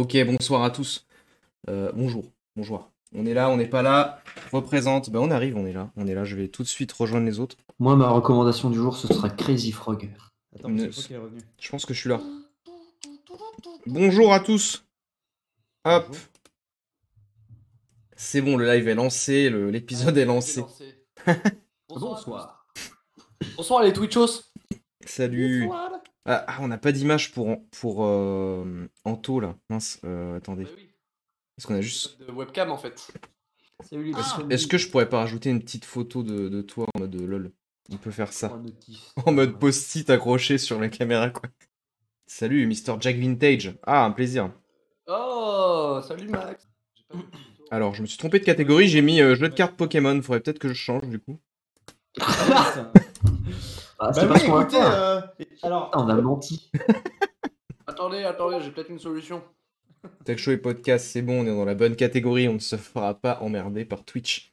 Ok, bonsoir à tous. Euh, bonjour, bonjour. On est là, on n'est pas là. Représente. Ben on arrive, on est là. On est là. Je vais tout de suite rejoindre les autres. Moi, ma recommandation du jour, ce sera Crazy Frog. Attends, Ne- mais c'est quoi qui est revenu Je pense que je suis là. Bonjour à tous. Hop. C'est bon, le live est lancé, l'épisode est lancé. Bonsoir. Bonsoir. Bonsoir les Twitchos. Salut. Ah, ah, on n'a pas d'image pour, pour euh, Anto là. Mince, euh, attendez. Bah oui, Est-ce qu'on a juste. de webcam en fait. Salut les Ah. Est-ce que je pourrais pas rajouter une petite photo de, de toi en mode euh, lol? On peut faire ça. Oh. En mode post-it accroché sur la caméra quoi. Salut, Mr. Jack Vintage. Ah, un plaisir. Oh, salut Max. Pas de. Alors, je me suis trompé de catégorie, j'ai mis euh, jeu de cartes Pokémon. Faudrait peut-être que je change du coup. Ah, Bah oui, qu'on écoutez, euh, alors, on a menti. Attendez, attendez, j'ai peut-être une solution. Tech Show et podcast, c'est bon, on est dans la bonne catégorie, on ne se fera pas emmerder par Twitch.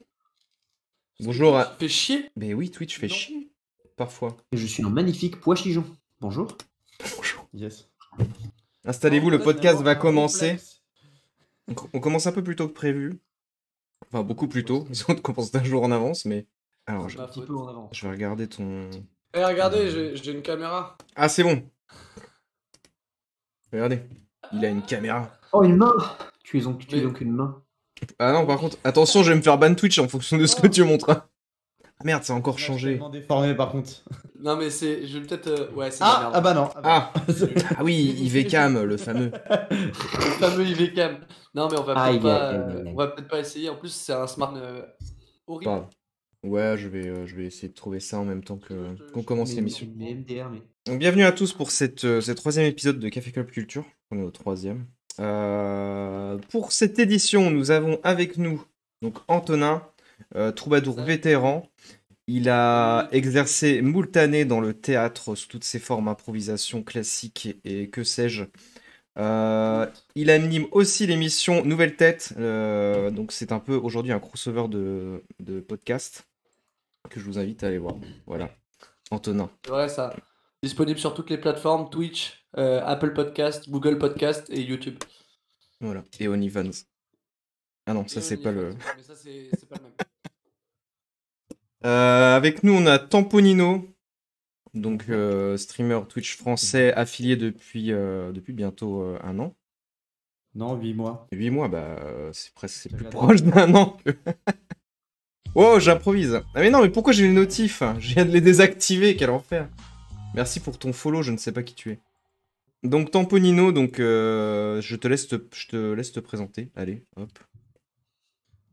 Bonjour à. Fais chier. Mais oui, Twitch fait Non. chier. Parfois. Et je suis un magnifique pois chigeon. Bonjour. yes. Installez-vous, le podcast va commencer. On co- On commence un peu plus tôt que prévu. Enfin, beaucoup plus tôt. Les autres commencent d'un jour en avance, mais. Alors, je, Un petit peu en avant. je vais regarder ton. Eh, regardez, j'ai j'ai une caméra. Ah, c'est bon. Regardez. Il a une caméra. Oh, une main Tu es donc, tu es donc une main. Ah non, par contre, attention, je vais me faire ban Twitch en fonction de ce que tu montres. Ah merde, ça a encore changé. déformé par contre. Non mais c'est, je vais peut-être, euh, ouais, c'est Ah, merde. ah bah non. Ah, bah. ah oui, IVCam, le fameux. Le fameux IVCam. Non mais on va peut-être pas, euh, on va peut-être pas essayer. En plus, c'est un smart euh, horrible. Ouais, je vais, euh, je vais essayer de trouver ça en même temps que te- qu'on commence l'émission. Donc bienvenue à tous pour cette, euh, ce troisième épisode de Café Club Culture. On est au troisième. Euh, pour cette édition, nous avons avec nous donc Antonin, euh, troubadour vétéran. Il a exercé moult années dans le théâtre sous toutes ses formes, improvisation classique et que sais-je. Euh, il anime aussi l'émission Nouvelle Tête. euh, donc c'est un peu aujourd'hui un crossover de, de podcast que je vous invite à aller voir. Voilà. Antonin. C'est vrai ça. Disponible sur toutes les plateformes Twitch, euh, Apple Podcast, Google Podcast et YouTube. Voilà. Et OnlyFans. Ah non, ça c'est pas le. Mais ça c'est pas le même. Avec nous, on a Tamponino, donc euh, streamer Twitch français affilié depuis, euh, depuis bientôt euh, un an. Non, 8 mois. 8 mois, bah c'est presque c'est plus proche d'un an. que- oh, j'improvise. Ah mais non, mais pourquoi j'ai les notifs? Je viens de les désactiver, quel enfer. Merci pour ton follow, je ne sais pas qui tu es. Donc Tamponino, donc euh, je te laisse te, je te laisse te présenter. Allez, hop.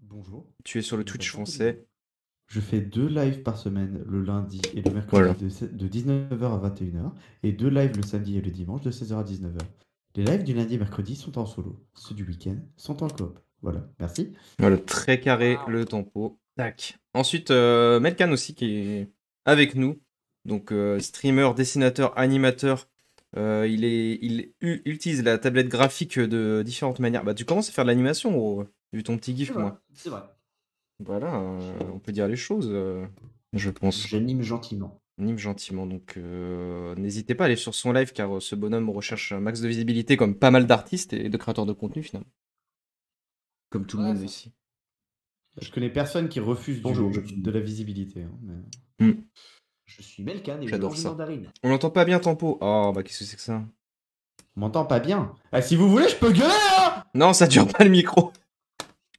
Bonjour. Tu es sur le Twitch français. Je fais deux lives par semaine, le lundi et le mercredi Voilà. de, se- de 19h à 21h, et deux lives le samedi et le dimanche de 16h à 19h. Les lives du lundi et mercredi sont en solo, ceux du week-end sont en coop. Voilà, merci. Voilà, très carré Wow. le tempo. Tac. Ensuite, euh, Melkan aussi qui est avec nous. Donc, euh, streamer, dessinateur, animateur. Euh, il, est, il utilise la tablette graphique de différentes manières. Bah, tu commences à faire de l'animation, vu ton petit gif, moi. C'est vrai. Voilà, euh, on peut dire les choses, euh, je pense. J'anime gentiment. Anime gentiment. Donc, euh, n'hésitez pas à aller sur son live car ce bonhomme recherche un max de visibilité comme pas mal d'artistes et de créateurs de contenu, finalement. Comme tout le Ouais, monde ici. Je connais personne qui refuse du- je de la visibilité. hein, mais- Je suis Melkan et je J'adore ça. mandarine. On n'entend pas bien Tempo. Oh, bah, qu'est-ce que c'est que ça? On m'entend pas bien. Ah, si vous voulez, je peux gueuler hein Non, ça dure pas le micro.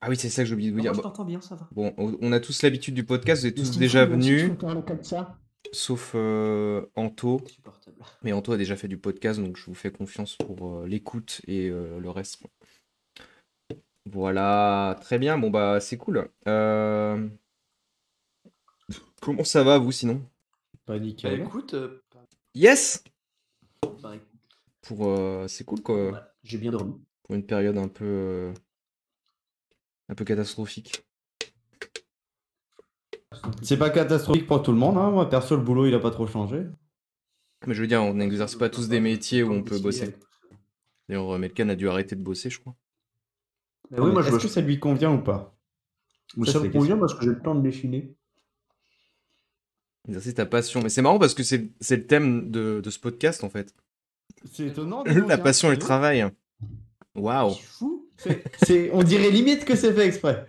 Ah oui, c'est ça que j'ai oublié de vous Non, dire. moi, je t'entends bien, ça va. Bon, on a tous l'habitude du podcast, vous êtes tous déjà venus, sauf euh, Anto. Mais Anto a déjà fait du podcast, donc je vous fais confiance pour euh, l'écoute et euh, le reste. Voilà, très bien. Bon, bah, c'est cool. Euh, Comment ça va, vous, sinon? Pas Bah, nickel. écoute, euh, Yes Bah, écoute, Pour, euh, C'est cool, quoi. J'ai bien dormi. Pour une période un peu... Un peu catastrophique. C'est pas catastrophique pour tout le monde. Hein. Moi, perso, le boulot, il a pas trop changé. Mais je veux dire, on n'exerce pas tous des métiers où on peut bosser. D'ailleurs, euh, Melkan a dû arrêter de bosser, je crois. Oui, moi je Est-ce que ça lui convient ou pas? Ça, ça me convient parce que j'ai le temps de dessiner. Exercer ta passion. Mais c'est marrant parce que c'est c'est le thème de, de ce podcast, en fait. C'est étonnant. La passion et le travail. Waouh. C'est fou. C'est, on dirait limite que c'est fait exprès.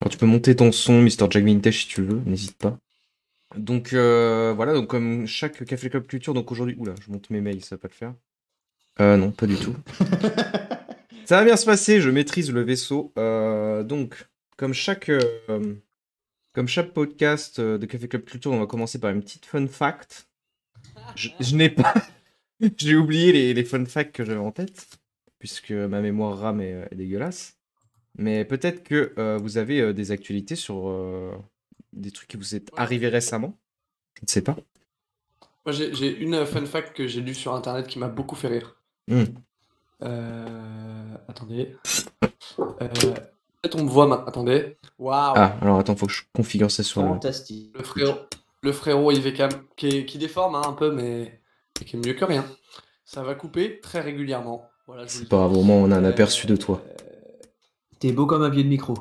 Alors tu peux monter ton son, Mr. Jack Vintage, si tu veux, n'hésite pas. Donc euh, voilà, donc comme chaque Café Club Culture, donc aujourd'hui, oula, je monte mes mails, ça va pas le faire. Euh, non, pas du tout. ça va bien se passer, je maîtrise le vaisseau. Euh, donc, comme chaque, euh, comme chaque podcast de Café Club Culture, on va commencer par une petite fun fact. Je, je n'ai pas, j'ai oublié les, les fun facts que j'avais en tête, puisque ma mémoire RAM est, est dégueulasse. Mais peut-être que euh, vous avez euh, des actualités sur euh, des trucs qui vous est arrivés récemment? Je ne sais pas. Moi, j'ai une euh, fun fact que j'ai lue sur internet qui m'a beaucoup fait rire. Hmm. Euh, Attendez. Euh, Peut-être on me voit maintenant. Attendez. Waouh! Ah, alors attends, faut que je configure ça sur le. Fantastique. Le frérot, le frérot qui, est- qui déforme hein, un peu, mais mais qui est mieux que rien. Ça va couper très régulièrement. Voilà, C'est pas au moins on a un aperçu de toi. Euh, T'es beau comme un pied de micro.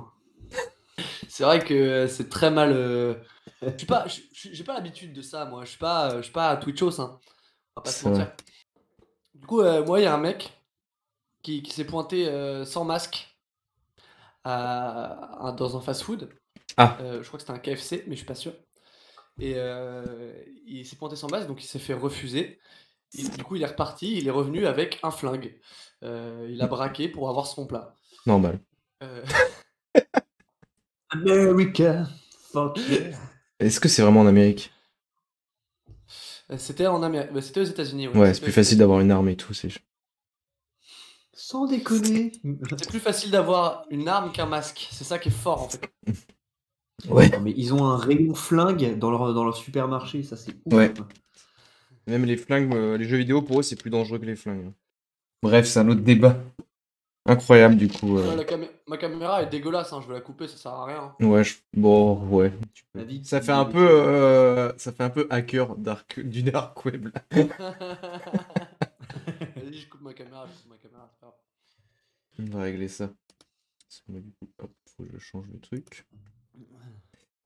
C'est vrai que euh, c'est très mal. euh, Je suis pas, j'ai pas l'habitude de ça, moi. Je suis pas, euh, je suis pas Twitchos, hein. On va pas se mentir. Du coup, euh, moi, il y a un mec qui, qui s'est pointé euh, sans masque à- à- dans un fast-food. Ah. Euh, je crois que c'était un KFC, mais je suis pas sûr. Et euh, il s'est pointé sans masque, donc il s'est fait refuser. Et du coup, il est reparti, il est revenu avec un flingue. Euh, il a braqué pour avoir son plat. Normal. Euh, America. Fuck yeah. Est-ce que c'est vraiment en Amérique? C'était en Amérique, bah, c'était aux États-Unis. Ouais, c'est plus facile d'avoir une arme et tout. c'est- Sans déconner. C'est plus facile d'avoir une arme qu'un masque. C'est ça qui est fort en fait. Ouais. Non, mais ils ont un rayon flingue dans leur, dans leur supermarché, ça c'est ouf. Ouais. Même les flingues, euh, les jeux vidéo pour eux c'est plus dangereux que les flingues. Bref, c'est un autre débat. Incroyable du coup. euh. Ouais, la camé- Ma caméra est dégueulasse, hein, je vais la couper, ça sert à rien. Ouais, je- bon, ouais. tu peux. La vie Ça fait un peu, euh, ça fait un peu hacker dark, du dark web là. Vas-y, je coupe ma caméra, je coupe ma caméra. c'est pas grave. On va régler ça. Parce que moi, du coup, hop, faut que je change le truc.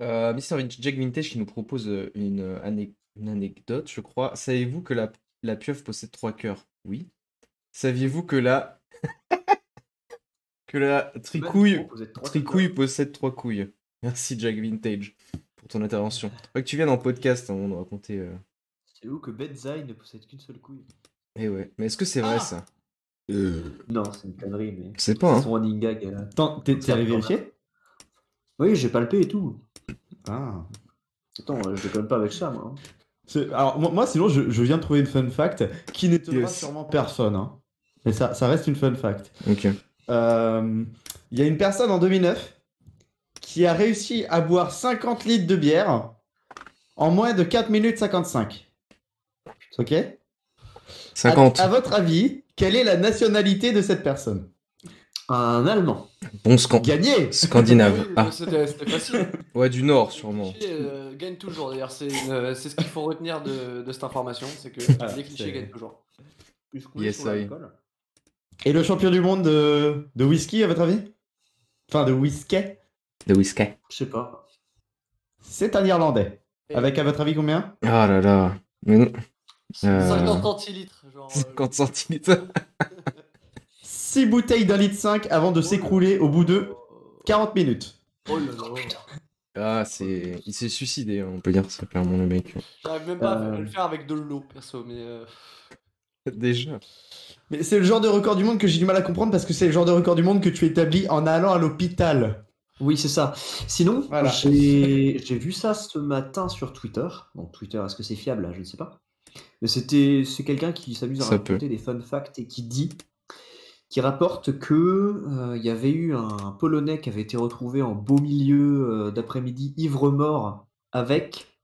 Euh, Mr. Jack Vintage qui nous propose euh, une, euh, ane- une anecdote, je crois. Savez-vous que la, la pieuvre possède trois cœurs? Oui. Saviez-vous que la que la tricouille tricouille possède trois couilles? Merci Jack Vintage pour ton intervention. Faut que tu viennes en podcast hein, on nous raconter. euh. C'est où que Bedzai ne possède qu'une seule couille? Eh ouais. Mais est-ce que c'est vrai Ah ça? Non, c'est une connerie, mais. Sais pas. Hein. C'est son running gag. euh. T'es allé vérifier? Oui, j'ai palpé et tout. Ah. Attends, je déconne pas avec ça, moi. hein. Alors, moi, moi, sinon, je, je viens de trouver une fun fact qui n'étonnera Yes. sûrement personne. hein. Mais ça, ça reste une fun fact. Ok. Euh, Il y a une personne en 2009 qui a réussi à boire 50 litres de bière en moins de 4 minutes 55. Ok? 50. À, à votre avis, quelle est la nationalité de cette personne? Un Allemand. Bon scan. Gagné Scandinave. Oui, Ah, C'était facile. ouais, du Nord sûrement. Les clichés euh, gagnent toujours, d'ailleurs, c'est c'est ce qu'il faut retenir de, de cette information, c'est que Ah, les clichés gagnent toujours. Yes, sur I. Et le champion du monde de, de whisky, à votre avis? Enfin, de whisky De whisky. Je sais pas. C'est un Irlandais. Et- Avec, à votre avis, combien? Ah là là. Mais non. Euh, 50 centilitres, genre. euh, 50 centilitres. 6 bouteilles d'un litre 5 avant de s'écrouler au bout de 40 minutes. Oh là là. Ah, c'est. Il s'est suicidé, hein, on peut dire ça clairement, le mec. J'arrive même pas à Euh. le faire avec de l'eau, perso, mais. euh, Déjà. Mais c'est le genre de record du monde que j'ai du mal à comprendre parce que c'est le genre de record du monde que tu établis en allant à l'hôpital. Oui, c'est ça. Sinon, Voilà. j'ai j'ai vu ça ce matin sur Twitter. Bon, Twitter, est-ce que c'est fiable là? Je ne sais pas. Mais c'était c'est quelqu'un qui s'amuse à Ça raconter des fun facts et qui dit, qui rapporte que euh, il y avait eu un Polonais qui avait été retrouvé en beau milieu euh, d'après-midi ivre-mort avec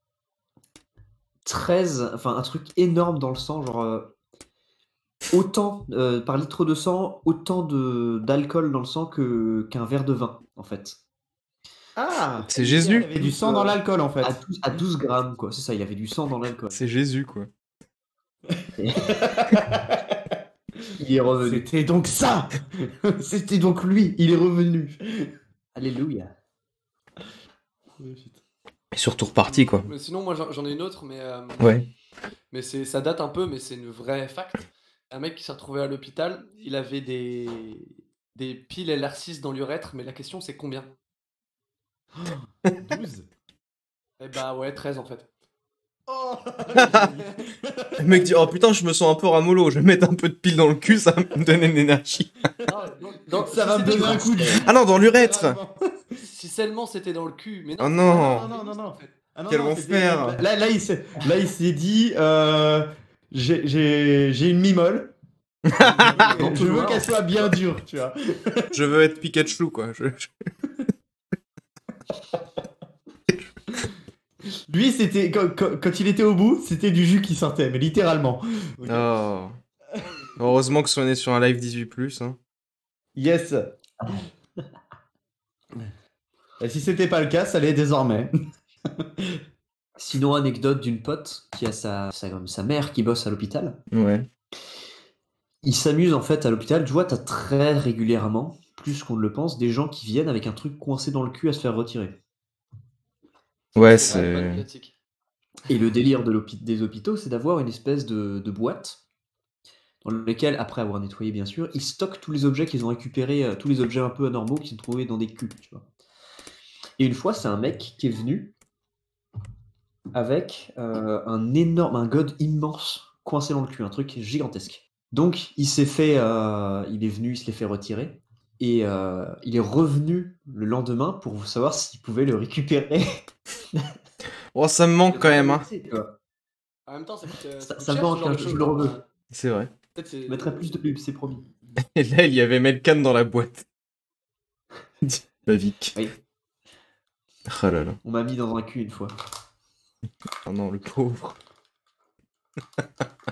13, enfin un truc énorme dans le sang, genre euh, autant euh, par litre de sang, autant de d'alcool dans le sang que qu'un verre de vin en fait. Ah C'est Jésus. Il y avait du sang dans l'alcool en fait. À 12, à 12 grammes, quoi. C'est ça, il y avait du sang dans l'alcool. C'est Jésus, quoi. Il est revenu. C'était donc ça C'était donc lui, il est revenu. Alléluia. Et surtout reparti, quoi. mais sinon, moi j'en ai une autre, mais. euh, Ouais. Mais c'est, ça date un peu, mais c'est une vraie fact. un mec qui s'est retrouvé à l'hôpital, il avait des, des piles LR6 dans l'urètre, mais la question c'est combien? 12 Eh bah ouais, 13 en fait. Oh Le mec dit Oh putain, je me sens un peu ramolo, je vais mettre un peu de pile dans le cul, ça va me donner de l'énergie. Non, donc- donc, Ça va me donner un coup de. Ah non, dans l'urètre Si seulement c'était dans le cul, mais non. Oh non. Non, non, non, non. Ah non, Quel non, enfer. Là, là, il s'est, là, il s'est dit euh, j'ai, j'ai, j'ai une mimole. je veux qu'elle soit bien dure, tu vois. Je veux être Pikachu, quoi. Je- je- Lui, c'était quand, quand- quand il était au bout, c'était du jus qui sortait, mais littéralement. Oh. Heureusement que on est sur un live 18+. Hein. Yes. Et si c'était pas le cas, ça l'est désormais. Sinon, anecdote d'une pote qui a sa, sa, sa mère qui bosse à l'hôpital. Ouais. Il s'amuse en fait à l'hôpital. Tu vois, t'as très régulièrement, plus qu'on ne le pense, des gens qui viennent avec un truc coincé dans le cul à se faire retirer. Ouais, C'est. Et le délire de des hôpitaux, c'est d'avoir une espèce de, de boîte dans laquelle, après avoir nettoyé bien sûr, ils stockent tous les objets qu'ils ont récupérés, euh, tous les objets un peu anormaux qu'ils ont trouvés dans des culs, tu vois. Et une fois, c'est un mec qui est venu avec euh, un énorme, un god immense coincé dans le cul, un truc gigantesque. Donc, il s'est fait, euh, il est venu, il se l'est fait retirer. Et euh, il est revenu le lendemain pour savoir s'il pouvait le récupérer. Oh, ça me manque quand même, hein. En même temps, ça coûte. euh, Ça- coûte ça cher, manque, hein, je le hein. reveux. C'est vrai. Je mettrai plus de pubs, c'est promis. Et là, il y avait Melkan dans la boîte. Bavic. Oui. Oh là là. On m'a mis dans un cul une fois. Oh non, le pauvre.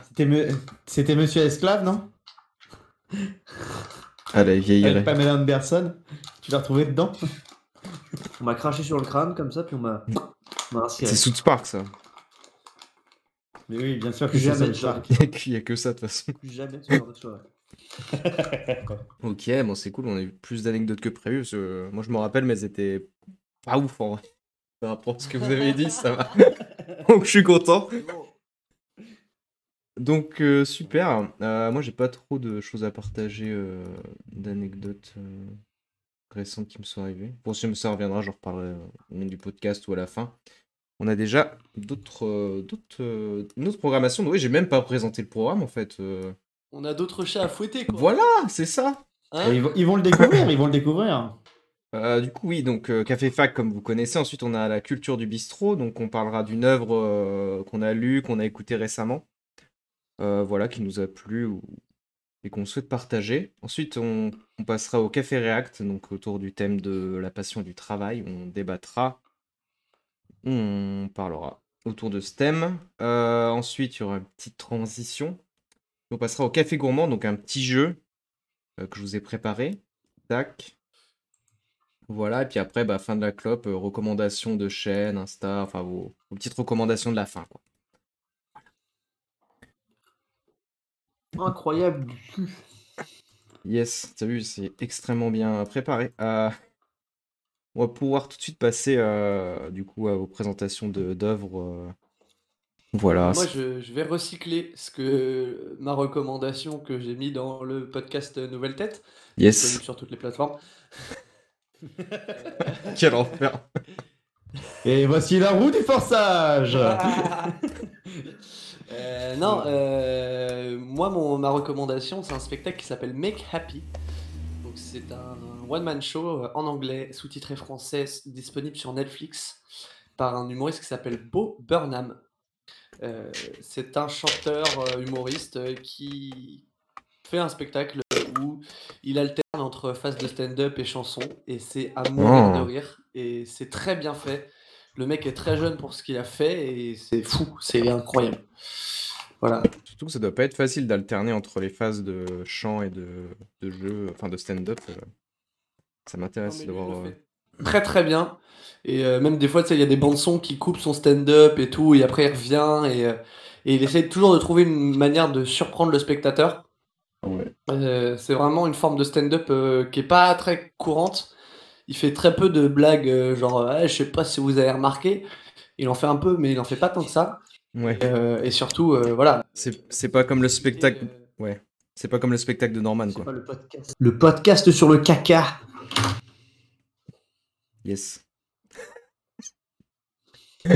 C'était, me- c'était Monsieur Esclave, non? Ah, la vieillerie. Avec Pamela Anderson. Tu l'as retrouvé dedans? On m'a craché sur le crâne comme ça, puis on m'a. C'est South Park, ça. Mais oui, bien sûr que jamais, South Park. Il y a que ça, de toute façon. Plus jamais ce genre de soirée. Ok, bon, c'est cool, on a eu plus d'anecdotes que prévu. parce que, euh, moi, je me rappelle, mais elles étaient pas ouf en vrai. Par rapport à ce que vous avez dit, ça va. Donc, je suis content. C'est bon. Donc, euh, super. Euh, moi, j'ai pas trop de choses à partager euh, d'anecdotes euh, récentes qui me sont arrivées. Bon, si ça reviendra, je reparlerai euh, au long du podcast ou à la fin. On a déjà d'autres, euh, d'autres, euh, une autre programmation. Oui, j'ai même pas présenté le programme en fait. euh. On a d'autres chats à fouetter, quoi. Voilà, c'est ça. Hein ils, vont, ils vont le découvrir, ils vont le découvrir. Euh, du coup, oui, donc euh, Café Fac, comme vous connaissez. Ensuite, on a la culture du bistrot. Donc, on parlera d'une œuvre euh, qu'on a lue, qu'on a écoutée récemment. Euh, voilà, qui nous a plu et qu'on souhaite partager. Ensuite, on, passera au Café React, donc autour du thème de la passion du travail. On débattra, on parlera autour de ce thème. Euh, ensuite, il y aura une petite transition. On passera au Café Gourmand, donc un petit jeu euh, que je vous ai préparé. Tac. Voilà, et puis après, bah, fin de la clope, recommandations de chaîne, Insta, enfin vos, petites recommandations de la fin. Incroyable du cul. Yes, t'as vu, c'est extrêmement bien préparé. Euh, on va pouvoir tout de suite passer, euh, du coup, à vos présentations de- d'œuvres. euh. Voilà. Moi, je, je vais recycler ce que ma recommandation que j'ai mis dans le podcast Nouvelle Tête, Yes, sur toutes les plateformes. quel enfer. Et voici la roue du forçage Euh, non, euh, moi, mon, ma recommandation, c'est un spectacle qui s'appelle Make Happy. Donc, c'est un one-man show euh, en anglais, sous-titré français, disponible sur Netflix par un humoriste qui s'appelle Bo Burnham. Euh, c'est un chanteur humoriste qui fait un spectacle où il alterne entre phase de stand-up et chanson, et c'est à mourir Oh. de rire, et c'est très bien fait. Le mec est très jeune pour ce qu'il a fait, et c'est fou, c'est incroyable. Voilà. Surtout que ça doit pas être facile d'alterner entre les phases de chant et de, de jeu, enfin de stand-up. euh. Ça m'intéresse d'avoir. le euh, Très très bien. Et euh, même des fois, tu sais, il y a des bandes son qui coupent son stand-up et tout, et après il revient, et, et il essaie toujours de trouver une manière de surprendre le spectateur. Ouais. Euh, c'est vraiment une forme de stand-up euh, qui est pas très courante. Il fait très peu de blagues, euh, genre, Ouais, je sais pas si vous avez remarqué. Il en fait un peu, mais il en fait pas tant que ça. Ouais. Euh, et surtout, euh, voilà. C'est c'est pas comme le spectacle. Euh, Ouais. C'est pas comme le spectacle de Norman, C'est quoi. pas le podcast. Le podcast sur le caca. Yes.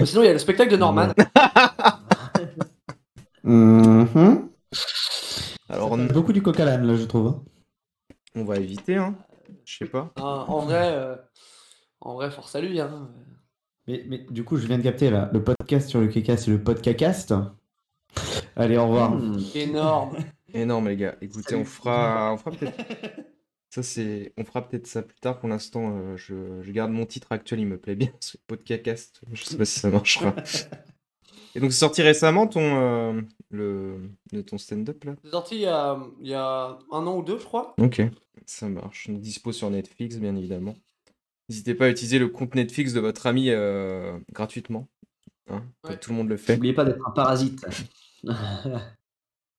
Sinon, il y a le spectacle de Norman. Mhm. Alors, Ça fait beaucoup du l'âne, là, je trouve. hein. on va éviter, hein. Je sais pas. Hein, en vrai, euh, en vrai, force à lui. Hein. Mais, mais du coup, je viens de capter là. Le podcast sur le caca, c'est le podcast. Allez, au revoir. Hmm. Énorme. Énorme, les gars. Écoutez, Salut. on fera, on fera peut-être. Ça, c'est. On fera peut-être ça plus tard. Pour l'instant, euh, je... je garde mon titre actuel, il me plaît bien. Ce podcast. Je sais pas si ça marchera. Et donc, c'est sorti récemment ton, euh, le... de ton stand-up là? C'est sorti il y, a, il y a un an ou deux, je crois. Ok, ça marche. Dispo sur Netflix, bien évidemment. N'hésitez pas à utiliser le compte Netflix de votre ami euh, gratuitement. Hein, Ouais. tout le monde le fait. N'oubliez pas d'être un parasite.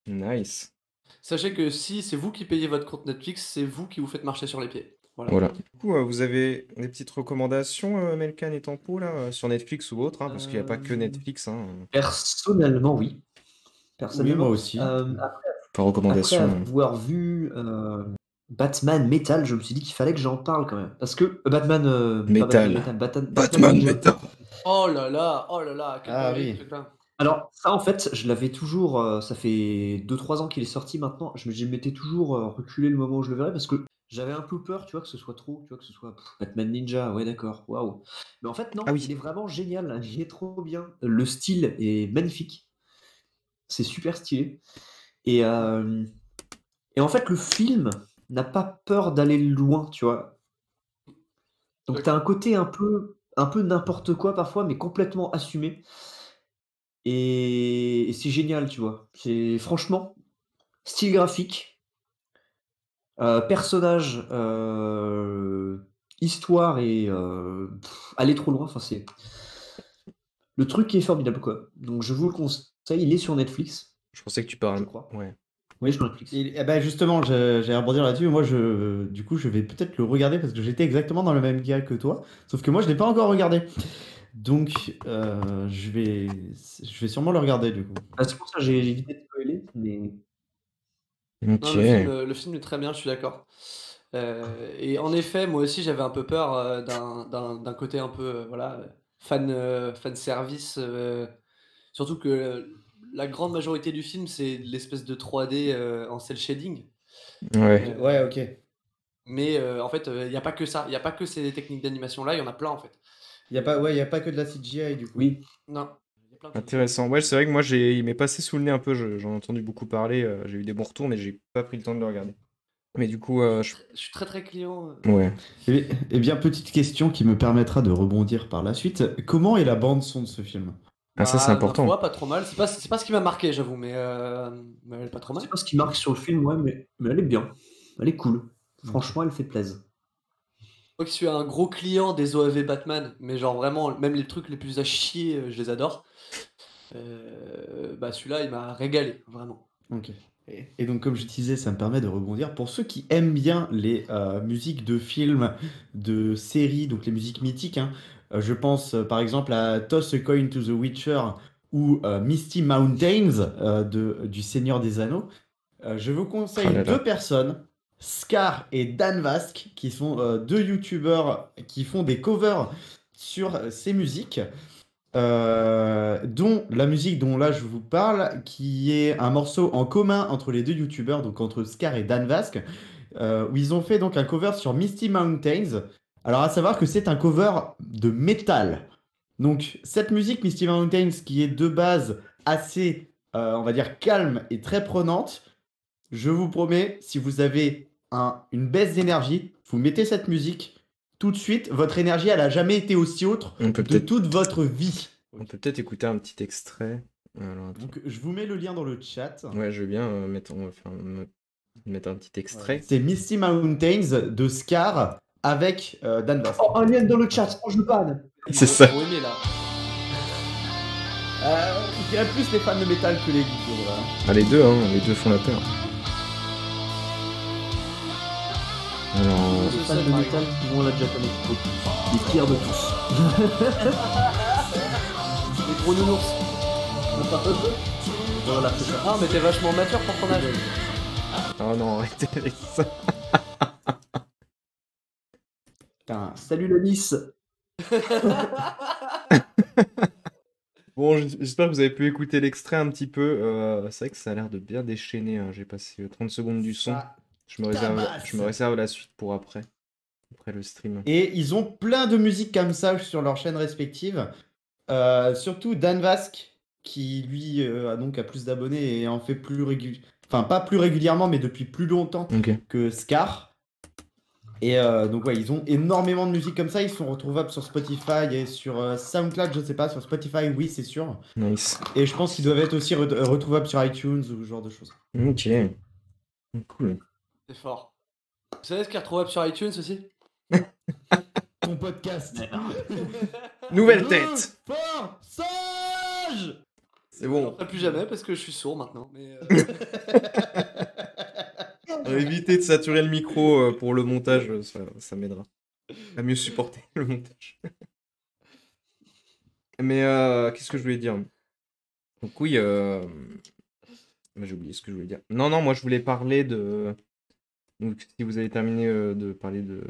Nice. Sachez que si c'est vous qui payez votre compte Netflix, c'est vous qui vous faites marcher sur les pieds. Voilà. Voilà. Du coup, euh, vous avez des petites recommandations, euh, Melkan et Tempo, là, sur Netflix ou autre, hein, parce qu'il n'y a pas que Netflix. Hein, Personnellement, oui. Personnellement, Oui, moi aussi. Euh, par après recommandation. euh. avoir vu euh, Batman Metal, je me suis dit qu'il fallait que j'en parle quand même. Parce que euh, Batman. euh, pas Metal. Batman, Batman, Batman. Metal. Oh là là, oh là là, quel Ah oui. truc-là. Alors, ça, en fait, je l'avais toujours. euh, ça fait 2-3 ans qu'il est sorti maintenant. Je me m'étais toujours euh, reculé le moment où je le verrais parce que j'avais un peu peur, tu vois, que ce soit trop, tu vois, que ce soit pff, Batman Ninja, ouais, d'accord, waouh. Mais en fait, non, Ah oui. il est vraiment génial, il est trop bien. Le style est magnifique. C'est super stylé. Et, euh, et en fait, le film n'a pas peur d'aller loin, tu vois. Donc, tu as un côté un peu, un peu n'importe quoi parfois, mais complètement assumé. Et, et c'est génial, tu vois. C'est franchement style graphique, euh, personnage, euh, histoire et euh, aller trop loin. Enfin, c'est le truc qui est formidable, quoi. Donc, je vous le conseille. Il est sur Netflix. Je pensais que tu parles. Je crois. Ouais. Oui, sur Netflix. Et, eh ben justement, je- j'allais rebondir là-dessus. Moi, je, du coup, je vais peut-être le regarder parce que j'étais exactement dans le même cas que toi. Sauf que moi, je l'ai pas encore regardé. Donc, euh, je vais, je vais sûrement le regarder du coup. Ah, c'est pour ça que j'ai évité de spoiler, mais. Non, le, film, le film est très bien, je suis d'accord. Euh, et en effet, moi aussi, j'avais un peu peur euh, d'un- d'un d'un côté un peu euh, voilà, fan, euh, fan service. euh, surtout que euh, la grande majorité du film, c'est l'espèce de 3D euh, en cel shading. Ouais. Euh, Ouais, ok. Mais euh, en fait, il n'y a pas que ça. Il n'y a pas que ces techniques d'animation-là, il y en a plein en fait. Il y a pas, ouais, il y a pas que de la CGI du coup. oui. Non. il y a plein de choses. Intéressant. Ouais, c'est vrai que moi, j'ai... il m'est passé sous le nez un peu. je- J'en ai entendu beaucoup parler. j'ai eu des bons retours, mais j'ai pas pris le temps de le regarder. Mais du coup, euh, je... Je suis très très client. ouais. Eh, eh bien, petite question qui me permettra de rebondir par la suite. Comment est la bande son de ce film? Ah, ça, c'est Bah, important. pas trop mal. C'est pas, c'est pas ce qui m'a marqué, j'avoue, mais, euh, mais elle est pas trop mal. C'est pas ce qui marque sur le film, ouais, mais, mais elle est bien. Elle est cool. Franchement, elle fait plaisir. Moi qui suis un gros client des OAV Batman, mais genre vraiment, même les trucs les plus à chier, euh, je les adore. Euh, bah celui-là, il m'a régalé, vraiment. Ok. Et, et donc, comme je disais, ça me permet de rebondir. Pour ceux qui aiment bien les euh, musiques de films, de séries, donc les musiques mythiques, hein, euh, je pense euh, par exemple à Toss a Coin to the Witcher ou euh, Misty Mountains euh, de, du Seigneur des Anneaux. Euh, je vous conseille là là. deux personnes, Scar et Dan Vask, qui sont euh, deux youtubeurs qui font des covers sur euh, ces musiques. Euh, dont la musique dont là je vous parle, qui est un morceau en commun entre les deux youtubeurs, donc entre Scar et Dan Vask, euh, où ils ont fait donc un cover sur Misty Mountains. Alors à savoir que c'est un cover de métal. Donc cette musique Misty Mountains qui est de base assez, euh, on va dire, calme et très prenante, je vous promets, si vous avez un- une baisse d'énergie, vous mettez cette musique, tout de suite, votre énergie, elle a jamais été aussi haute On peut de toute votre vie. on peut peut-être écouter un petit extrait. Alors, attends. Donc je vous mets le lien dans le chat. Ouais, je veux bien euh, mettre, on va faire un- mettre un petit extrait. C'est Misty Mountains de Scar avec euh, Dan Vask. Oh, un lien dans le chat, oh, je le panne. C'est ça. Faut aimer, là. Euh, je dirais plus les fans de métal que les geeks. vrai. Ah, les deux, hein, les deux font la peur. Alors, Les fans de métal qui vont la japonais. Les pires de tous. Les gros nounours. Voilà, c'est ça. Ah, mais t'es vachement mature pour ton âge. Oh non, arrêtez avec ça. Putain, Salut la Nice Bon, j'espère que vous avez pu écouter l'extrait un petit peu. Euh, c'est vrai que ça a l'air de bien déchaîner. hein. J'ai passé euh, 30 secondes du son. ça Je me réserve, tabasse. je me réserve la suite pour après. Après le stream. Et ils ont plein de musiques comme ça sur leurs chaînes respectives. Euh, surtout Dan Vasque, qui lui euh, a donc a plus d'abonnés et en fait plus régulièrement. Enfin, pas plus régulièrement, mais depuis plus longtemps que Scar. Et euh, donc, ouais, ils ont énormément de musique comme ça. Ils sont retrouvables sur Spotify et sur euh, SoundCloud, je sais pas. Sur Spotify, oui, c'est sûr. Nice. Et je pense qu'ils doivent être aussi re- retrouvables sur iTunes ou ce genre de choses. Ok. Cool. C'est fort. Vous savez ce qui est retrouvable sur iTunes aussi? Ton podcast. Nouvelle Le tête. Fort sage C'est Je bon. le ferai plus jamais parce que je suis sourd maintenant. Mais euh, On va éviter de saturer le micro euh, pour le montage, euh, ça, m'aidera à mieux supporter le montage. Mais euh, qu'est-ce que je voulais dire? Donc oui, euh... j'ai oublié ce que je voulais dire. Non, non, moi je voulais parler de... Si vous avez terminé euh, de parler de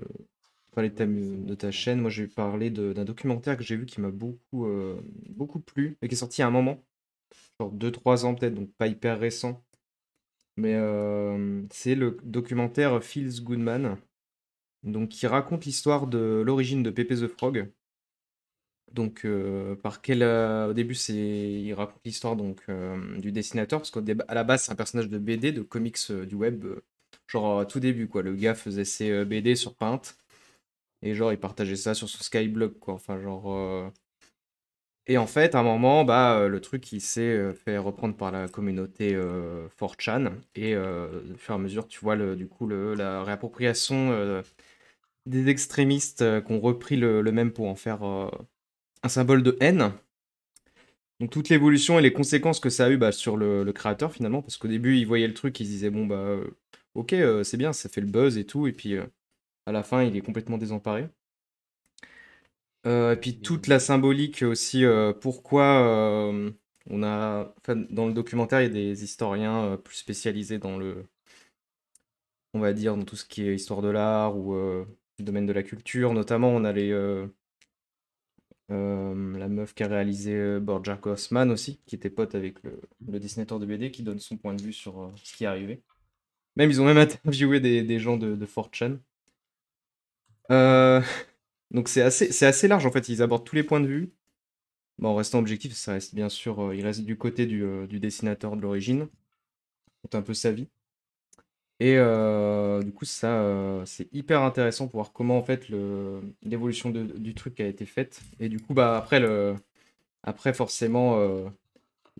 parler de ta, chaîne, moi je vais parler d'un documentaire que j'ai vu qui m'a beaucoup, euh, beaucoup plu et qui est sorti à un moment, genre 2-3 ans peut-être, donc pas hyper récent. Mais c'est le documentaire Feels Goodman, donc qui raconte l'histoire de l'origine de Pepe the Frog. Donc par quel au début c'est il raconte l'histoire donc du dessinateur parce qu'à la base c'est un personnage de BD de comics du web genre à tout début quoi le gars faisait ses BD sur Paint et genre il partageait ça sur son Skyblog quoi enfin genre et en fait, à un moment, bah, euh, le truc, il s'est euh, fait reprendre par la communauté euh, 4chan. Et euh, au fur et à mesure, tu vois, le, du coup, le- la réappropriation des extrémistes qui ont repris le, même pour en faire un symbole de haine. Donc toute l'évolution et les conséquences que ça a eu bah, sur le, créateur, finalement. Parce qu'au début, il voyait le truc, il se disait, bon, bah, ok, c'est bien, ça fait le buzz et tout. Et puis, à la fin, il est complètement désemparé. Euh, et puis toute la symbolique aussi, euh, pourquoi euh, on a, enfin, dans le documentaire, il y a des historiens plus spécialisés dans le, on va dire, dans tout ce qui est histoire de l'art ou euh, le domaine de la culture. Notamment, on a les, euh, euh, la meuf qui a réalisé Bojack Horseman aussi, qui était pote avec le, le dessinateur de BD, qui donne son point de vue sur ce qui est arrivé. Même, ils ont même interviewé des, des gens de, de 4chan. Donc c'est assez, c'est assez large en fait, ils abordent tous les points de vue. En restant objectif, ça reste bien sûr, euh, il reste du côté du, euh, du dessinateur de l'origine. C'est un peu sa vie. Et euh, du coup, ça, euh, c'est hyper intéressant pour voir comment en fait le, l'évolution du truc a été faite. Et du coup, bah après le, après forcément,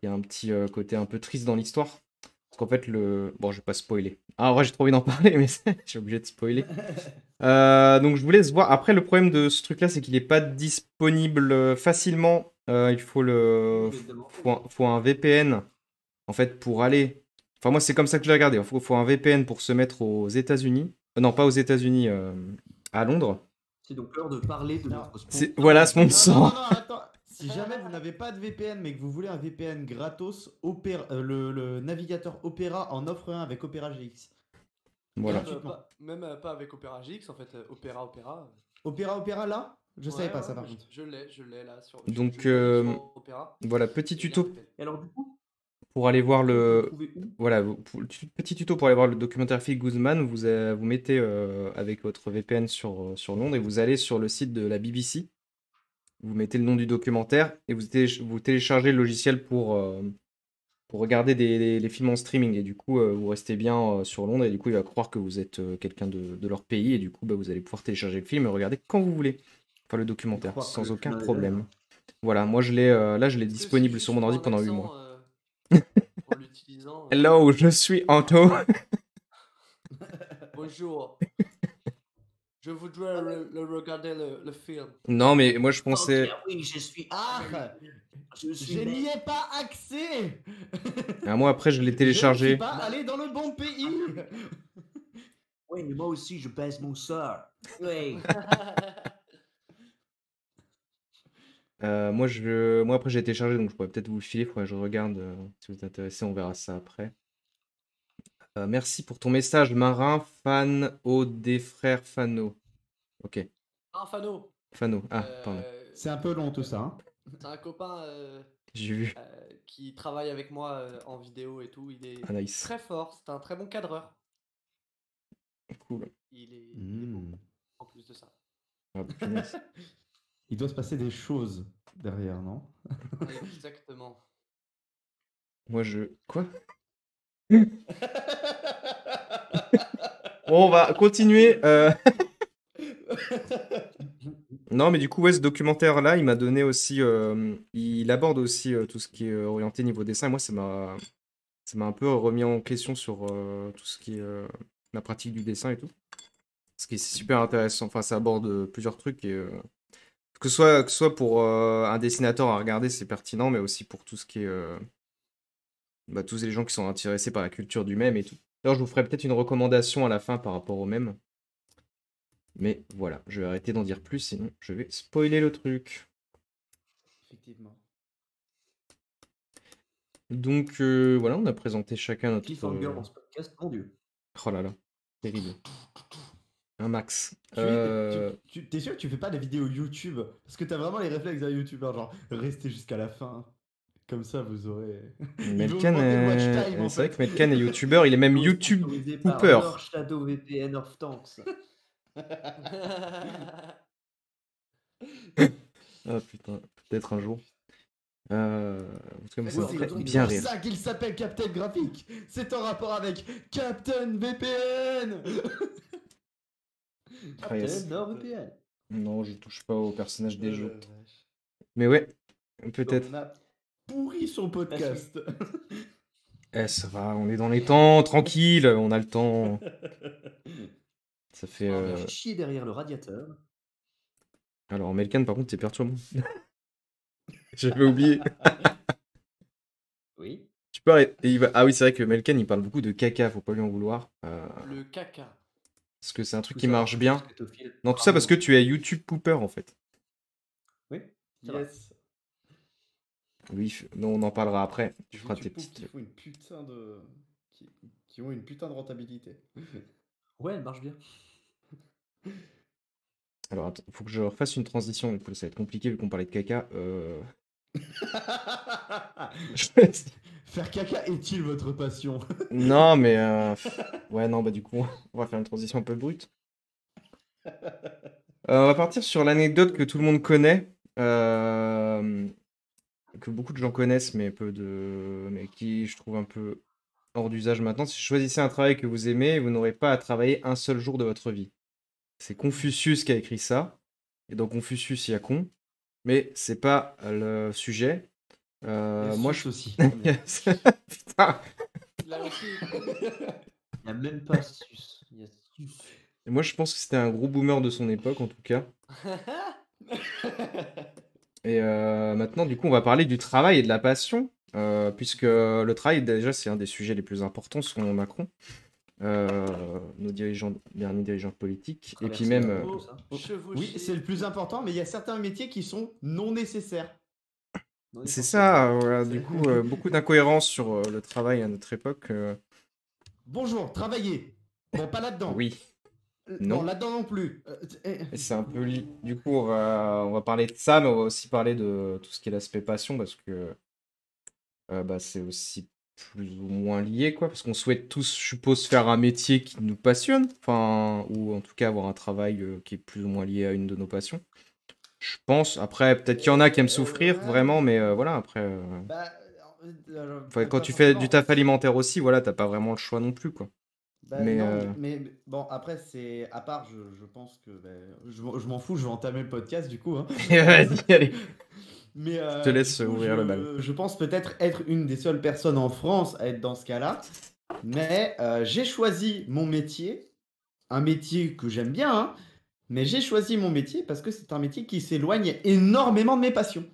il y a un petit côté un peu triste dans l'histoire. Parce qu'en fait, le. Bon, je vais pas spoiler. Ah, vrai, j'ai trop envie d'en parler, mais j'ai obligé de spoiler. Euh, donc, je vous laisse voir. Après, le problème de ce truc-là, c'est qu'il n'est pas disponible euh, facilement. Euh, il faut le. Faut un, faut un VPN, en fait, pour aller. Enfin, moi, c'est comme ça que je l'ai regardé. Il faut, faut un VPN pour se mettre aux États-Unis. Euh, non, pas aux États-Unis, euh, à Londres. C'est donc l'heure de parler de notre sponsor. Voilà, ce Non, non, sponsor. non, non, attends. Si jamais vous n'avez pas de VPN, mais que vous voulez un VPN gratos, euh, le, le navigateur Opera en offre un avec Opera GX. Voilà. Même, euh, Gratuitement. pas, même euh, pas avec Opera GX, en fait, euh, Opera Opera. Opera Opera là? Je Ouais, savais pas ouais, ça par contre. Je, je l'ai, je l'ai là sur. Donc, je- je l'ai euh, sur. Voilà, petit tuto Et alors du coup, pour aller voir le. Voilà, vous- pour- tu- petit tuto pour aller voir le documentaire Phil Guzman, vous, euh, vous mettez euh, avec votre VPN sur, sur Londres et vous allez sur le site de la BBC. Vous mettez le nom du documentaire et vous, télé- vous téléchargez le logiciel pour, euh, pour regarder des, les, les films en streaming. Et du coup, euh, vous restez bien euh, sur Londres et du coup, il va croire que vous êtes euh, quelqu'un de, de leur pays et du coup, bah, vous allez pouvoir télécharger le film et regarder quand vous voulez. Enfin, le documentaire, sans aucun problème. Voilà, moi je l'ai là, je l'ai disponible sur mon ordi pendant 8 accent, mois. en l'utilisant. Hello, je suis Anto. Bonjour. Je voudrais le, le regarder le, le film. Non, mais moi je pensais. Ok, oui, je suis. Ah je suis. Je n'y ai pas accès Ah, moi après je l'ai Je ne téléchargé. suis pas allé dans le bon pays Oui, mais moi aussi, je baisse mon sort. Oui. Euh, moi, je... moi après j'ai téléchargé donc je pourrais peut-être vous le filer. Faudrait que je regarde euh, si vous êtes intéressé. On verra ça après. Euh, merci pour ton message, marin, fan au des frères Fano. Ok, Ah, Fano Fano. Ah, pardon. C'est un peu long tout ça. hein. C'est un copain euh, J'ai vu. euh, qui travaille avec moi euh, en vidéo et tout. Il est Ah, nice. très fort, c'est un très bon cadreur. Cool. Il est, il est beau, Hmm. en plus de ça. Ah, punaise. Il doit se passer des choses derrière, non? Exactement. Moi, je. Quoi? Bon, on va continuer. euh. Non, mais du coup, ouais, ce documentaire-là, il m'a donné aussi. euh, il aborde aussi euh, tout ce qui est euh, orienté niveau dessin. Et moi, ça m'a, ça m'a un peu remis en question sur euh, tout ce qui est euh, la pratique du dessin et tout. Ce qui est super intéressant. Enfin, ça aborde euh, plusieurs trucs et euh, que ce soit, que ce soit pour euh, un dessinateur à regarder, c'est pertinent, mais aussi pour tout ce qui est euh, bah, tous les gens qui sont intéressés par la culture du même et tout. D'ailleurs, je vous ferai peut-être une recommandation à la fin par rapport au même. Mais voilà, je vais arrêter d'en dire plus, sinon je vais spoiler le truc. Effectivement. Donc euh, voilà, on a présenté chacun notre. Cliffhanger euh, dans ce podcast, mon dieu. Oh là là, terrible. Un max. Tu- Euh, tu- tu- T'es sûr que tu fais pas des vidéos YouTube? Parce que t'as vraiment les réflexes d'un YouTuber, genre restez jusqu'à la fin. Comme ça, vous aurez. Melkan, en c'est vrai que Melkan est youtubeur, il est même YouTube Shadow VPN of Tanks. Ah putain, peut-être un jour. Euh, en tout cas, C'est bien rire. ça qu'il s'appelle Captain Graphique. C'est en rapport avec Captain VPN. Ah, yes. Captain NordVPN. Non, je touche pas au personnage des Euh, jeux. vache. Mais ouais, peut-être. On a pourri son podcast. Eh, ça va, on est dans les temps, tranquille, on a le temps. Ça fait. On euh, chier derrière le radiateur. Alors, Melkan, par contre, t'es perturbant. J'avais oublié. Oui. Tu peux arrêter. il va- Ah oui, c'est vrai que Melkan, il parle beaucoup de caca, faut pas lui en vouloir. Euh, Le caca. Parce que c'est un truc Tout qui ça marche bien. Non, tout ça parce que tu es YouTube Pooper en fait. Oui. c'est. Yes. Oui, non, on en parlera après. Tu feras tes petites. qui font une putain de. Qui, qui ont une putain de rentabilité. Ouais, elle marche bien. Alors, attends, faut que je refasse une transition. Du coup, ça va être compliqué vu qu'on parlait de caca. Euh... Faire caca est-il votre passion? Non, mais. euh, Ouais, non, bah du coup, on va faire une transition un peu brute. Euh, on va partir sur l'anecdote que tout le monde connaît. euh, Que beaucoup de gens connaissent, mais peu de. Mais qui, je trouve, un peu hors d'usage maintenant. Si vous choisissez un travail que vous aimez, vous n'aurez pas à travailler un seul jour de votre vie. C'est Confucius qui a écrit ça. Et dans Confucius, il y a con. Mais c'est pas le sujet. Euh, moi, je. aussi. Putain. Il n'y a même pas sus. Il y a sus. Et moi, je pense que c'était un gros boomer de son époque, en tout cas. Et euh, maintenant, du coup, on va parler du travail et de la passion, euh, puisque le travail, déjà, c'est un des sujets les plus importants selon Macron, euh, nos dirigeants, derniers dirigeants politiques, et puis même, euh. Chevaucher. Oui, c'est le plus important, mais il y a certains métiers qui sont non nécessaires. C'est ça, voilà, du coup, euh, beaucoup d'incohérences sur euh, le travail à notre époque. euh, Bonjour, travailler. Bon, pas là-dedans. oui, non. Non, là-dedans non plus. Euh, eh, c'est un peu li- Du coup, on va... on va parler de ça, mais on va aussi parler de tout ce qui est l'aspect passion, parce que euh, bah, c'est aussi plus ou moins lié, quoi. Parce qu'on souhaite tous, je suppose, faire un métier qui nous passionne, enfin, ou en tout cas avoir un travail euh, qui est plus ou moins lié à une de nos passions. Je pense. Après, peut-être qu'il y en a qui aiment souffrir, vraiment, mais euh, voilà, après. euh, bah, euh, euh, quand tu fais du taf alimentaire aussi, voilà, t'as pas vraiment le choix non plus, quoi. Bah, Mais, non, euh, mais, mais bon, après, c'est. À part, je, je pense que. bah, je m'en- je m'en fous, je vais entamer le podcast du coup. hein. Vas-y, allez. Mais, euh, te laisse coup, ouvrir je, le bal. Je pense peut-être être une des seules personnes en France à être dans ce cas-là. Mais euh, j'ai choisi mon métier. Un métier que j'aime bien, hein, mais j'ai choisi mon métier parce que c'est un métier qui s'éloigne énormément de mes passions.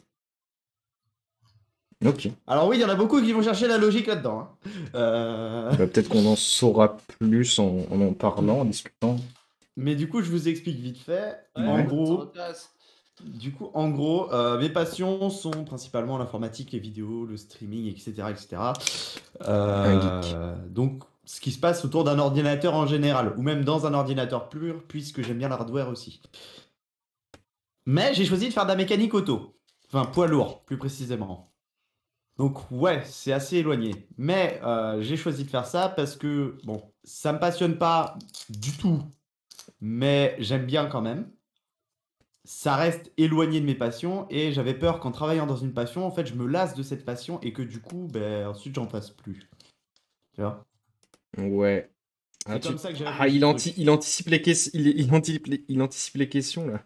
Ok. Alors oui, il y en a beaucoup qui vont chercher la logique là-dedans. hein. Euh, Bah, peut-être qu'on en saura plus en en, en parlant, en discutant. Mais du coup, je vous explique vite fait. Ouais, en gros. Du coup, en gros, euh, mes passions sont principalement l'informatique, les vidéos, le streaming, etc. etc. Euh, Un donc, ce qui se passe autour d'un ordinateur en général, ou même dans un ordinateur pur, puisque j'aime bien l'hardware aussi. Mais j'ai choisi de faire de la mécanique auto. Enfin, poids lourd, plus précisément. Donc ouais, c'est assez éloigné. Mais euh, j'ai choisi de faire ça parce que, bon, ça me passionne pas du tout, mais j'aime bien quand même. Ça reste éloigné de mes passions et j'avais peur qu'en travaillant dans une passion, en fait, je me lasse de cette passion et que du coup, ben, ensuite, j'en fasse plus. Tu vois? Ouais. C'est Ah, tu- comme ça que j'ai Ah, il, anti- anticipe les questions. Il, il anticipe les... il anticipe les questions là.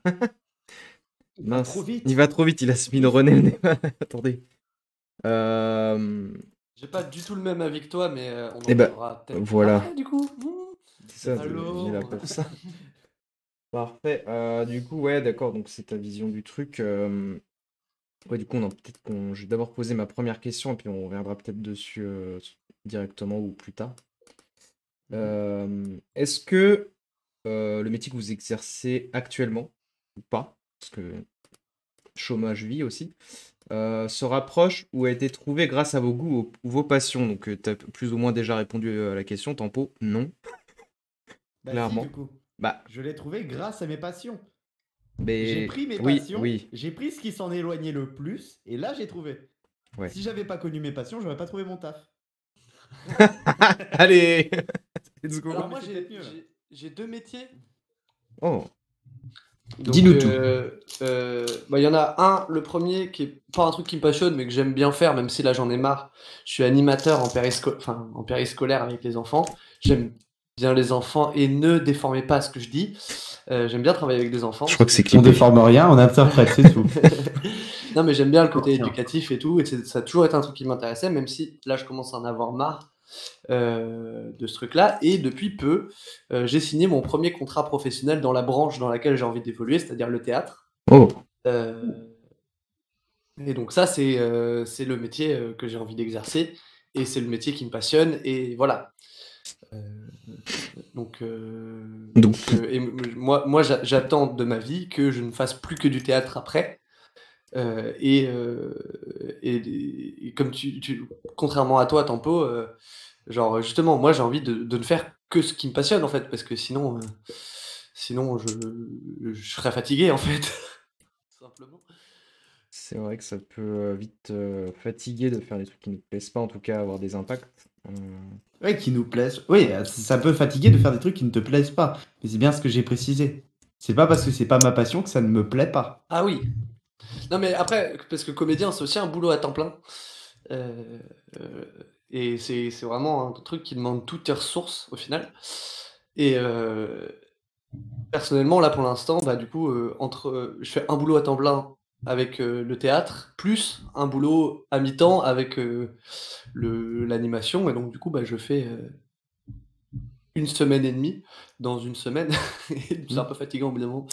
Il va Mince. trop vite. Il va trop vite. Il a speedrunné le. Attendez. Euh, J'ai pas du tout le même avis que toi, mais euh, on en Eh ben, parlera peut-être voilà. après, du coup. C'est ça, il pour. Parfait. Euh, du coup, ouais, d'accord. Donc, c'est ta vision du truc. euh, Ouais, du coup, on en- peut-être qu'on. Je vais d'abord poser ma première question et puis on reviendra peut-être dessus euh, directement ou plus tard. Euh, Est-ce que euh, le métier que vous exercez actuellement ou pas, parce que chômage vie aussi, euh, se rapproche ou a été trouvé grâce à vos goûts ou ou vos passions Donc, tu as plus ou moins déjà répondu à la question. Tempo, non. Bah, si, clairement. du coup. Bah, Je l'ai trouvé grâce à mes passions. mais. J'ai pris mes oui, passions, Oui, j'ai pris ce qui s'en éloignait le plus, et là j'ai trouvé. Ouais. Si j'avais pas connu mes passions, j'aurais pas trouvé mon taf. Allez Let's go Alors moi, j'ai deux métiers. Oh, Dis-nous tout. euh, euh, bah, Il y en a un, le premier, qui est pas un truc qui me passionne, mais que j'aime bien faire, même si là j'en ai marre. Je suis animateur en, périsco- enfin, en périscolaire avec les enfants. J'aime bien les enfants et ne déformez pas ce que je dis. Euh, j'aime bien travailler avec des enfants. je crois que c'est On déforme rien, on interprète, c'est tout. non, mais j'aime bien le côté Tiens. éducatif et tout. Et ça a toujours été un truc qui m'intéressait, même si là je commence à en avoir marre euh, de ce truc-là. Et depuis peu, euh, j'ai signé mon premier contrat professionnel dans la branche dans laquelle j'ai envie d'évoluer, c'est-à-dire le théâtre. Oh, Euh, et donc ça, c'est le métier que j'ai envie d'exercer et c'est le métier qui me passionne et voilà. Donc, Donc- et moi, moi j'a- j'attends de ma vie que je ne fasse plus que du théâtre après. Euh, et, euh, et, et comme tu, tu- contrairement à toi, Tempo, euh, genre justement, moi j'ai envie de, de ne faire que ce qui me passionne en fait, parce que sinon, euh, sinon je, je serais fatigué en fait, simplement. c'est vrai que ça peut vite euh, fatiguer de faire des trucs qui ne nous plaisent pas, en tout cas avoir des impacts. Euh, Ouais, qui nous plaisent. Oui, ça peut fatiguer de faire des trucs qui ne te plaisent pas. Mais c'est bien ce que j'ai précisé. C'est pas parce que c'est pas ma passion que ça ne me plaît pas. Ah oui. Non mais après, parce que comédien, c'est aussi un boulot à temps plein. Euh, euh, et c'est vraiment un truc qui demande toutes tes ressources au final. Et euh, personnellement, là pour l'instant, bah du coup, entre, je fais un boulot à temps plein avec le théâtre, plus un boulot à mi-temps avec l'animation. Et donc du coup, bah, je fais une semaine et demie dans une semaine. C'est un peu fatigant au bout d'un moment.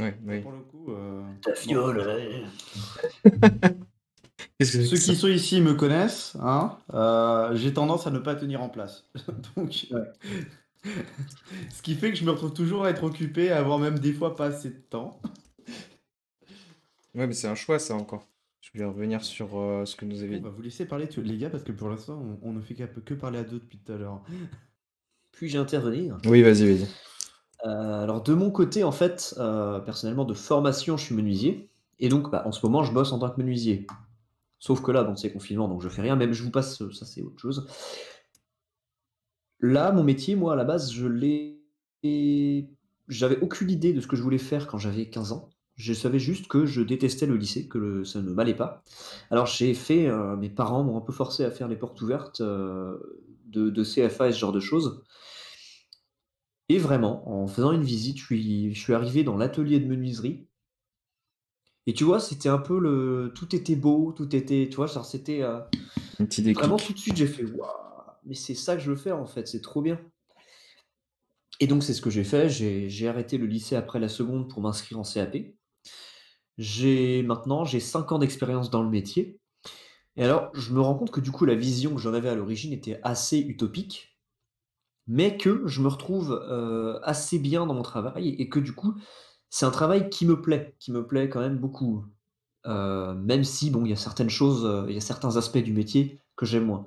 Ouais, ouais. Pour le coup, euh, Ta fiole, bon. ouais. Qu'est-ce que c'est Ceux que qui sont ici me connaissent. Hein euh, j'ai tendance à ne pas tenir en place. Donc, ce qui fait que je me retrouve toujours à être occupé, à avoir même des fois pas assez de temps. Ouais, mais c'est un choix, ça encore. Je vais revenir sur euh, ce que nous On avez va vous laisser parler, tu- les gars, parce que pour l'instant, on, on ne fait qu'à- que parler à deux depuis tout à l'heure. Puis-je intervenir? Oui, vas-y, vas-y. Euh, alors de mon côté, en fait, euh, personnellement, de formation, je suis menuisier. Et donc, bah, en ce moment, je bosse en tant que menuisier. Sauf que là, c'est confinement, donc je fais rien. Même je vous passe, ça c'est autre chose. Là, mon métier, moi, à la base, je l'ai... J'avais aucune idée de ce que je voulais faire quand j'avais 15 ans. Je savais juste que je détestais le lycée, que ça ne m'allait pas. Alors j'ai fait, euh, mes parents m'ont un peu forcé à faire les portes ouvertes de, de CFA et ce genre de choses. Et vraiment, en faisant une visite, je suis, je suis arrivé dans l'atelier de menuiserie. Et tu vois, c'était un peu le. Tout était beau, tout était. Tu vois, genre, c'était. euh, Un petit déclic. Vraiment, tout de suite, j'ai fait Waouh, mais c'est ça que je veux faire en fait, c'est trop bien. Et donc, c'est ce que j'ai fait. J'ai j'ai arrêté le lycée après la seconde pour m'inscrire en CAP. J'ai maintenant, j'ai 5 ans d'expérience dans le métier. Et alors, je me rends compte que du coup, la vision que j'en avais à l'origine était assez utopique, mais que je me retrouve euh, assez bien dans mon travail et que du coup, c'est un travail qui me plaît, qui me plaît quand même beaucoup. Euh, même si, bon, il y a certaines choses, euh, il y a certains aspects du métier que j'aime moins.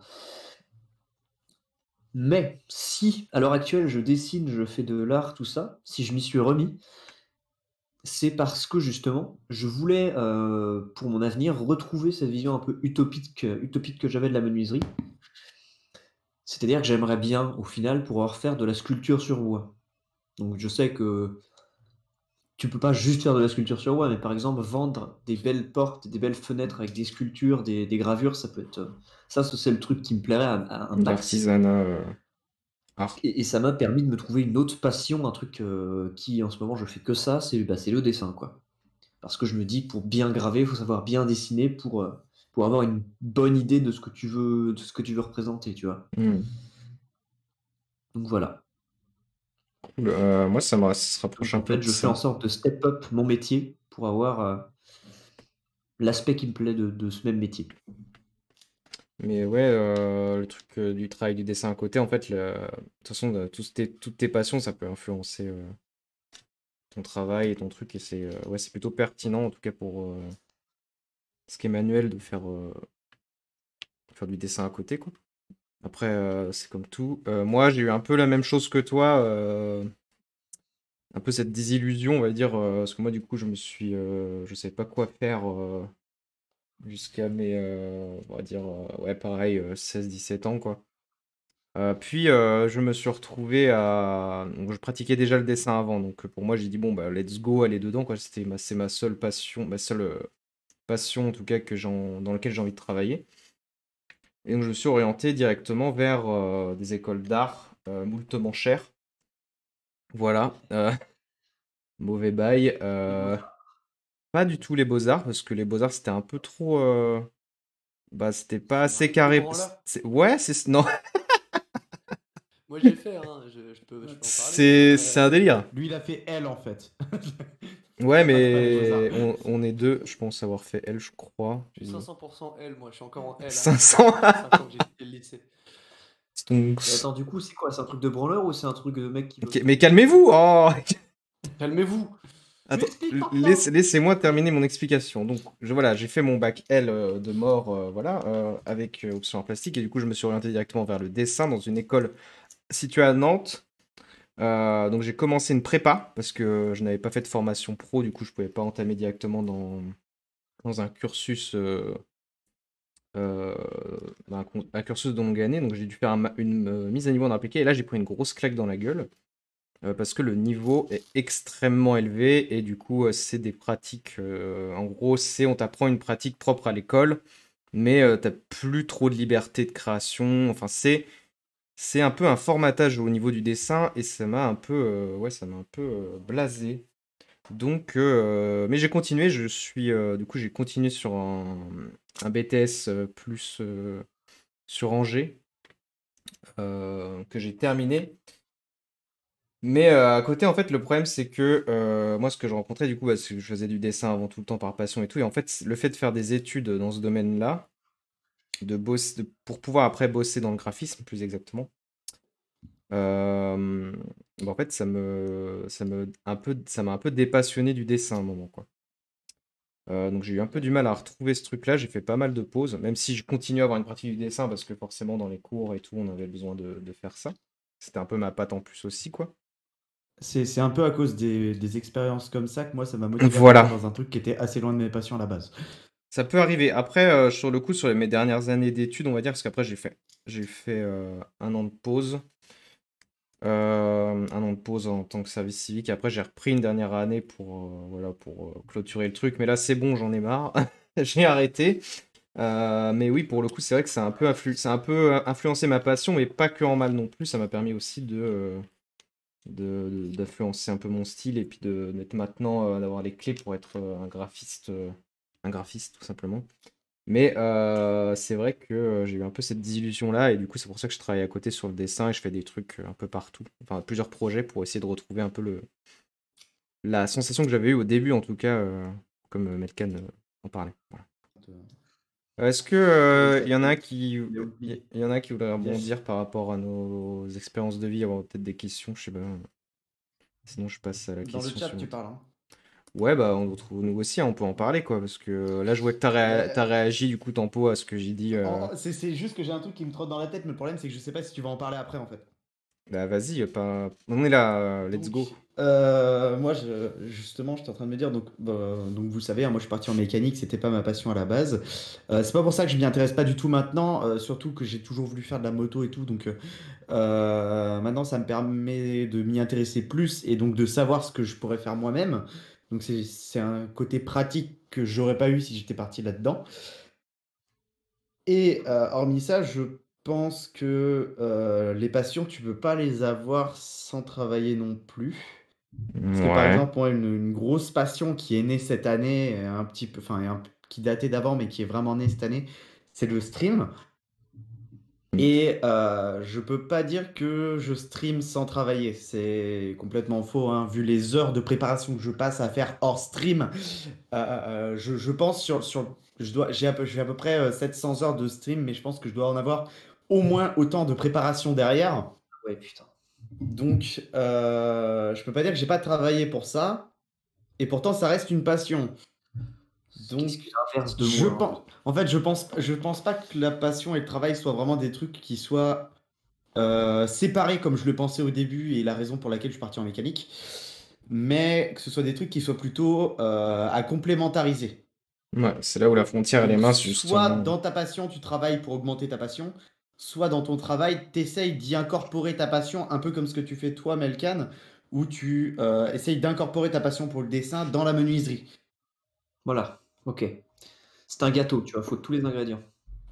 Mais si, à l'heure actuelle, je dessine, je fais de l'art, tout ça, si je m'y suis remis, c'est parce que justement, je voulais, pour mon avenir, retrouver cette vision un peu utopique que j'avais de la menuiserie. C'est-à-dire que j'aimerais bien, au final, pouvoir faire de la sculpture sur bois. Donc je sais que tu peux pas juste faire de la sculpture sur bois, mais par exemple vendre des belles portes, des belles fenêtres avec des sculptures, des, des gravures, ça peut être. Ça, c'est le truc qui me plairait à, à un. L'artisanat. euh, art. Et, et ça m'a permis de me trouver une autre passion, un truc euh, qui en ce moment je fais que ça, c'est bah, c'est le dessin quoi. Parce que je me dis pour bien graver, il faut savoir bien dessiner pour, euh, pour avoir une bonne idée de ce que tu veux, de ce que tu veux représenter, tu vois. Hmm. Donc voilà. Euh, moi, ça me ça se rapproche un en peu fait, de je fais en sorte de step up mon métier pour avoir euh, l'aspect qui me plaît de, de ce même métier. Mais ouais, euh, le truc du travail du dessin à côté, en fait, le- de toute façon, tes- toutes tes passions, ça peut influencer ton travail et ton truc. Et c'est ouais, plutôt pertinent, en tout cas pour ce qui est manuel, de faire, euh, faire du dessin à côté, quoi. Après, euh, c'est comme tout. Euh, moi, j'ai eu un peu la même chose que toi, un peu cette désillusion, on va dire, parce que moi, du coup, je me suis, je savais pas quoi faire. jusqu'à mes, on va dire, ouais, pareil, 16-17 ans, quoi. Puis, je me suis retrouvé à... je pratiquais déjà le dessin avant, donc pour moi, j'ai dit, bon, bah, let's go, aller dedans. C'était ma... C'est ma seule passion, ma seule passion, en tout cas, que j'en... dans laquelle j'ai envie de travailler. Et donc, je me suis orienté directement vers euh, des écoles d'art, euh, moultement chères. Voilà. euh, mauvais bail. euh, pas du tout les beaux-arts, parce que les beaux-arts, c'était un peu trop. euh, Bah, c'était pas assez carré. Ouais, c'est. Non, Moi, j'ai fait, hein, je, je peux, je peux en parler. c'est hein, c'est un délire. Lui, il a fait L en fait. Ouais, mais on, on est deux, je pense avoir fait elle, je crois. Je suis 500% L, moi, je suis encore en L. hein. 500. Ça fait cinq ans que j'ai quitté le lycée. Donc, Et attends, du coup, c'est quoi? C'est un truc de branleur ou c'est un truc de mec qui Mais calmez-vous! Oh Calmez-vous. Laisse- laissez-moi terminer mon explication. Donc, je, voilà, j'ai fait mon bac L euh, de mort, euh, voilà, euh, avec euh, option en plastique, et du coup, je me suis orienté directement vers le dessin dans une école située à Nantes. Euh, donc, j'ai commencé une prépa parce que je n'avais pas fait de formation pro, du coup, je pouvais pas entamer directement dans, un cursus, euh, euh, un, cursus de longue année. Donc, j'ai dû faire une mise à niveau en appliqué, et là, j'ai pris une grosse claque dans la gueule parce que le niveau est extrêmement élevé et du coup, c'est des pratiques. en gros, c'est on t'apprend une pratique propre à l'école, mais t'as plus trop de liberté de création. Enfin, c'est c'est un peu un formatage au niveau du dessin et ça m'a un peu euh, ouais, ça m'a un peu euh, blasé. Donc, euh, mais j'ai continué. Je suis du coup, j'ai continué sur un, BTS plus sur Angers que j'ai terminé. Mais à côté, en fait, le problème, c'est que moi, ce que je rencontrais, du coup, bah, c'est que je faisais du dessin avant tout le temps par passion et tout. Et en fait, le fait de faire des études dans ce domaine-là, de bosser, de- pour pouvoir après bosser dans le graphisme, plus exactement, euh, en fait, ça me, ça me, un peu, ça m'a un peu dépassionné du dessin à un moment, quoi. Euh, donc j'ai eu un peu du mal à retrouver ce truc-là, j'ai fait pas mal de pauses, même si je continue à avoir une pratique du dessin parce que forcément dans les cours et tout, on avait besoin de, de faire ça. C'était un peu ma patte en plus aussi, quoi. C'est c'est un peu à cause des, des expériences comme ça que moi, ça m'a motivé Voilà. dans un truc qui était assez loin de mes passions à la base. Ça peut arriver. Après, euh, sur le coup, sur mes dernières années d'études, on va dire, parce qu'après, j'ai fait, fait euh, un an de pause. Euh, un an de pause en tant que service civique. Après, j'ai repris une dernière année pour, voilà, pour clôturer le truc. Mais là, c'est bon, j'en ai marre. J'ai arrêté. Mais oui, pour le coup, c'est vrai que ça a un peu, influencé ma passion, mais pas que en mal non plus. Ça m'a permis aussi de, d'influencer un peu mon style et puis d'être maintenant, d'avoir les clés pour être un graphiste, un graphiste tout simplement. Mais euh, c'est vrai que euh, j'ai eu un peu cette désillusion-là, et du coup, c'est pour ça que je travaille à côté sur le dessin et je fais des trucs euh, un peu partout, enfin plusieurs projets pour essayer de retrouver un peu le la sensation que j'avais eue au début, en tout cas, euh, comme Melkan en parlait. Voilà. Est-ce que euh, il y en a qui il y en a qui voudraient rebondir par rapport à nos expériences de vie, avoir peut-être des questions, je sais pas. Sinon, je passe à la Dans le question tu parles. hein. Ouais, bah on retrouve nous aussi, hein, on peut en parler quoi, parce que là je vois que t'as ré- Euh, t'as réagi du coup tempo à ce que j'ai dit. euh, C'est c'est juste que j'ai un truc qui me trotte dans la tête, mais le problème c'est que je sais pas si tu vas en parler après en fait. Bah vas-y, pas... on est là, euh, let's go. Euh, moi, je, justement, j'étais en train de me dire, donc, bah, donc vous le savez, hein, moi je suis parti en mécanique, c'était pas ma passion à la base. C'est pas pour ça que je m'y intéresse pas du tout maintenant, surtout que j'ai toujours voulu faire de la moto et tout, donc maintenant ça me permet de m'y intéresser plus et donc de savoir ce que je pourrais faire moi-même. Donc c'est un côté pratique que j'aurais pas eu si j'étais parti là-dedans. Et euh, hormis ça, je pense que euh, les passions, tu peux pas les avoir sans travailler non plus. Parce que par exemple, moi, une, une grosse passion qui est née cette année, un petit peu, enfin, qui datait d'avant, mais qui est vraiment née cette année, c'est le stream. Et euh, je peux pas dire que je stream sans travailler. C'est complètement faux, hein. Vu les heures de préparation que je passe à faire hors stream, euh, euh, je, je pense sur, sur je dois, j'ai à peu, à peu près euh, 700 heures de stream, mais je pense que je dois en avoir au moins autant de préparation derrière. Ouais, putain. Donc, euh, je peux pas dire que j'ai pas travaillé pour ça, et pourtant ça reste une passion. Donc, de je moi hein. pense, en fait, je pense, je pense pas que la passion et le travail soient vraiment des trucs qui soient euh, séparés comme je le pensais au début et la raison pour laquelle je suis parti en mécanique, mais que ce soit des trucs qui soient plutôt euh, à complémentariser. Ouais, c'est là où la frontière elle est mince soit justement. dans ta passion, tu travailles pour augmenter ta passion, soit dans ton travail, tu essayes d'y incorporer ta passion, un peu comme ce que tu fais toi, Melkan, où tu euh, essayes d'incorporer ta passion pour le dessin dans la menuiserie. Voilà, ok. C'est un gâteau, tu vois, faut tous les ingrédients.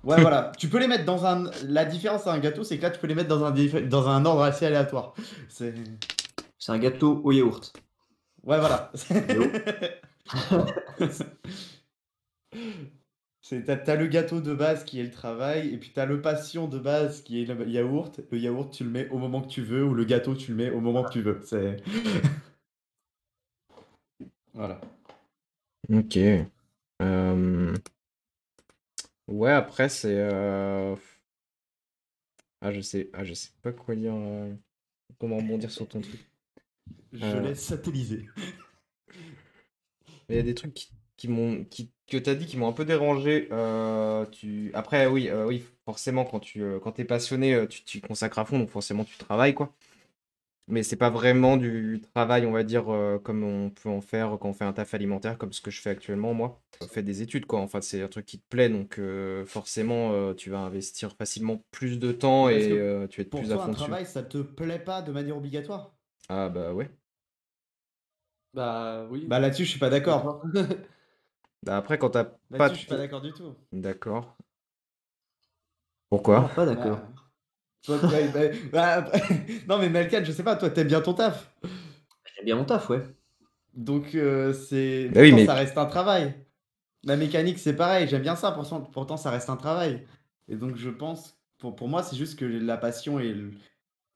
Ouais, voilà. Tu peux les mettre dans un. La différence à un gâteau, c'est que là, tu peux les mettre dans un, dif- dans un ordre assez aléatoire. C'est. C'est un gâteau au yaourt. Ouais, voilà. C'est, t'as, t'as le gâteau de base qui est le travail, et puis t'as le passion de base qui est le yaourt. Le yaourt, tu le mets au moment que tu veux, ou le gâteau, tu le mets au moment que tu veux. C'est. voilà. Ok. Euh, Ouais, après c'est... euh, Ah je sais, ah je sais pas quoi dire, euh, comment rebondir sur ton truc. Je laisse satelliser. Mais il y a des trucs qui, qui m'ont, qui, que tu as dit qui m'ont un peu dérangé. euh, tu... Après, oui, euh, oui, forcément, quand tu euh, quand es passionné, tu tu y consacres à fond, donc forcément, tu travailles, quoi. Mais c'est pas vraiment du travail, on va dire, euh, comme on peut en faire quand on fait un taf alimentaire, comme ce que je fais actuellement, moi. On fait des études, quoi. Enfin, c'est un truc qui te plaît, donc euh, forcément, euh, tu vas investir facilement plus de temps Parce et euh, tu vas être Pour plus à toi, un fond dessus. travail, ça te plaît pas de manière obligatoire? Ah, bah ouais. Bah oui. Bah là-dessus, je suis pas d'accord. Bah, après, quand t'as pas Là-dessus, je suis pas d'accord du tout. D'accord. Pourquoi? Pas d'accord. Bah, toi, ouais, bah, bah, non, mais Melkan, je sais pas, toi, t'aimes bien ton taf? J'aime bien mon taf, ouais. Donc, euh, c'est. Bah oui, pourtant, mais- ça reste un travail. La mécanique, c'est pareil, j'aime bien ça, pourtant, pourtant, ça reste un travail. Et donc, je pense, pour, pour moi, c'est juste que la passion et le,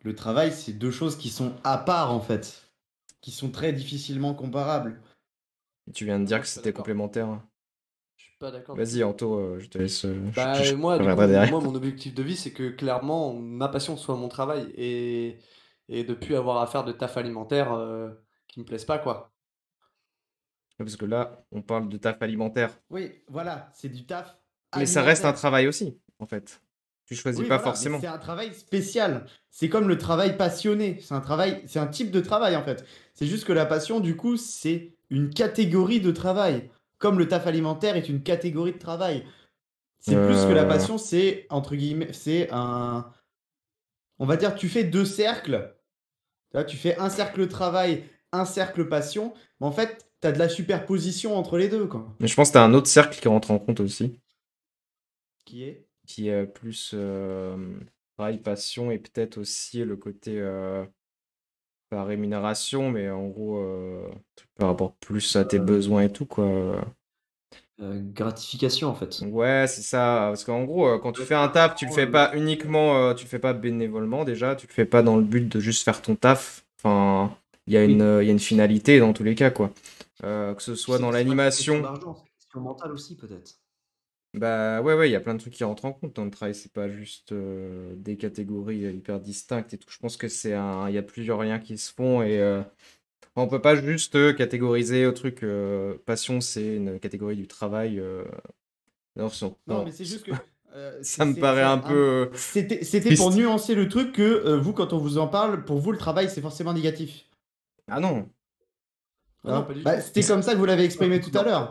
le travail, c'est deux choses qui sont à part, en fait. Qui sont très difficilement comparables. Tu viens de dire que c'était complémentaire. Je suis pas d'accord. Vas-y, Anto, euh, je te laisse. euh, je- Bah, je- moi, je coup, derrière. moi, mon objectif de vie, c'est que clairement, ma passion soit mon travail et, et de plus avoir à faire de taf alimentaire euh, qui me plaise pas, quoi. Parce que là, on parle de taf alimentaire. Oui, voilà, c'est du taf. Mais ça reste un travail aussi, en fait. Tu choisis Oui, pas voilà, forcément. C'est un travail spécial. C'est comme le travail passionné. C'est un travail, c'est un type de travail en fait. C'est juste que la passion, du coup, c'est une catégorie de travail. Comme le taf alimentaire est une catégorie de travail. C'est plus que la Euh. passion, c'est entre guillemets, c'est un. On va dire, tu fais deux cercles. Tu vois, tu fais un cercle travail, un cercle passion. Mais en fait, tu as de la superposition entre les deux, quoi. Mais je pense que t'as un autre cercle qui rentre en compte aussi, Qui est? Qui est plus euh, travail, passion et peut-être aussi le côté euh, pas rémunération, mais en gros, euh, par rapport plus à tes besoins et tout, quoi. Euh, gratification, en fait. Ouais, c'est ça. Parce qu'en gros, euh, quand tu fais un taf, tu le fais pas uniquement, euh, tu le fais pas bénévolement déjà, tu le fais pas dans le but de juste faire ton taf. Enfin, il y a une, euh, y a une finalité dans tous les cas, quoi. Euh, que ce soit dans l'animation. d'argent, c'est une question mentale aussi, peut-être. Bah ouais, ouais, il y a plein de trucs qui rentrent en compte dans le travail. C'est pas juste euh, des catégories euh, hyper distinctes et tout. Je pense que c'est un, il y a plusieurs liens qui se font et euh, On peut pas juste euh, catégoriser au truc euh, passion, c'est une catégorie du travail. euh, Non, non, Non, non. mais c'est juste que. euh, Ça me c'est- paraît c'est un peu. C'était c'était pour triste. nuancer le truc que euh, vous, quand on vous en parle, pour vous, le travail, c'est forcément négatif. Ah non. Ah non, Hein pas du Bah, tout. C'était comme ça que vous l'avez exprimé tout à l'heure.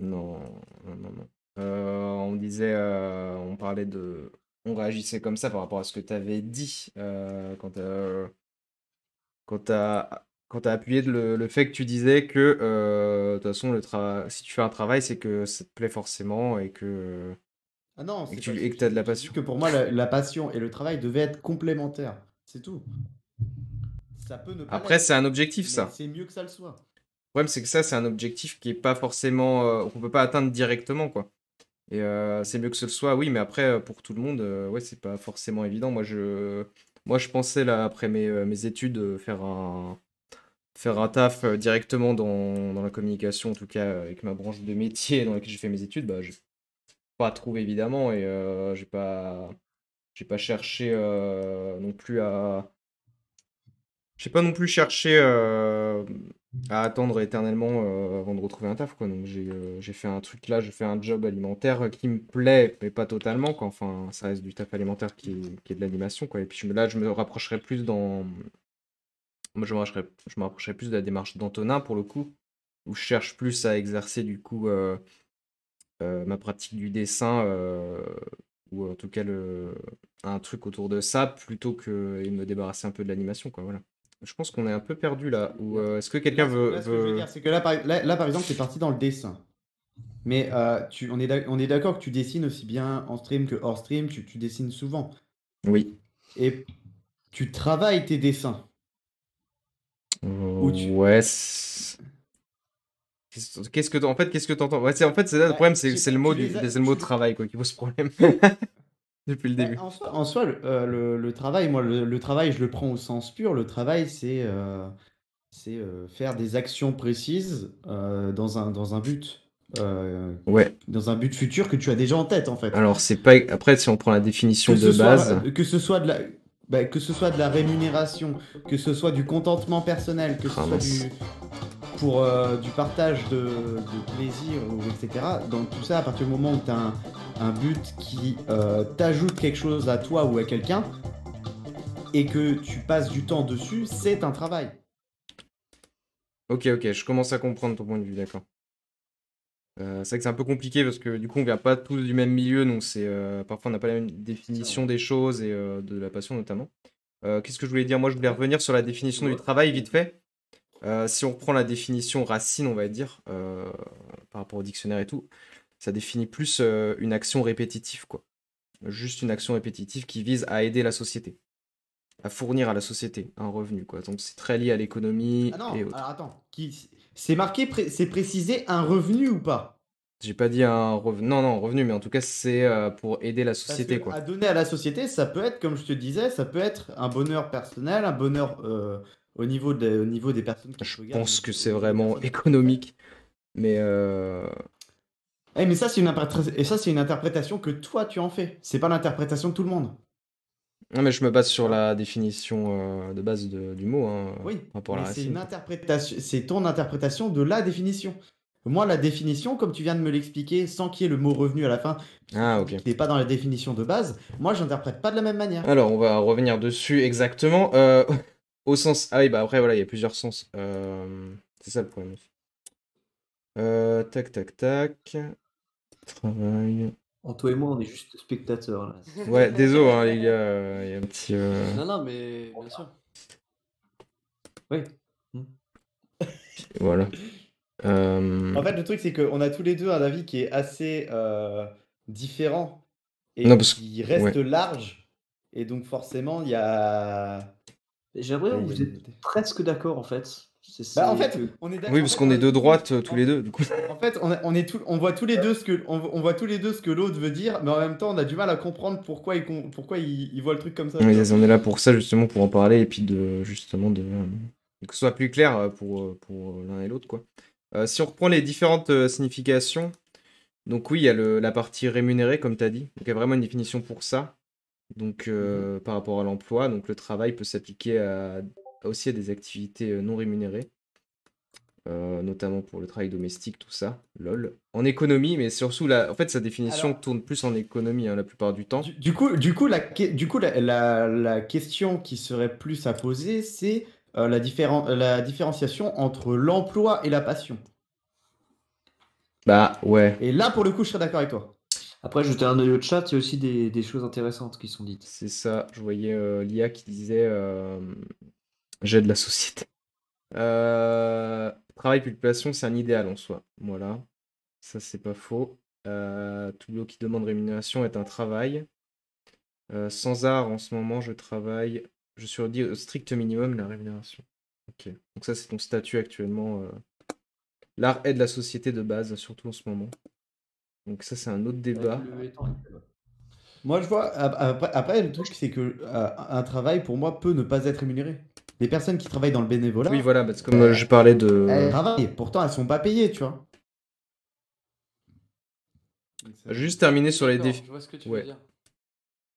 Non, non, non, non. Euh, on disait, euh, on parlait de, on réagissait comme ça par rapport à ce que tu avais dit euh, quand t'as, quand t'as, quand t'as appuyé le, le fait que tu disais que de toute façon le travail, si tu fais un travail, c'est que ça te plaît forcément et que Ah non, Et c'est que tu- et que t'as de la passion. que pour moi, la, la passion et le travail devaient être complémentaires. C'est tout. Ça peut ne pas après c'est un objectif ça. C'est mieux que ça le soit. Le problème c'est que ça c'est un objectif qui est pas forcément, euh, qu'on peut pas atteindre directement quoi. Et euh, c'est mieux que ce soit, oui, mais après, euh, pour tout le monde, euh, ouais, c'est pas forcément évident. Moi, je, moi, je pensais, là, après mes, mes études, faire un, faire un taf directement dans, dans la communication, en tout cas, avec ma branche de métier dans laquelle j'ai fait mes études. Bah, j'ai pas trouvé, évidemment, et j'ai pas, j'ai pas cherché non plus à. J'ai pas non plus cherché à attendre éternellement euh, avant de retrouver un taf, quoi. Donc j'ai euh, fait un truc là, j'ai fait un job alimentaire qui me plaît, mais pas totalement, quoi. Enfin, ça reste du taf alimentaire qui est, qui est de l'animation, quoi. Et puis là, je me rapprocherai plus dans. Je me rapprocherai, je me rapprocherai plus de la démarche d'Antonin, pour le coup, où je cherche plus à exercer, du coup, euh, euh, ma pratique du dessin, ou en tout cas un truc autour de ça, plutôt que et me débarrasser un peu de l'animation, quoi. Voilà. Je pense qu'on est un peu perdu là. Ou euh, est-ce que quelqu'un veut, là, ce que je veux veut- dire, c'est que là, par, là, là, par exemple, tu es parti dans le dessin. Mais euh, tu, on est d'ac- on est d'accord que tu dessines aussi bien en stream que hors stream, tu, tu dessines souvent. Oui. Et tu travailles tes dessins. Euh, tu- Ouais. Qu'est-ce que en fait qu'est-ce que t'entends? Ouais, en fait c'est là le Bah, problème c'est le mot c'est le mot travail quoi qui pose problème depuis le Bah, début. en soi, en soi, le, euh, le- le travail, moi, le, le travail, je le prends au sens pur. Le travail, c'est euh, c'est euh, faire des actions précises euh, dans un, dans un but. euh, Ouais. dans un but futur que tu as déjà en tête, en fait. Alors c'est pas après si on prend la définition que de soit, base. que ce soit de la bah, que ce soit de la rémunération, que ce soit du contentement personnel, que ce Ah, soit du pour euh, du partage de, de plaisir, etc. Dans tout ça, à partir du moment où tu as un, un but qui euh, t'ajoute quelque chose à toi ou à quelqu'un, et que tu passes du temps dessus, c'est un travail. Ok ok je commence à comprendre ton point de vue d'accord. Euh, c'est vrai que c'est un peu compliqué parce que du coup on vient pas tous du même milieu donc c'est euh, parfois on n'a pas la même définition des choses et euh, de la passion notamment. Qu'est-ce que je voulais dire? Moi je voulais revenir sur la définition du travail vite fait. Si on reprend la définition racine, on va dire, par rapport au dictionnaire et tout, ça définit plus une action répétitive, quoi. Juste une action répétitive qui vise à aider la société, à fournir à la société un revenu, quoi. Donc c'est très lié à l'économie Ah et autres. alors attends, qui... c'est marqué, pré- c'est précisé un revenu ou pas? J'ai pas dit un revenu, non, non, revenu, mais en tout cas c'est euh, pour aider la Parce société, que quoi. À donner à la société, ça peut être, comme je te disais, ça peut être un bonheur personnel, un bonheur euh, au, niveau de- au niveau des personnes qui Je pense que c'est vraiment économique, mais euh, Eh, mais ça, c'est une, interpré- et ça, c'est une interprétation que toi, tu en fais. C'est pas l'interprétation de tout le monde. Non, mais je me base sur la définition euh, de base de- du mot, hein, Oui, c'est racine. une interprétation, c'est ton interprétation de la définition. Moi, la définition, comme tu viens de me l'expliquer, sans qu'il y ait le mot revenu à la fin, Ah, qui n'est pas dans la définition de base, moi, j'interprète pas de la même manière. Alors, on va revenir dessus exactement. Euh, au sens. Ah oui, bah après, voilà, il y a plusieurs sens. Euh, C'est ça le problème. Tac, tac, tac. Travail. Anto et moi, on est juste spectateurs là. Ouais, désolé, hein, les gars. euh, Il y a un petit. euh, Non, non, mais bien sûr. Oui. Voilà. Euh, En fait, le truc, c'est qu'on a tous les deux un avis qui est assez euh, différent et Non, parce- qui reste large. Et donc, forcément, il y a. J'ai l'impression que vous êtes presque d'accord en fait. C'est- Bah, en fait, on est. Oui, parce qu'on on est de droite euh, tous les deux, du coup. En fait, on, a- on est tout, on voit tous les deux ce que, on, on voit tous les deux ce que l'autre veut dire, mais en même temps, on a du mal à comprendre pourquoi il, pourquoi il, il voit le truc comme ça. Oui, on est là pour ça, justement, pour en parler et puis de justement de que ce soit plus clair euh, pour, euh, pour l'un et l'autre, quoi. Euh, si on reprend les différentes euh, significations, donc oui, il y a le- la partie rémunérée, comme tu as dit. Donc il y a vraiment une définition pour ça. Donc euh, par rapport à l'emploi, donc le travail peut s'appliquer à aussi à des activités euh, non rémunérées, euh, notamment pour le travail domestique, tout ça, lol. En économie, mais surtout, la... en fait, sa définition Alors- tourne plus en économie hein, la plupart du temps. Du, du coup, du coup, la, du coup, la, la- la question qui serait plus à poser, c'est euh, la, différen- la différenciation entre l'emploi et la passion. Bah ouais, Et là, pour le coup, je serais d'accord avec toi. Après, jeter un œil au chat, il y a aussi des, des choses intéressantes qui sont dites. c'est ça. Je voyais euh, l'IA qui disait euh, j'aide la société. Euh, travail passion, c'est un idéal en soi. Voilà, ça c'est pas faux. Euh, tout boulot qui demande rémunération est un travail. Euh, sans art, en ce moment, je travaille. Je suis au strict minimum la rémunération. Ok. Donc ça, c'est ton statut actuellement. euh. L'art aide la société de base, surtout en ce moment. Donc ça, c'est un autre débat. Moi, je vois. ap- Après, après, le truc, c'est que euh, un travail, pour moi, peut ne pas être rémunéré. Les personnes qui travaillent dans le bénévolat, Oui, voilà, parce que comme euh, je parlais de. elles travaillent. Pourtant, elles sont pas payées, tu vois. Juste terminer sur les D'accord, défi- Je vois ce que tu Ouais. veux dire.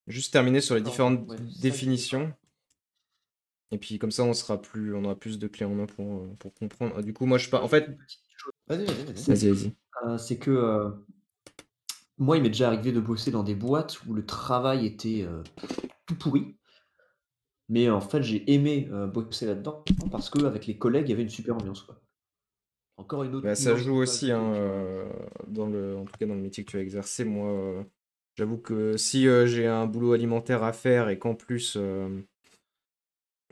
Juste terminer sur les différentes ouais, que définitions. Et puis comme ça, on sera plus, on aura plus de clés en main pour, euh, pour comprendre. Ah, Du coup, moi, je pas. En fait, Vas-y, vas-y, vas-y. vas-y, vas-y. Euh, c'est que euh, moi, il m'est déjà arrivé de bosser dans des boîtes où le travail était euh, tout pourri. Mais en fait, j'ai aimé euh, bosser là-dedans parce qu'avec les collègues, il y avait une super ambiance. Quoi. Encore une autre. Bah, ça joue aussi, hein, euh, dans le, en tout cas dans le métier que tu as exercé. Moi, euh, j'avoue que si euh, j'ai un boulot alimentaire à faire et qu'en plus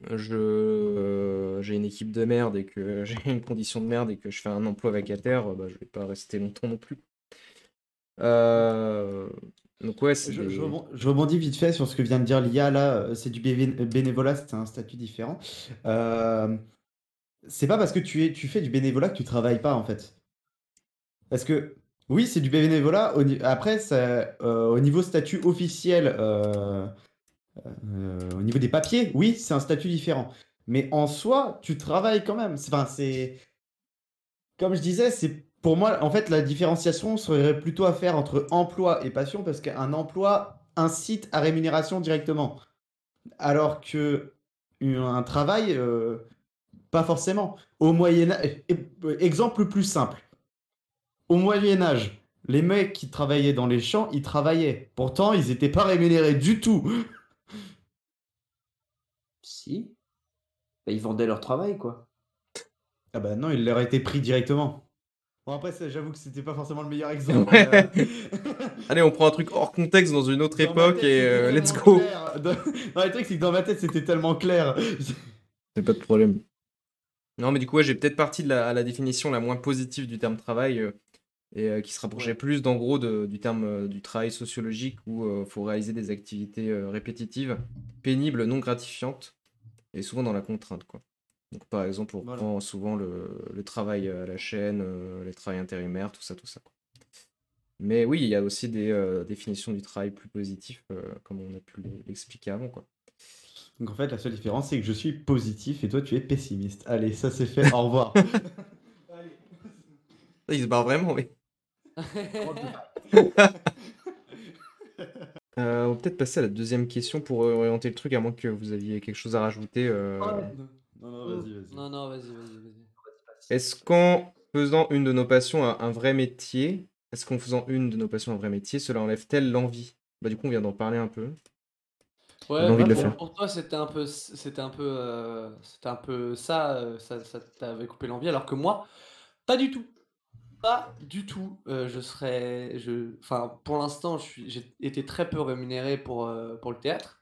je j'ai une équipe de merde et que j'ai une condition de merde et que je fais un emploi vacataire, bah, je vais pas rester longtemps non plus. Euh, donc ouais, c'est Je, des- rebondis vite fait sur ce que vient de dire Lia. Là, euh, c'est du bénévolat, c'est un statut différent. Euh, c'est pas parce que tu, es, tu fais du bénévolat que tu travailles pas, en fait. Parce que, oui, c'est du bénévolat. après, ça, euh, au niveau statut officiel, euh, au niveau des papiers, oui, c'est un statut différent. Mais en soi, tu travailles quand même. Enfin, c'est. Comme je disais, c'est pour moi, en fait, la différenciation serait plutôt à faire entre emploi et passion, parce qu'un emploi incite à rémunération directement. Alors que un travail, euh, pas forcément. Au Moyen Âge, exemple le plus simple. Au Moyen Âge, les mecs qui travaillaient dans les champs, ils travaillaient. Pourtant, ils n'étaient pas rémunérés du tout. Si. Bah, ils vendaient leur travail, quoi. Ah bah non, il leur été pris directement. Bon après, j'avoue que c'était pas forcément le meilleur exemple. Ouais. euh, Allez, on prend un truc hors contexte dans une autre dans époque tête, et euh, let's go. Dans- Non, le truc, c'est que dans ma tête, c'était tellement clair. C'est pas de problème. Non, mais du coup, ouais, j'ai peut-être parti de la, à la définition la moins positive du terme travail euh, et euh, qui se rapprochait Ouais. plus d'en gros de- du terme euh, du travail sociologique où il faut réaliser des activités euh, répétitives, pénibles, non gratifiantes et souvent dans la contrainte. Quoi. Donc, par exemple, on Voilà. prend souvent le, le travail à la chaîne, euh, les travails intérimaires, tout ça, tout ça. Mais oui, il y a aussi des euh, définitions du travail plus positif, euh, comme on a pu l'expliquer avant. Quoi. Donc en fait, la seule différence, c'est que je suis positif et toi, tu es pessimiste. Allez, ça c'est fait. Au revoir. Il se barre vraiment, oui. Euh, on va peut-être passer à la deuxième question pour orienter le truc, à moins que vous aviez quelque chose à rajouter. euh. Non, non, vas-y, vas-y. Non, non, vas-y. Est-ce qu'en faisant une de nos passions un, un vrai métier, est-ce qu'en faisant une de nos passions un vrai métier, cela enlève-t-elle l'envie? Bah du coup, on vient d'en parler un peu. Ouais, envie bah, de le pour, faire. pour toi, c'était un peu, c'était un peu, euh, c'était un peu ça, euh, ça, ça t'avait coupé l'envie, alors que moi, pas du tout, pas du tout. Euh, je serais, je, enfin, pour l'instant, je suis, j'ai été très peu rémunéré pour euh, pour le théâtre,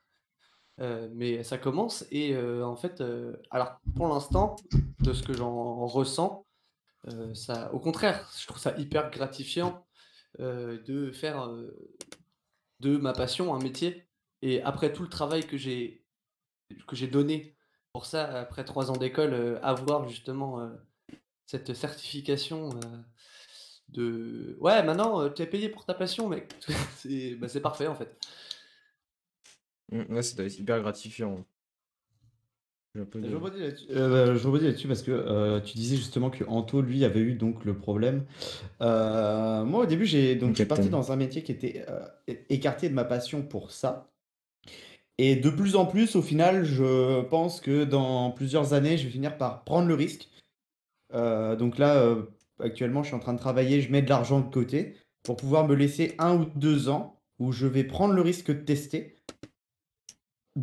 euh, mais ça commence et euh, en fait, euh, alors pour l'instant, de ce que j'en ressens, ça, au contraire, je trouve ça hyper gratifiant de faire de ma passion un métier. Et après tout le travail que j'ai que j'ai donné pour ça, après trois ans d'école, avoir justement cette certification de ouais, maintenant tu es payé pour ta passion, mec. c'est bah, c'est parfait en fait. Mm, Ouais, c'est hyper gratifiant. J'ai un peu Je de- rebondis là-dessus euh, rebondis là-dessus parce que euh, tu disais justement que Anto, lui, avait eu donc le problème. Euh, moi, au début, j'ai donc parti dans un métier qui était écarté de ma passion pour ça. Et de plus en plus, au final, je pense que dans plusieurs années, je vais finir par prendre le risque. Donc là, actuellement, je suis en train de travailler, je mets de l'argent de côté pour pouvoir me laisser un ou deux ans où je vais prendre le risque de tester,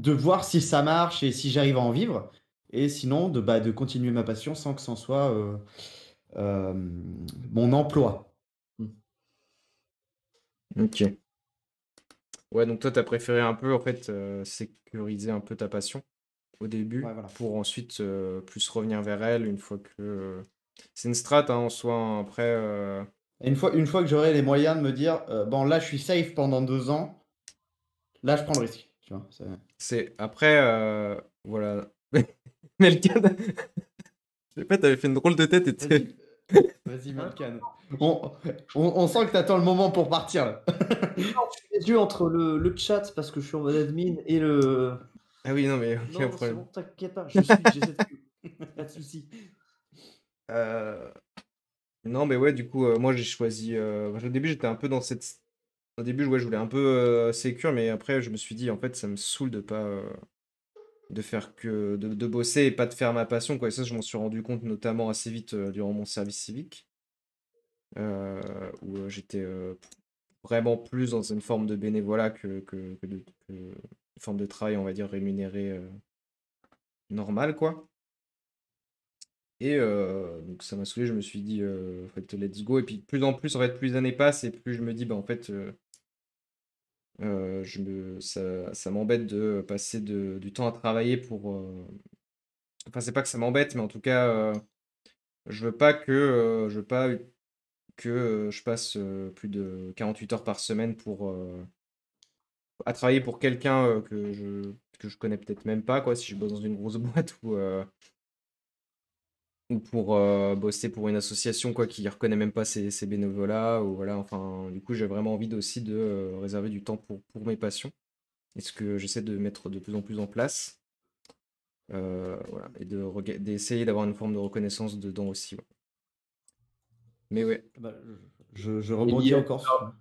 de voir si ça marche et si j'arrive à en vivre, et sinon de, bah, de continuer ma passion sans que ce soit euh, euh, mon emploi. Ok. Ouais, donc toi, t'as préféré un peu, en fait, euh, sécuriser un peu ta passion au début Ouais, voilà. pour ensuite euh, plus revenir vers elle une fois que. C'est une strat hein, en soi. hein. Après, euh, une fois, une fois que j'aurai les moyens de me dire, euh, bon là je suis safe pendant deux ans, là je prends le risque. Tu vois, c'est- c'est. Après, euh, voilà. Melkan, je sais pas, t'avais fait une drôle de tête et t'es- Vas-y, vas-y Melkan. On, on, on sent que t'attends le moment pour partir là. les yeux entre le, le chat parce que je suis en mode admin et le. Ah oui, non, mais Non, aucun non, problème. bon, t'inquiète pas, je suis, j'essaie de. Pas de soucis. Euh, Non, mais ouais, du coup, euh, moi j'ai choisi. euh, Au début, j'étais un peu dans cette. Au début, je voulais un peu euh, sécure, mais après, je me suis dit, en fait, ça me saoule de pas. euh, de faire que. De, bosser et pas de faire ma passion, quoi. Et ça, je m'en suis rendu compte notamment assez vite euh, durant mon service civique, euh, où j'étais vraiment plus dans une forme de bénévolat que, que, une forme de travail, on va dire, rémunéré normal, quoi. Et donc ça m'a saoulé, je me suis dit, en fait, let's go. Et puis de plus en plus, en fait, plus les années passent et plus je me dis, bah en fait, euh, je me, ça, ça m'embête de passer du temps à travailler pour... euh, Enfin, c'est pas que ça m'embête, mais en tout cas, euh, je veux pas que, je veux pas que je passe plus de 48 heures par semaine pour... à travailler pour quelqu'un que je, que je connais peut-être même pas, quoi, si je bosse dans une grosse boîte ou... ou pour euh, bosser pour une association quoi qui reconnaît même pas ses, ses bénévolats ou voilà enfin du coup j'ai vraiment envie aussi de euh, réserver du temps pour, pour mes passions et ce que j'essaie de mettre de plus en plus en place Euh, voilà et de d'essayer d'avoir une forme de reconnaissance dedans aussi ouais. mais ouais Bah, je, je rebondis encore sur.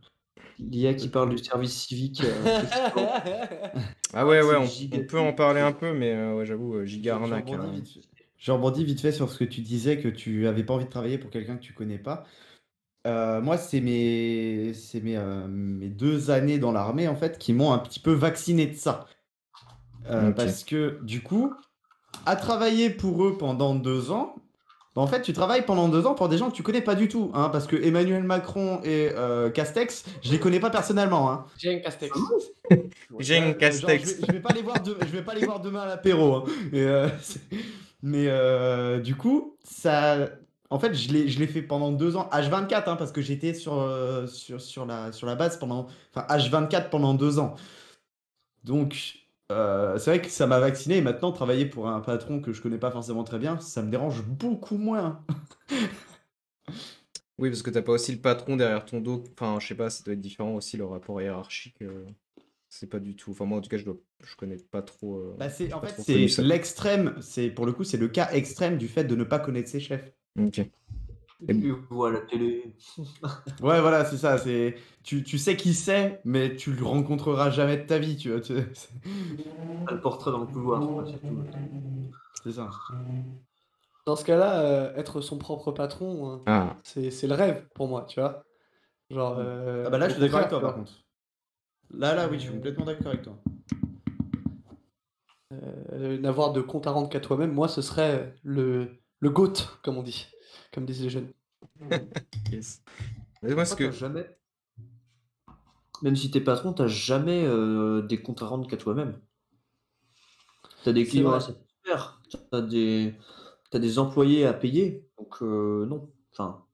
L'IA qui parle du service civique. euh, ah ouais ouais on, peut en parler un peu mais euh, ouais, j'avoue giga arnaque hein. Je rebondis vite fait sur ce que tu disais, que tu avais pas envie de travailler pour quelqu'un que tu connais pas. Euh, moi, c'est mes, c'est mes, euh, mes deux années dans l'armée, en fait, qui m'ont un petit peu vacciné de ça. Euh, Ok. Parce que, du coup, à travailler pour eux pendant deux ans, bah, en fait, tu travailles pendant deux ans pour des gens que tu connais pas du tout. Hein, parce que Emmanuel Macron et euh, Castex, je les connais pas personnellement. Hein. J'ai un castex. J'ai une Ouais, genre, Castex. je, vais, je vais pas les voir de- je vais pas les voir demain à l'apéro. hein. Et, euh, c'est- mais euh, du coup, ça, en fait, je l'ai, fait pendant deux ans, H24, hein, parce que j'étais sur, euh, sur, sur, la, sur la base pendant, enfin H24 pendant deux ans. Donc, euh, c'est vrai que ça m'a vacciné. Et maintenant, travailler pour un patron que je connais pas forcément très bien, ça me dérange beaucoup moins. oui parce que t'as pas aussi le patron derrière ton dos enfin je sais pas ça doit être différent aussi le rapport hiérarchique c'est pas du tout enfin moi en tout cas je dois je connais pas trop euh, Bah, c'est, en pas fait, c'est l'extrême. C'est pour le coup, c'est le cas extrême du fait de ne pas connaître ses chefs. ok Tu vois la télé. Ouais, voilà, c'est ça. C'est tu, tu sais qui c'est, mais tu le rencontreras jamais de ta vie, tu vois. tu- le portrait dans le couloir, surtout. C'est ça. Dans ce cas-là, euh, être son propre patron, euh, ah c'est c'est le rêve pour moi, tu vois. Genre. euh, Ah bah là, je suis d'accord avec toi, par contre. Là, là, oui, je suis complètement d'accord avec toi. euh, N'avoir de compte à rendre qu'à toi-même, moi, ce serait le, le GOAT, comme on dit, comme disent les jeunes. yes Mais moi ce Toi, que jamais. Même si t'es patron, t'as jamais euh, des comptes à rendre qu'à toi-même. T'as des clients à satisfaire, t'as des... t'as des employés à payer, donc euh, non. Enfin,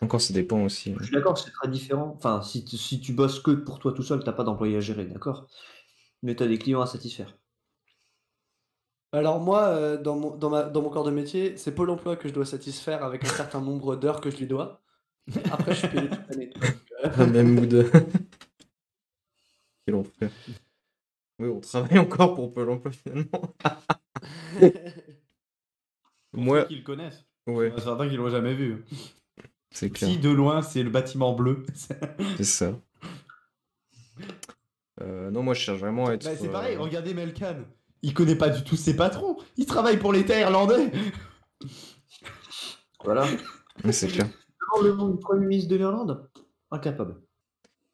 encore ça dépend aussi je suis d'accord que c'est très différent. Enfin, si, tu- si tu bosses que pour toi tout seul, t'as pas d'employés à gérer, d'accord? Mais t'as des clients à satisfaire. Alors moi, euh, dans mon, dans, ma, dans mon corps de métier, c'est Pôle emploi que je dois satisfaire avec un certain nombre d'heures que je lui dois. Après, je suis payé toute l'année. le même mood quel enfer oui on travaille encore pour Pôle emploi finalement Pour Moi- ceux qui le connaissent. ouais Il y en a certains qui l'ont jamais vu. C'est clair Si de loin, c'est le bâtiment bleu. c'est ça Euh, non, moi je cherche vraiment à être. Bah, c'est pareil, euh, regardez Melkan. Il connaît pas du tout ses patrons. Il travaille pour l'État irlandais. Voilà. c'est clair. le Premier ministre de l'Irlande? Incapable.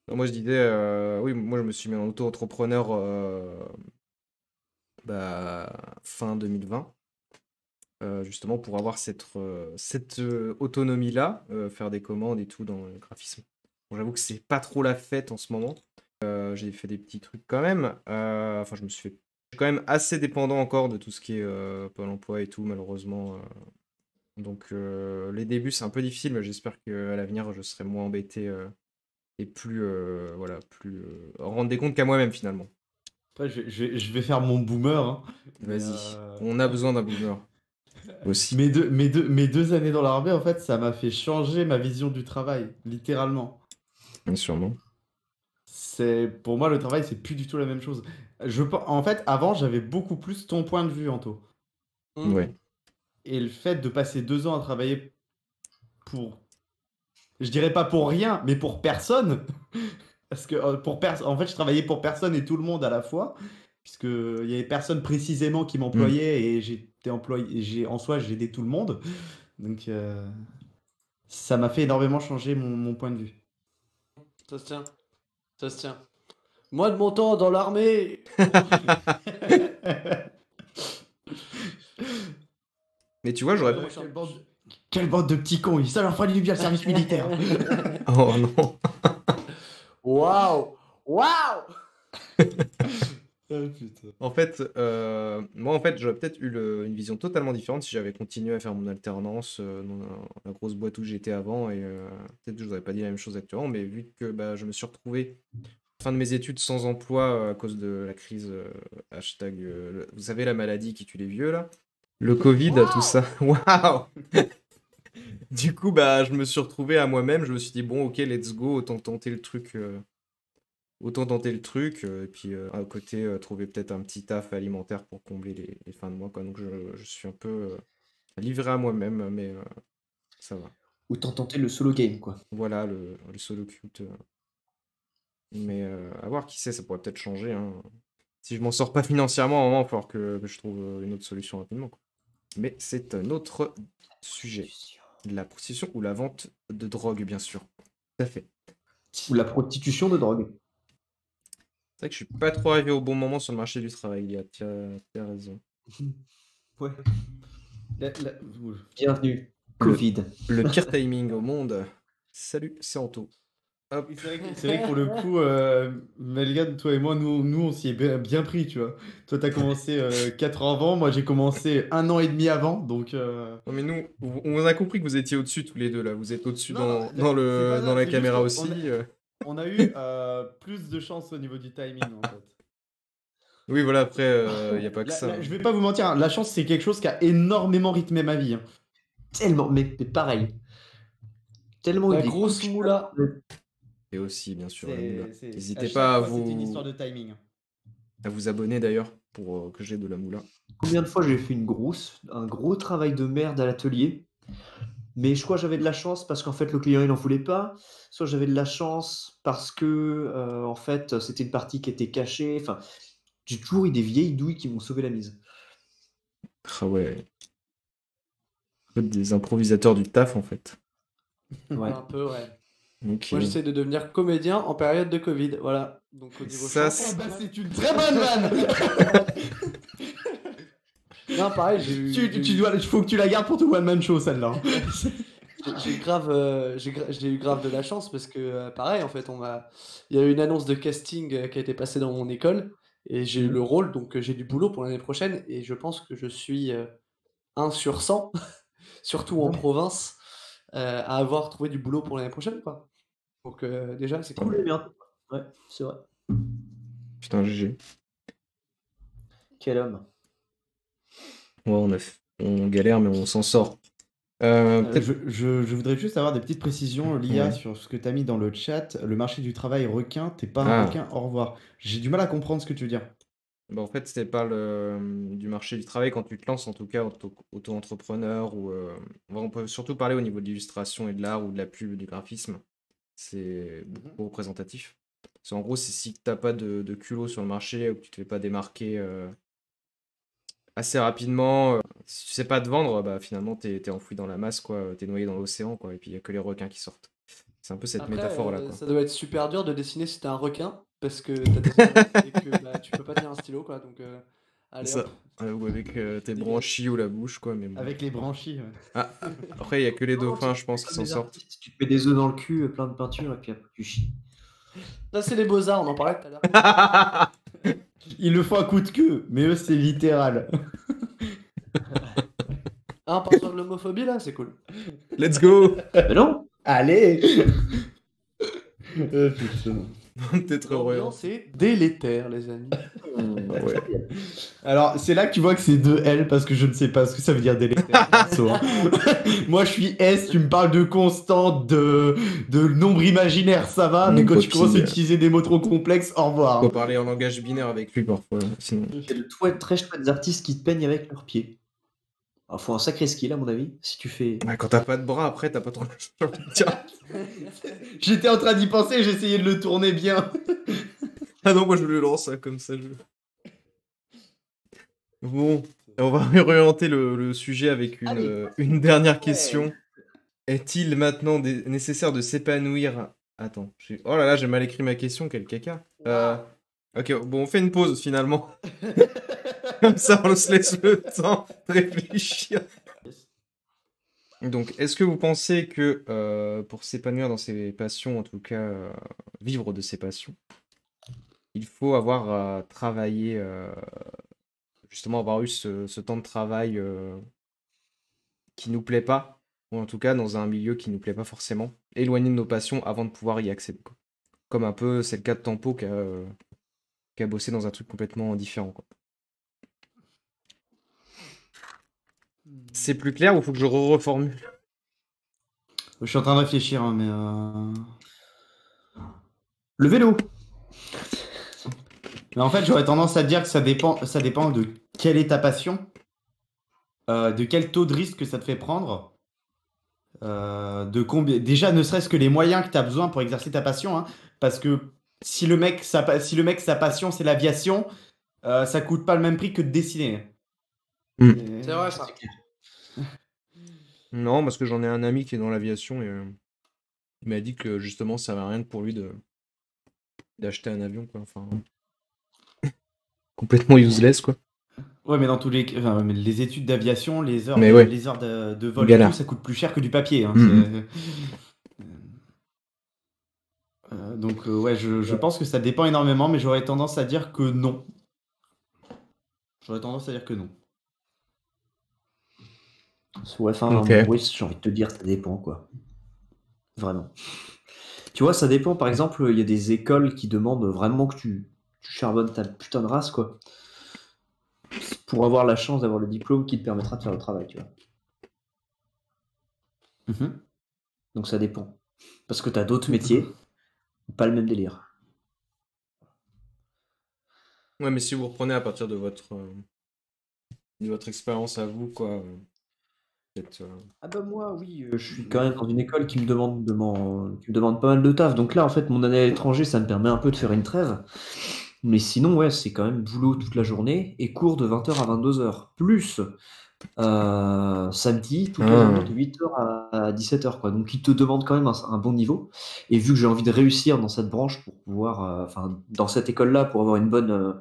Non, Moi je disais, euh, oui, moi je me suis mis en auto-entrepreneur euh, bah, fin 2020, euh, justement pour avoir cette, euh, cette euh, autonomie-là, euh, faire des commandes et tout dans le graphisme. Bon, J'avoue que c'est pas trop la fête en ce moment. Euh, j'ai fait des petits trucs quand même. Euh, enfin, je me suis fait. Quand même assez dépendant encore de tout ce qui est euh, Pôle emploi et tout, malheureusement. euh. Donc, euh, les débuts, c'est un peu difficile, mais j'espère qu'à l'avenir, je serai moins embêté euh, et plus. euh, voilà, plus. euh, rendre des comptes qu'à moi-même, finalement. Après, je, je- je vais faire mon boomer. hein. Vas-y. euh, On a besoin d'un boomer. Aussi. Mes deux, mes, deux, mes deux années dans l'armée, en fait, ça m'a fait changer ma vision du travail, littéralement. Bien sûrement. C'est pour moi le travail, c'est plus du tout la même chose. Je, en fait, avant, j'avais beaucoup plus ton point de vue, Anto. Hmm. Ouais. Et le fait de passer deux ans à travailler pour, je dirais pas pour rien, mais pour personne, parce que euh, pour pers- en fait, je travaillais pour personne et tout le monde à la fois, puisque il y avait personne précisément qui m'employait et j'étais employé, et j'ai en soi, j'aidais tout le monde. Donc, euh, ça m'a fait énormément changer mon, mon point de vue. Ça se tient. Ça se tient. Moi de mon temps dans l'armée. Mais tu vois, j'aurais. Quelle, bande... quelle bande de petits cons, ça leur ferait du bien le service militaire. Oh non. Waouh Waouh Oh, putain. En fait, euh, moi, en fait, j'aurais peut-être eu le- une vision totalement différente si j'avais continué à faire mon alternance euh, dans la, la grosse boîte où j'étais avant. Et euh, peut-être que je vous aurais pas dit la même chose actuellement, mais vu que bah, je me suis retrouvé fin de mes études sans emploi euh, à cause de la crise euh, hashtag, euh, le- vous savez, la maladie qui tue les vieux là, le Covid, tout ça. Waouh Du coup, bah, je me suis retrouvé à moi-même. Je me suis dit bon, ok, let's go, autant tenter le truc. Autant tenter le truc, euh, et puis euh, à côté, euh, trouver peut-être un petit taf alimentaire pour combler les, les fins de mois. Quoi. Donc je, je suis un peu livré à moi-même, mais ça va. Autant tenter le solo game, quoi. Voilà le, le solo cute. Mais euh, à voir, qui sait, ça pourrait peut-être changer. hein. Si je m'en sors pas financièrement, à un moment, il va falloir que, je trouve une autre solution rapidement. quoi. Mais c'est un autre sujet. La prostitution ou la vente de drogue, bien sûr. Tout à fait. Ou la prostitution de drogue. C'est vrai que je suis pas trop arrivé au bon moment sur le marché du travail, Lia. Tu as, raison. Ouais. La- la- Bienvenue. Covid. Le pire timing au monde. Salut, c'est Anto. C'est vrai, que- pour le coup, euh, Melgan, toi et moi, nous, nous on s'y est bien, pris, tu vois. Toi, t'as commencé 4 ans avant, moi j'ai commencé un an et demi avant, donc... euh, Non, mais nous, on a compris que vous étiez au-dessus tous les deux là. Vous êtes au-dessus dans, dans, le, dans la caméra aussi. on euh. On a eu euh, plus de chance au niveau du timing, en fait. Oui, voilà, après, il n'y a pas que La- ça. la- je vais pas vous mentir, hein, la chance, c'est quelque chose qui a énormément rythmé ma vie. hein. Tellement, mais, mais pareil. Tellement La grosse moula. Et aussi, bien sûr. la C'est- moula. c'est- N'hésitez pas à fois, C'est une vous, histoire de timing. hein. à vous abonner d'ailleurs pour euh, que j'ai de la moula. Combien de fois j'ai fait une grosse, un gros travail de merde à l'atelier, mais je crois que j'avais de la chance parce qu'en fait le client il n'en voulait pas, soit j'avais de la chance parce que euh, en fait c'était une partie qui était cachée. Enfin, j'ai toujours eu des vieilles douilles qui m'ont sauvé la mise. Ah ouais. Des improvisateurs du taf en fait. Ouais. Un peu, ouais. Moi, j'essaie de devenir comédien en période de Covid. Voilà. Donc, au niveau Ça, bah, c'est une très bonne vanne Non, pareil, j'ai eu. tu, tu dois, Il faut que tu la gardes pour ton one-man show, celle-là. hein. J'ai- J'ai grave, euh, j'ai eu grave de la chance parce que euh, pareil en fait on m'a, il y a eu une annonce de casting euh, qui a été passée dans mon école et j'ai eu le rôle donc euh, j'ai du boulot pour l'année prochaine et je pense que je suis euh, 1 sur 100 surtout en province euh, à avoir trouvé du boulot pour l'année prochaine quoi. Donc euh, déjà c'est Cool, cool. bien. Ouais, c'est vrai. Putain, GG. Quel homme. Ouais, on, a f- on galère, mais on s'en sort. Euh, Euh, je, je- je voudrais juste avoir des petites précisions, Lia, Ouais. sur ce que tu as mis dans le chat. Le marché du travail requin, t'es pas un Ah. requin, au revoir. J'ai du mal à comprendre ce que tu veux dire. Bah, en fait, c'était pas le, du marché du travail quand tu te lances, en tout cas, auto- auto-entrepreneur, ou euh, on peut surtout parler au niveau de l'illustration et de l'art ou de la pub, du graphisme. C'est beaucoup représentatif. C'est en gros, c'est si t'as pas de, de culot sur le marché ou que tu te fais pas démarquer euh, assez rapidement, euh, si tu sais pas te vendre, bah finalement t'es es enfoui dans la masse, quoi. T'es noyé dans l'océan, quoi. Et puis il y a que les requins qui sortent. C'est un peu cette Après, métaphore-là, euh, quoi. ça doit être super dur de dessiner si t'es un requin, parce que dessiné et que bah, tu peux pas tenir un stylo, quoi. Donc, euh, allez Ça. ou avec euh, tes branchies ou la bouche, quoi. Mais bon. Avec les branchies. ouais. Ah, après, il y a que les dauphins, je pense, qui s'en sortent. Tu te mets des œufs dans le cul, euh, plein de peinture, et puis après tu chies. Ça, c'est les beaux-arts, on en parlait tout à l'heure. Ils le font à coup de queue, mais eux, c'est littéral. Ah, on part sur de l'homophobie, là, c'est cool. Let's go Mais non Allez Euh, putain. T'es trop heureux. hein. L'ambiance est délétère, les amis. Ouais. Alors, c'est là que tu vois que c'est deux L parce que je ne sais pas ce que ça veut dire délétère. perso, hein. Moi, je suis S, tu me parles de constante, de, de nombre imaginaire, ça va, mais quand tu commences à utiliser des mots trop complexes, au revoir. Faut parler en langage binaire avec lui parfois. Sinon... C'est de toi très chouettes artistes qui te peignent avec leurs pieds. Il faut un sacré skill, à mon avis, si tu fais. Ouais, quand t'as pas de bras, après, t'as pas trop. Tiens. J'étais en train d'y penser, j'essayais de le tourner bien. Ah non, moi je le lance hein, comme ça. Je... Bon, on va réorienter le, le sujet avec une, Allez. euh, une dernière question. Est-il maintenant nécessaire de s'épanouir? Attends, j'ai- oh là là, j'ai mal écrit ma question, quel caca. Euh, Ok, bon, on fait une pause finalement. Comme ça, on se laisse le temps de réfléchir. Donc, est-ce que vous pensez que euh, pour s'épanouir dans ses passions, en tout cas euh, vivre de ses passions, il faut avoir euh, travaillé, justement avoir eu ce, temps de travail qui nous plaît pas, ou en tout cas dans un milieu qui nous plaît pas forcément, éloigné de nos passions avant de pouvoir y accéder. Comme un peu, c'est le cas de Tempo qui a, a bossé dans un truc complètement différent. quoi. C'est plus clair ou faut que je reformule? Je suis en train de réfléchir, hein, mais. euh, Le vélo Mais en fait, j'aurais tendance à dire que ça dépend, ça dépend de quelle est ta passion, euh, de quel taux de risque que ça te fait prendre, euh, de combien. Déjà, ne serait-ce que les moyens que tu as besoin pour exercer ta passion, hein, parce que si le mec, sa, si le mec, sa passion, c'est l'aviation, euh, ça coûte pas le même prix que de dessiner. Mm. Et- C'est vrai, ça. Non, parce que j'en ai un ami qui est dans l'aviation et euh, il m'a dit que justement ça va rien pour lui de d'acheter un avion quoi. Enfin, complètement useless quoi. Ouais, mais dans tous les enfin, les études d'aviation, les heures, Mais de, ouais. les heures de, de vol, et Galère. tout, ça coûte plus cher que du papier. hein, Mhm. Euh, donc, euh, ouais, je, je pense que ça dépend énormément, mais j'aurais tendance à dire que non. J'aurais tendance à dire que non. Ouais, enfin, Ok. oui, j'ai envie de te dire, ça dépend, quoi. Vraiment. Tu vois, ça dépend. Par exemple, il y a des écoles qui demandent vraiment que tu, tu charbonnes ta putain de race, quoi. Pour avoir la chance d'avoir le diplôme qui te permettra de faire le travail, tu vois. Mhm. Donc ça dépend. Parce que t'as d'autres métiers, pas le même délire. Ouais, mais si vous reprenez à partir de votre euh, de votre expérience à vous quoi. euh, euh, Ah bah moi, oui, je suis quand même dans une école qui me demande qui me demande pas mal de taf. Donc là, en fait, mon année à l'étranger, ça me permet un peu de faire une trêve. Mais sinon, ouais, c'est quand même boulot toute la journée et cours de 20h à 22h. Plus euh, samedi, toute la Ah. de 8h à 17h, quoi. Donc, ils te demandent quand même un, un bon niveau. Et vu que j'ai envie de réussir dans cette branche pour pouvoir, euh, enfin, dans cette école-là, pour avoir une bonne, euh,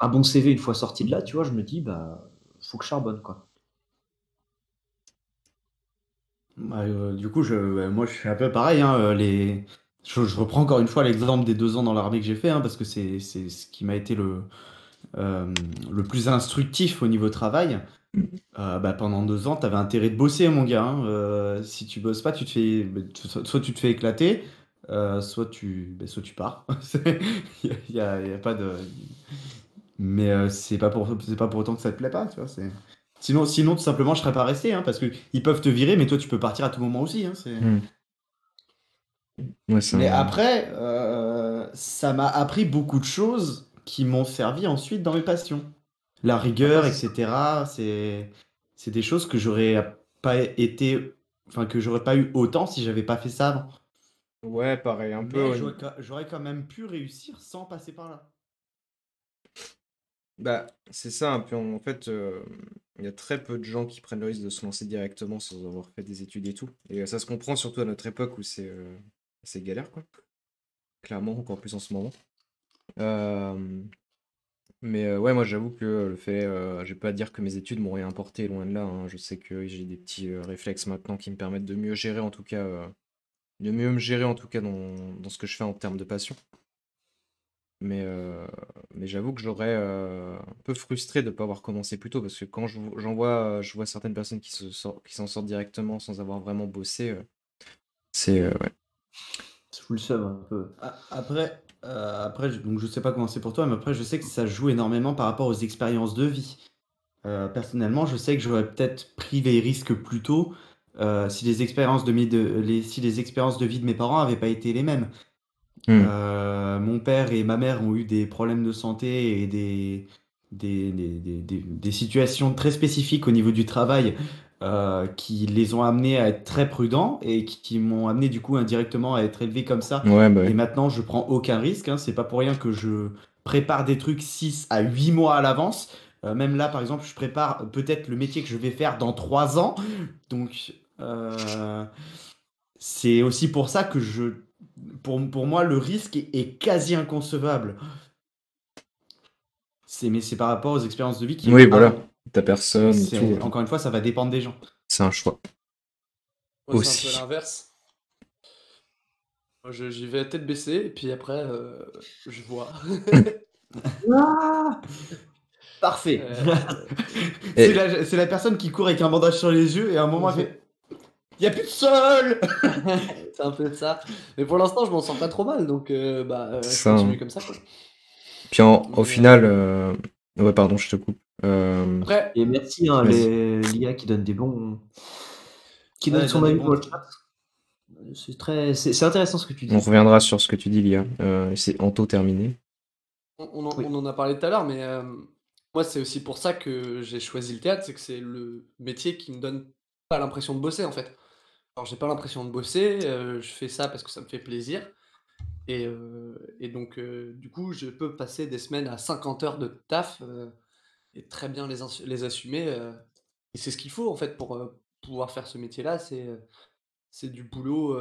un bon CV une fois sorti de là, tu vois, je me dis, bah, faut que je charbonne, quoi. Bah, euh, du coup, je, moi, je suis un peu pareil. hein, euh, les... je, je reprends encore une fois l'exemple des deux ans dans l'armée que j'ai fait, hein, parce que c'est c'est ce qui m'a été le, euh, le plus instructif au niveau travail. Euh, bah, pendant deux ans, tu avais intérêt de bosser, mon gars. hein. Euh, si tu bosses pas, tu te fais, bah, tu- soit soit tu te fais éclater, euh, soit tu, bah, soit tu pars. Il y a, il y a pas de. Mais euh, c'est pas pour, c'est pas pour autant que ça te plaît pas, tu vois. c'est- Sinon, sinon, tout simplement, je serais pas resté, hein, parce que ils peuvent te virer, mais toi, tu peux partir à tout moment aussi. hein, c'est- Mm. ouais, c'est Mais après, euh, ça m'a appris beaucoup de choses qui m'ont servi ensuite dans mes passions. La rigueur, etc. C'est, c'est des choses que j'aurais pas été, enfin que j'aurais pas eu autant si j'avais pas fait ça avant. Ouais, pareil, un peu. Ouais. j'aurais quand même pu réussir sans passer par là. Bah, c'est ça, un peu. En fait, euh, il y a très peu de gens qui prennent le risque de se lancer directement sans avoir fait des études et tout. Et ça se comprend surtout à notre époque où c'est euh, c'est galère, quoi. Clairement, encore plus en ce moment. Euh, mais euh, ouais, moi j'avoue que le fait, euh, je vais pas dire que mes études m'ont rien apporté, loin de là. hein. Je sais que j'ai des petits euh, réflexes maintenant qui me permettent de mieux gérer, en tout cas, euh, de mieux me gérer en tout cas dans, dans ce que je fais en termes de passion. Mais, euh, mais j'avoue que j'aurais euh, un peu frustré de ne pas avoir commencé plus tôt parce que quand je- j'en vois, je vois certaines personnes qui se sort- qui s'en sortent directement sans avoir vraiment bossé, euh, c'est euh, ouais. C'est full seum un peu. A- Après, euh, après je- donc je sais pas comment c'est pour toi, mais après, je sais que ça joue énormément par rapport aux expériences de vie. Euh, personnellement, je sais que j'aurais peut-être pris les risques plus tôt euh, si les expériences de, mes- de- les, si les expériences de vie de mes parents n'avaient pas été les mêmes. Hmm. Euh, mon père et ma mère ont eu des problèmes de santé et des, des, des, des- des- des situations très spécifiques au niveau du travail euh, qui les ont amenés à être très prudents et qui, qui m'ont amené du coup indirectement à être élevé comme ça. Ouais, bah Et maintenant, je prends aucun risque. Hein. C'est pas pour rien que je prépare des trucs 6 à 8 mois à l'avance. Euh, même là, par exemple, je prépare peut-être le métier que je vais faire dans 3 ans. Donc, euh, c'est aussi pour ça que je. Pour, pour moi, le risque est, est quasi inconcevable. C'est, mais c'est par rapport aux expériences de vie qui. Oui, voilà. Ah, Ta personne, et c'est- tout. encore une fois, ça va dépendre des gens. C'est un choix. Moi, c'est Aussi. un peu l'inverse. Moi, je- j'y vais tête baissée, et puis après, euh, je vois. Parfait. Euh, c'est, la, c'est la personne qui court avec un bandage sur les yeux et à un moment, elle fait. Il n'y a plus de sol c'est un peu de ça. Mais pour l'instant, je m'en sens pas trop mal, donc euh, bah, euh, je Ça, continue hein. comme ça. Quoi. Puis en- au Mais, final, euh, ouais, pardon, je te coupe. Euh, Après, Et merci hein, les- l'IA qui donne des bons. qui Ouais, donne son donne des avis bons dans le chat. C'est très, c'est c'est intéressant ce que tu dis. on reviendra sur ce que tu dis, Lia. Euh, c'est Anto terminé. on, on en, Oui. on en a parlé tout à l'heure, mais euh, moi, c'est aussi pour ça que j'ai choisi le théâtre, c'est que c'est le métier qui me donne pas l'impression de bosser, en fait. Alors, j'ai pas l'impression de bosser, euh, je fais ça parce que ça me fait plaisir. Et, euh, et donc, euh, du coup, je peux passer des semaines à 50 heures de taf euh, et très bien les, assumer. euh, et c'est ce qu'il faut, en fait, pour euh, pouvoir faire ce métier-là. C'est euh, c'est du boulot.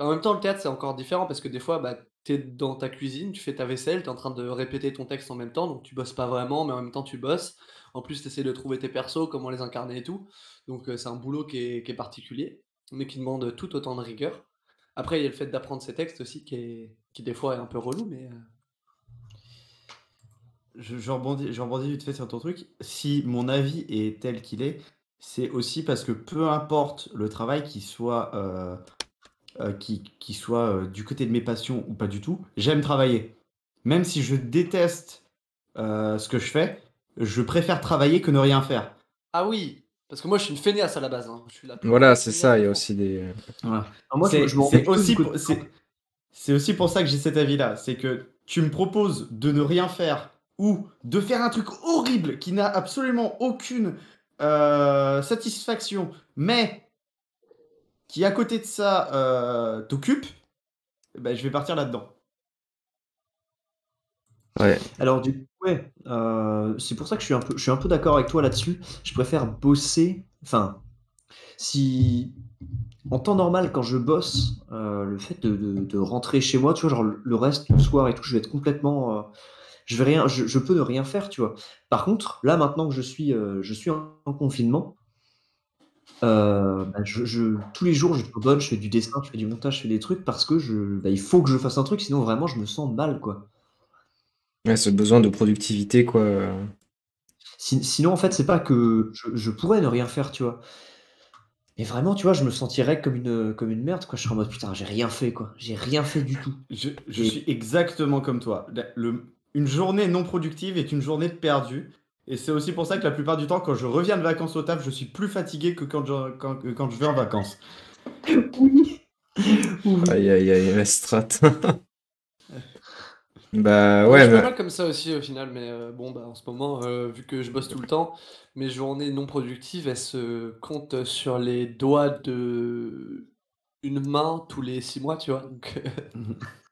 En même temps, le théâtre, c'est encore différent parce que des fois, bah, tu es dans ta cuisine, tu fais ta vaisselle, tu es en train de répéter ton texte en même temps, donc tu bosses pas vraiment, mais en même temps, tu bosses. En plus, tu essaies de trouver tes persos, comment les incarner et tout. Donc, c'est un boulot qui est, qui est particulier, mais qui demande tout autant de rigueur. Après, il y a le fait d'apprendre ses textes aussi, qui, est, qui des fois est un peu relou, mais. Je, je rebondis, je rebondis vite fait sur ton truc. Si mon avis est tel qu'il est, c'est aussi parce que peu importe le travail qui soit, euh, euh, qui, qui soit euh, du côté de mes passions ou pas du tout, j'aime travailler. Même si je déteste euh, ce que je fais, je préfère travailler que ne rien faire. Ah oui Parce que moi, je suis une feignasse à la base. hein. Je suis la plus Voilà, c'est ça. Il y a aussi des. Je, C'est aussi, aussi pour ça que j'ai cet avis-là. C'est que tu me proposes de ne rien faire ou de faire un truc horrible qui n'a absolument aucune euh, satisfaction, mais qui à côté de ça euh, t'occupe, ben, je vais partir là-dedans. Ouais. Alors du coup, ouais, euh, c'est pour ça que je suis un peu, je suis un peu d'accord avec toi là-dessus. Je préfère bosser. Enfin, si en temps normal, quand je bosse, euh, le fait de, de- de rentrer chez moi, tu vois, genre le le reste du soir et tout, je vais être complètement, euh, je vais rien, je, je peux ne rien faire, tu vois. Par contre, là maintenant que je suis, euh, je suis en, en confinement, euh, bah, je, je- tous les jours, je donne, je fais du dessin, je fais du montage, je fais des trucs parce que je, bah, il faut que je fasse un truc, sinon vraiment je me sens mal, quoi. Ouais, ce besoin de productivité, quoi. Si- sinon, en fait, c'est pas que je, je pourrais ne rien faire, tu vois. Mais vraiment, tu vois, je me sentirais comme une, comme une merde, quoi. Je serais en mode putain, j'ai rien fait, quoi. J'ai rien fait du tout. Je, je Et- suis exactement comme toi. Le- une journée non productive est une journée perdue. Et c'est aussi pour ça que la plupart du temps, quand je reviens de vacances au taf, je suis plus fatigué que quand je, quand, que quand je vais en vacances. Oui. Aïe, aïe, aïe, la strat. bah ouais, je suis pas mal comme ça aussi au final, mais euh, bon, bah, en ce moment, euh, vu que je bosse tout le temps, mes journées non productives, elles se comptent sur les doigts de une main tous les six mois, tu vois. Donc,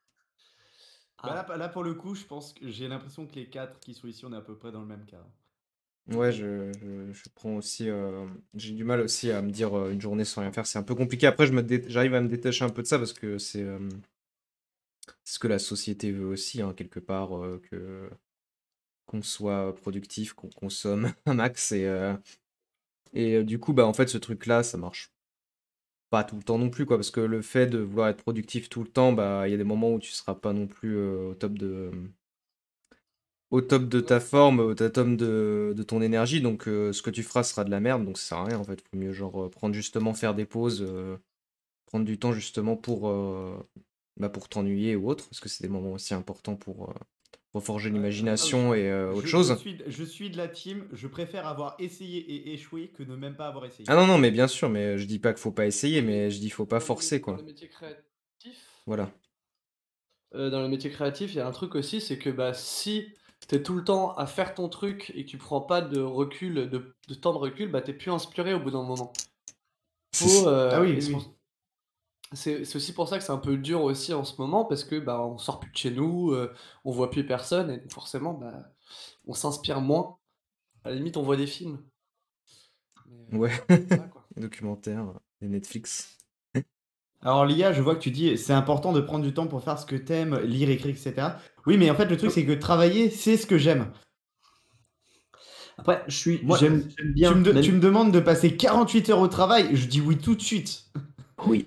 Bah là, là, pour le coup, je pense que j'ai l'impression que les quatre qui sont ici, on est à peu près dans le même cas. Ouais, je, je, je prends aussi. euh, j'ai du mal aussi à me dire euh, une journée sans rien faire. C'est un peu compliqué. Après, je me dé- j'arrive à me détacher un peu de ça parce que c'est euh, c'est ce que la société veut aussi, hein, quelque part, euh, que qu'on soit productif, qu'on consomme un max. Et, et du coup, bah, en fait, ce truc-là, ça marche pas tout le temps non plus, quoi. Parce que le fait de vouloir être productif tout le temps, bah, il y a des moments où tu seras pas non plus euh, au top de au top de ta forme, au top de, de ton énergie, donc euh, ce que tu feras sera de la merde, donc ça sert à rien en fait. Faut mieux genre euh, prendre justement, faire des pauses, prendre du temps justement pour, bah, pour t'ennuyer ou autre, parce que c'est des moments aussi importants pour reforger l'imagination et euh, autre Je- chose. Je suis, je suis de la team, je préfère avoir essayé et échoué que ne même pas avoir essayé. Ah non, non, mais bien sûr, mais je dis pas qu'il faut pas essayer, mais je dis faut pas dans forcer Dans quoi. les métiers créatifs, Voilà. euh, dans les métiers créatifs, il y a un truc aussi, c'est que bah, si t'es tout le temps à faire ton truc et que tu prends pas de recul, de, de temps de recul, bah t'es plus inspiré au bout d'un moment. Faut, euh, Ah oui, oui, c'est aussi pour ça que c'est un peu dur aussi en ce moment parce que bah on sort plus de chez nous, euh, on voit plus personne et donc forcément bah on s'inspire moins. À la limite on voit des films. Mais, euh, Ouais, quoi. les documentaires, les Netflix. Alors l'IA, je vois que tu dis c'est important de prendre du temps pour faire ce que t'aimes, lire, écrire, etc. Oui, mais en fait le truc c'est que travailler, c'est ce que j'aime. Après, je suis, Moi, j'aime j'aime bien. tu, me de- même- tu me demandes de passer 48 heures au travail, je dis oui tout de suite. Oui.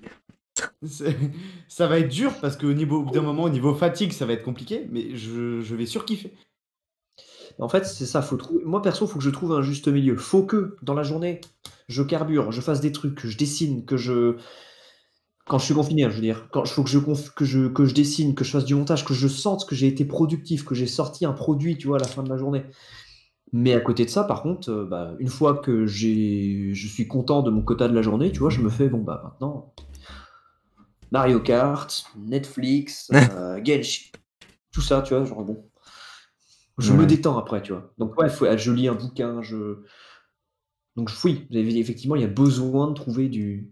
Ça va être dur parce qu'au au bout d'un moment, au niveau fatigue, ça va être compliqué, mais je, je vais surkiffer. En fait, c'est ça. Faut. Moi, perso, faut que je trouve un juste milieu. Faut que dans la journée, je carbure, je fasse des trucs, que je dessine, que je. Quand je suis confiné, je veux dire, quand il faut que je, que, je, que je dessine, que je fasse du montage, que je sente que j'ai été productif, que j'ai sorti un produit, tu vois, à la fin de la journée. Mais à côté de ça, par contre, euh, bah, une fois que j'ai, je suis content de mon quota de la journée, tu vois, je me fais, bon, bah maintenant, Mario Kart, Netflix, euh, Genshin, tout ça, tu vois, genre bon. Je Ouais. me détends après, tu vois. Donc, ouais, faut, je lis un bouquin, je. Donc, oui, vous avez- effectivement, il y a besoin de trouver du.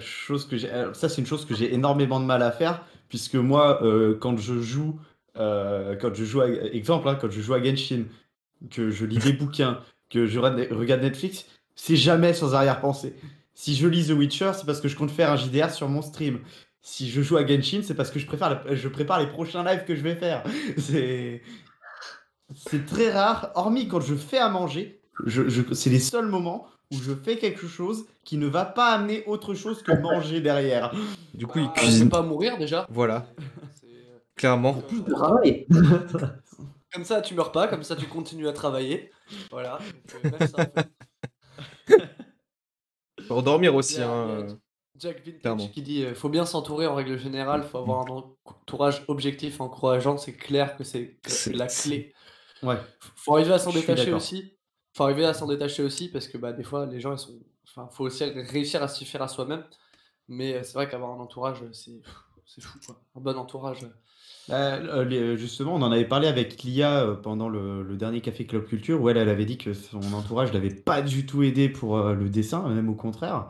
Chose que j'ai, alors, ça c'est une chose que j'ai énormément de mal à faire puisque moi euh, quand je joue, euh, quand je joue, à, exemple, hein, quand je joue à Genshin, que je lis des bouquins, que je re- regarde Netflix, c'est jamais sans arrière-pensée. Si je lis The Witcher, c'est parce que je compte faire un JDR sur mon stream. Si je joue à Genshin, c'est parce que je préfère, la- je prépare les prochains lives que je vais faire. C'est, c'est très rare, hormis quand je fais à manger. Je, je- c'est les seuls moments où je fais quelque chose qui ne va pas amener autre chose que manger derrière. Du coup, il Bah, cuisine. pas mourir déjà. Voilà, euh, clairement. Plus de travail Comme ça, tu meurs pas, comme ça, tu continues à travailler. Voilà. donc, euh. Pour dormir aussi, hein. euh. Jack Vintage qui dit euh, faut bien s'entourer en règle générale, faut avoir un entourage objectif, encourageant. C'est clair que c'est la clé. Ouais. Faut- arriver à s'en détacher aussi. Faut arriver à s'en détacher aussi parce que bah, des fois, les gens, ils sont. Enfin, faut aussi réussir à se suffire à soi-même. Mais euh, c'est vrai qu'avoir un entourage, c'est c'est fou. Quoi. Un bon entourage. Euh, Euh, euh, les- justement, on en avait parlé avec Lia pendant le, dernier Café Club Culture où elle, avait dit que son entourage l'avait pas du tout aidé pour le dessin, même au contraire.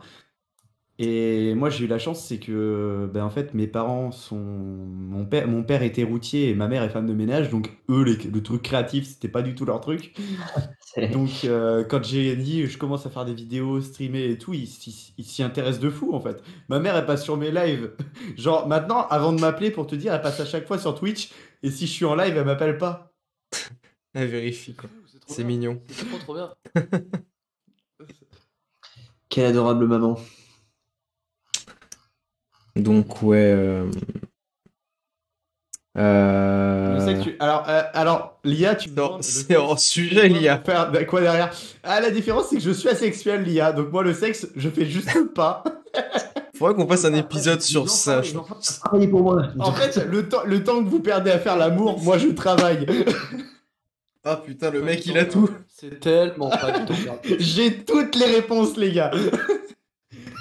Et moi, j'ai eu la chance, c'est que, ben, en fait, mes parents sont. Mon père, mon père était routier et ma mère est femme de ménage, donc eux, les- le truc créatif, c'était pas du tout leur truc. C'est- Donc, euh, quand j'ai dit je commence à faire des vidéos, streamer et tout, ils s'y ils s'y intéressent de fou en fait. Ma mère, elle passe sur mes lives. Genre, maintenant, avant de m'appeler pour te dire, elle passe à chaque fois sur Twitch. Et si je suis en live, elle m'appelle pas. Elle vérifie, quoi. c'est trop C'est bien. mignon. C'est trop trop bien. Quelle adorable maman. Donc, ouais. euh, Je sais euh, que tu... Alors, euh, alors, Lia, tu c'est hors sujet, Lia. Faire quoi derrière Ah, la différence, c'est que je suis asexuel, Lia. Donc, moi, le sexe, je fais juste pas. Faudrait qu'on fasse un épisode sur ça. je pour moi. En fait, le temps, le temps que vous perdez à faire l'amour, moi, je travaille. Ah putain, le mec, il a tout. C'est tellement pas du tout perdu. J'ai toutes les réponses, les gars.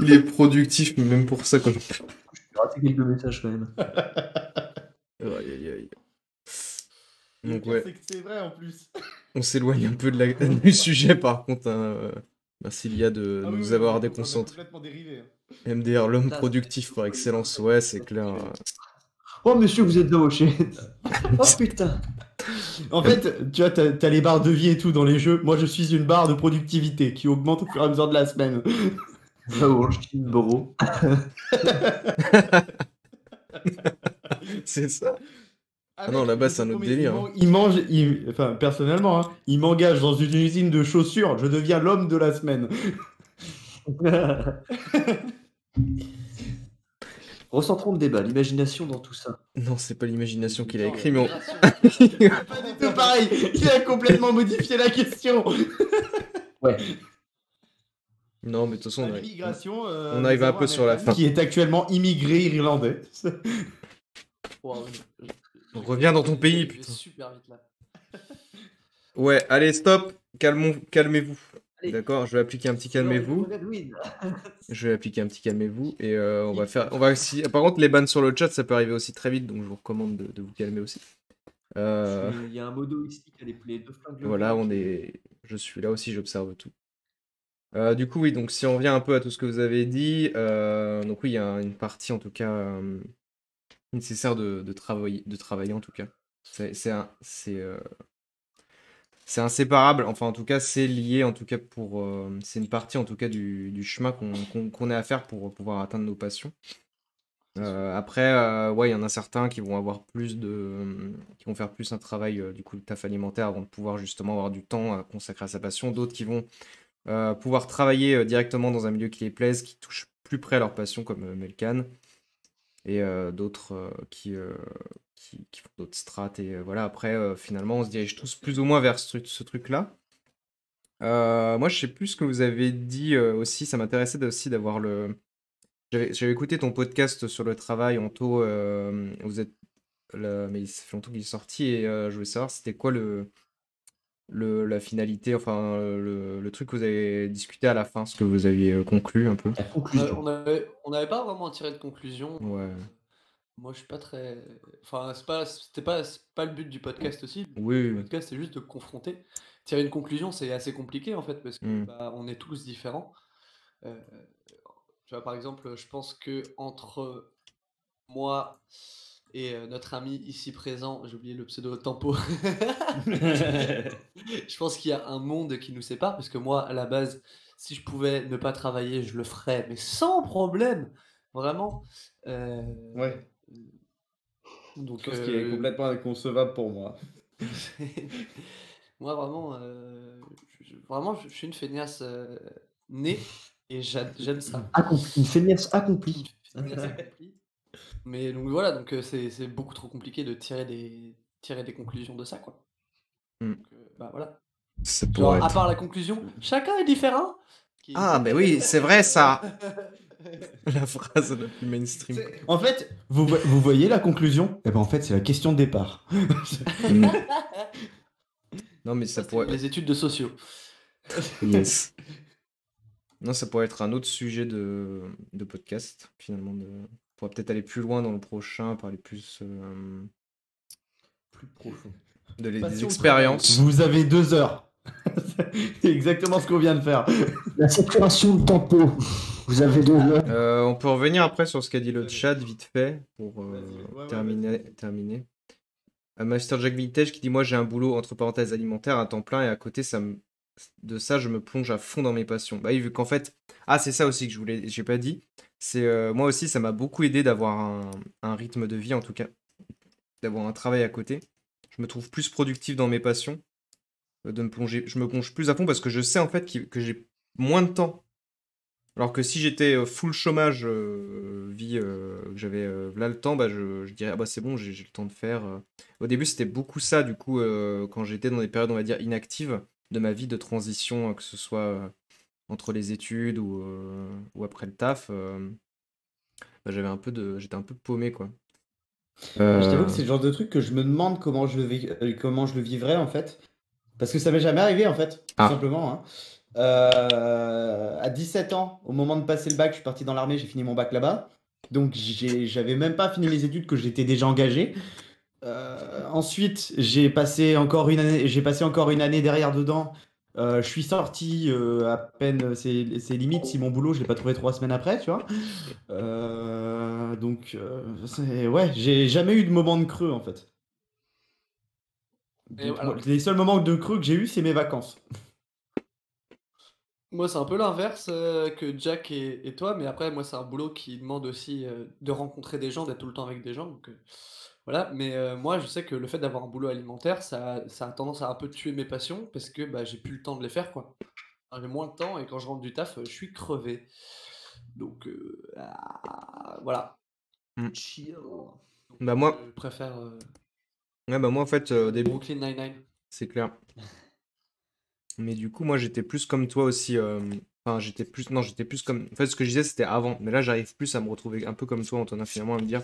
Il est productif, mais même pour ça, quoi. J'ai raté quelques messages quand même. Aïe, aïe, aïe. Donc, ouais, c'est que c'est vrai en plus. on s'éloigne un peu de la... du sujet, par contre. hein. Merci Lia de Ah nous oui, avoir déconcentrés. hein. MDR, l'homme productif par excellence. Ouais, c'est clair. Oh, monsieur, vous êtes embauché. oh, putain. En fait, tu vois, t'as as les barres de vie et tout dans les jeux. Moi, je suis une barre de productivité qui augmente au fur et à mesure de la semaine. Au bro. C'est ça. Ah non, mec, là-bas, c'est un autre délire, Il, man- il mange, il- enfin, personnellement, hein, il m'engage dans une usine de chaussures. Je deviens l'homme de la semaine. Recentrons le débat, l'imagination dans tout ça. Non, c'est pas l'imagination qu'il a Non, écrit, mais on-. Pas du tout pareil. Il a complètement modifié la question. Ouais. Non, mais de toute façon, on l'immigration, euh, on arrive un peu sur la fin. Qui est actuellement immigré irlandais. Wow, je- je- Reviens dans ton pays, putain. super vite là. Ouais, allez, stop. Calmons, calmez-vous. D'accord, je vais appliquer un petit calmez-vous. Je vais appliquer un petit calmez-vous et euh, on va faire. On va aussi. Par contre, les bans sur le chat, ça peut arriver aussi très vite, donc je vous recommande de, de vous calmer aussi. Euh, Il y a un modo ici qui a les deux flingues. voilà, on est. Je suis là aussi, j'observe tout. Euh, du coup, oui, donc si on revient un peu à tout ce que vous avez dit, euh, donc oui, il y a une partie en tout cas euh, nécessaire de, de travailler, de travailler en tout cas. C'est inséparable, enfin en tout cas c'est lié en tout cas pour... c'est une partie en tout cas du, du chemin qu'on qu'on a à faire pour pouvoir atteindre nos passions. Après, ouais, il y en a certains qui vont avoir plus de... qui vont faire plus un travail du coup de taf alimentaire avant de pouvoir justement avoir du temps à consacrer à sa passion. D'autres qui vont euh, pouvoir travailler euh, directement dans un milieu qui les plaise, qui touche plus près à leur passion comme euh, Melkan. Et d'autres qui, qui, font d'autres strates. Et voilà, après, finalement, on se dirige tous plus ou moins vers ce, truc- ce truc-là. Moi, je sais plus ce que vous avez dit aussi. Ça m'intéressait aussi d'avoir le. J'avais écouté ton podcast sur le travail, Anto. euh, vous êtes. mais ça fait longtemps qu'il est sorti et je voulais savoir c'était quoi le, le, la finalité, enfin le, le truc que vous avez discuté à la fin, ce que vous aviez euh, conclu un peu. La On conclusion. avait- on n'avait pas vraiment tiré de conclusion. Ouais. Moi, je suis pas très. Enfin, c'est pas, c'était pas, pas le but du podcast aussi. Le Oui, oui. podcast, c'est juste de confronter. Tirer une conclusion, c'est assez compliqué en fait, parce que Mm. bah, on est tous différents. Euh, tu vois, par exemple, je pense que entre moi et euh, notre ami ici présent, j'ai oublié le pseudo Tempo, je pense qu'il y a un monde qui nous sépare, parce que moi, à la base, si je pouvais ne pas travailler, je le ferais, mais sans problème, vraiment. Euh, Ouais. donc, Chose qui est euh, complètement inconcevable pour moi. Moi, vraiment, euh, je, vraiment, je, je suis une feignasse euh, née et j'a- j'aime ça. Accompli. Une feignasse accomplie. Une feignasse accomplie. Mais donc voilà, donc c'est c'est beaucoup trop compliqué de tirer des, tirer des conclusions de ça, quoi. Mm. Donc, euh, bah voilà. Genre, à part la conclusion, chacun est différent. qui- Ah, mais oui, c'est vrai ça. La phrase la plus mainstream. En fait, vous, vo- vous voyez la conclusion? Eh ben en fait, c'est la question de départ. Mm. Non, mais Ça, pourrait. les études de sociaux. Yes. Non, ça pourrait être un autre sujet de, de podcast, finalement. De... On pourrait peut-être aller plus loin dans le prochain, parler plus euh, Plus profond. de les- des expériences. Vous avez deux heures. c'est exactement ce qu'on vient de faire. La saturation de tempo. Vous avez deux heures. Euh, on peut revenir après sur ce qu'a dit le chat, vite fait, pour euh, Vas-y, ouais, ouais, terminer. terminer. Euh, Master Jack Vintage qui dit Moi, j'ai un boulot entre parenthèses alimentaire à temps plein et à côté, ça me... de ça, je me plonge à fond dans mes passions. Bah oui, vu qu'en fait. Ah, c'est ça aussi que je voulais. J'ai pas dit. C'est euh, moi aussi, ça m'a beaucoup aidé d'avoir un, un rythme de vie, en tout cas. D'avoir un travail à côté. Je me trouve plus productif dans mes passions. euh, De me plonger. Je me plonge plus à fond parce que je sais en fait que j'ai moins de temps alors que si j'étais euh, full chômage, vie, que j'avais là le temps, bah, je, je dirais ah bah c'est bon, j'ai le temps de faire. Au début, c'était beaucoup ça, du coup, quand j'étais dans des périodes, on va dire, inactives de ma vie de transition, que ce soit entre les études ou, euh, ou après le taf, euh, bah, j'avais un peu de, j'étais un peu paumé, quoi. Je Euh, t'avoue que c'est le genre de truc que je me demande comment je le, euh, comment je le vivrais en fait. Parce que ça m'est jamais arrivé en fait, tout Ah. simplement. hein. Euh, à 17 ans, au moment de passer le bac, je suis parti dans l'armée, j'ai fini mon bac là-bas. Donc j'avais même pas fini mes études que j'étais déjà engagé. Euh, ensuite, j'ai passé encore une année, j'ai passé encore une année derrière dedans Euh, je suis sorti euh, à peine, c'est c'est limite si mon boulot je l'ai pas trouvé trois semaines après, tu vois. Euh, donc, c'est- ouais, j'ai jamais eu de moment de creux en fait. Alors- les seuls moments de creux que j'ai eu, c'est mes vacances. Moi, c'est un peu l'inverse que Jack et, et toi, mais après, moi, c'est un boulot qui demande aussi de rencontrer des gens, d'être tout le temps avec des gens. Donc, voilà. Mais euh, moi, je sais que le fait d'avoir un boulot alimentaire, ça, ça a tendance à un peu tuer mes passions parce que bah, j'ai plus le temps de les faire, quoi. J'ai moins de temps et quand je rentre du taf, euh, je suis crevé. Donc, euh, ah, voilà. Mm. Chill. Donc, Bah, moi- Je préfère euh, Ouais, bah moi en fait, euh, au début, Brooklyn Nine-Nine. c'est clair. Mais du coup, moi j'étais plus comme toi aussi. euh, Enfin, j'étais plus. Non, j'étais plus comme. En fait, ce que je disais, c'était avant. Mais là, j'arrive plus à me retrouver un peu comme toi, Antonin, finalement, à me dire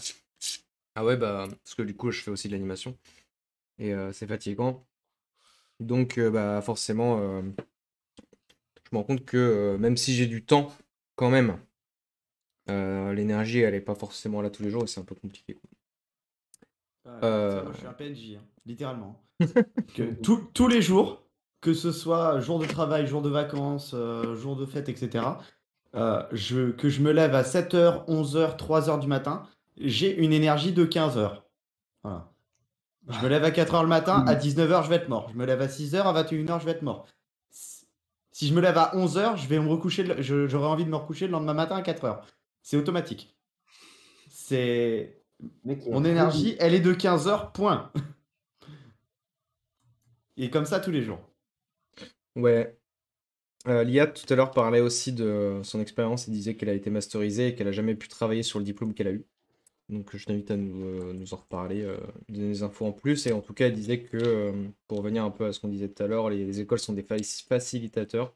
Ah ouais, bah. Parce que du coup, je fais aussi de l'animation. Et euh, c'est fatigant. Donc, euh, bah, forcément, euh, je me rends compte que même si j'ai du temps, quand même, l'énergie, elle est pas forcément là tous les jours et c'est un peu compliqué. quoi. Moi, je suis un PNJ, hein, littéralement. Que tous- tous les jours, que ce soit jour de travail, jour de vacances, jour de fête, etc., je, que je me lève à 7h, 11h, 3h du matin, j'ai une énergie de 15h. Voilà. Je me lève à 4h le matin, à 19h, je vais être mort. Je me lève à 6h, à 21h, je vais être mort. Si je me lève à 11h, je vais me recoucher, le- j'aurai envie de me recoucher le lendemain matin à 4h. C'est automatique. C'est. Mon énergie, elle est de 15 heures, point. Et comme ça tous les jours. Ouais. Euh, Lia, tout à l'heure, parlait aussi de son expérience et disait qu'elle a été masterisée et qu'elle a jamais pu travailler sur le diplôme qu'elle a eu. Donc, je t'invite à nous, euh, nous en reparler, euh, donner des infos en plus. Et en tout cas, elle disait que, euh, pour revenir un peu à ce qu'on disait tout à l'heure, les, les écoles sont des faci- facilitateurs.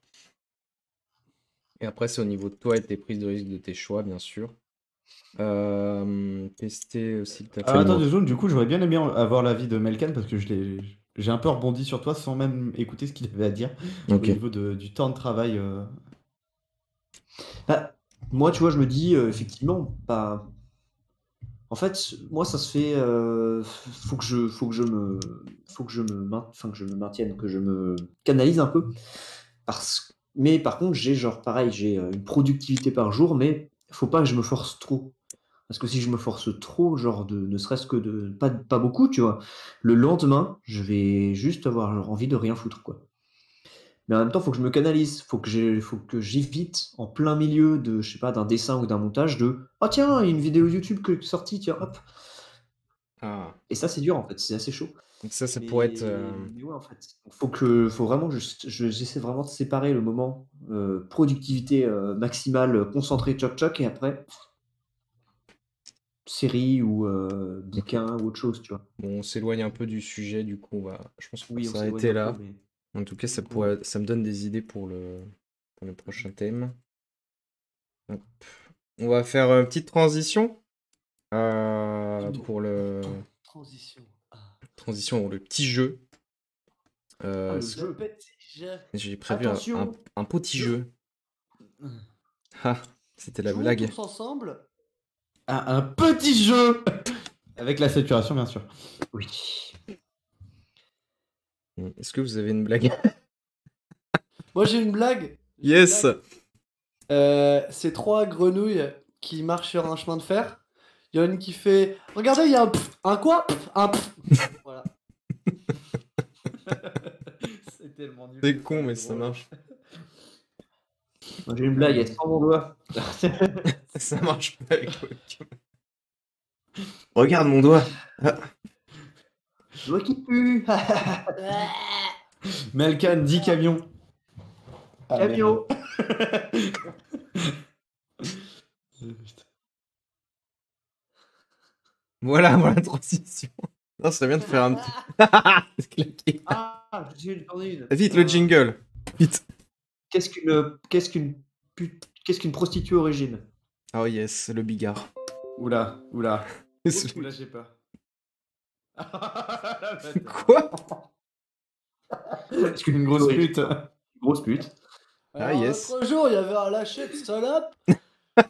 Et après, c'est au niveau de toi et de tes prises de risque de tes choix, bien sûr. Tester aussi le Alors, attends secondes, du coup, j'aurais bien aimé avoir l'avis de Melkan parce que je l'ai. J'ai un peu rebondi sur toi sans même écouter ce qu'il avait à dire Ok. au niveau de- du temps de travail. euh. Bah, moi, tu vois, je me dis, euh, effectivement, bah, en fait, moi, ça se fait, euh, faut que je, faut que je me, faut que je me, enfin, que je me maintienne, que je me canalise un peu, mais par contre, j'ai genre, pareil, j'ai euh, une productivité par jour, mais faut pas que je me force trop. Parce que si je me force trop, genre de, ne serait-ce que de, pas, pas beaucoup, tu vois, le lendemain, je vais juste avoir envie de rien foutre, quoi. Mais en même temps, faut que je me canalise, faut que faut que j'évite en plein milieu de, je sais pas, d'un dessin ou d'un montage de, oh tiens, il y a une vidéo YouTube que sortie, tiens, hop. Ah, Et ça, c'est dur en fait, c'est assez chaud. donc ça, ça Mais- pourrait être. euh, mais ouais, en fait, faut que, faut vraiment, je- je- j'essaie vraiment de séparer le moment euh, productivité euh, maximale, concentré, tchoc tchoc, et après série ou bouquin ou autre chose, tu vois. Bon, on s'éloigne un peu du sujet, du coup, on va... je pense qu'on va s'éloigne s'arrêter là. peu, mais- En tout cas, ça, Ouais. pourrait, ça me donne des idées pour le, pour le prochain thème. Hop. On va faire une petite transition euh, pour le Transition. transition, le petit jeu. Euh, Ah, le jeu. petit jeu. J'ai prévu un, Attention. un- un petit jeu. Ah, c'était la Jouons blague. tous ensemble. Un, un petit jeu Avec la saturation, bien sûr. Oui. Est-ce que vous avez une blague? Moi j'ai une blague. Une Yes blague. Euh, c'est trois grenouilles qui marchent sur un chemin de fer. Il y en a une qui fait Regardez, il y a un pff, un quoi? Pff, Un pff. Voilà. C'est tellement nul. C'est con, mais ça marche. Moi, j'ai une blague, elle sent mon doigt. Ça marche pas avec. Regarde mon doigt. Doigt qui pue. Melkan, 10 camions. Ah, Camion. Putain. Voilà, voilà la transition. Non, ça vient de faire un petit. Ah, j'ai une, j'en ai une. Vite le Euh, jingle. Vite. Qu'est-ce qu'une qu'est-ce qu'une pute- qu'est-ce qu'une prostituée au régime Oh yes, le bigard. Oula, oula. Oula, j'ai peur. Quoi? Est-ce qu'une grosse pute Grosse pute. Ah, Alors, yes. L'autre jour, il y avait un lâcher de salope.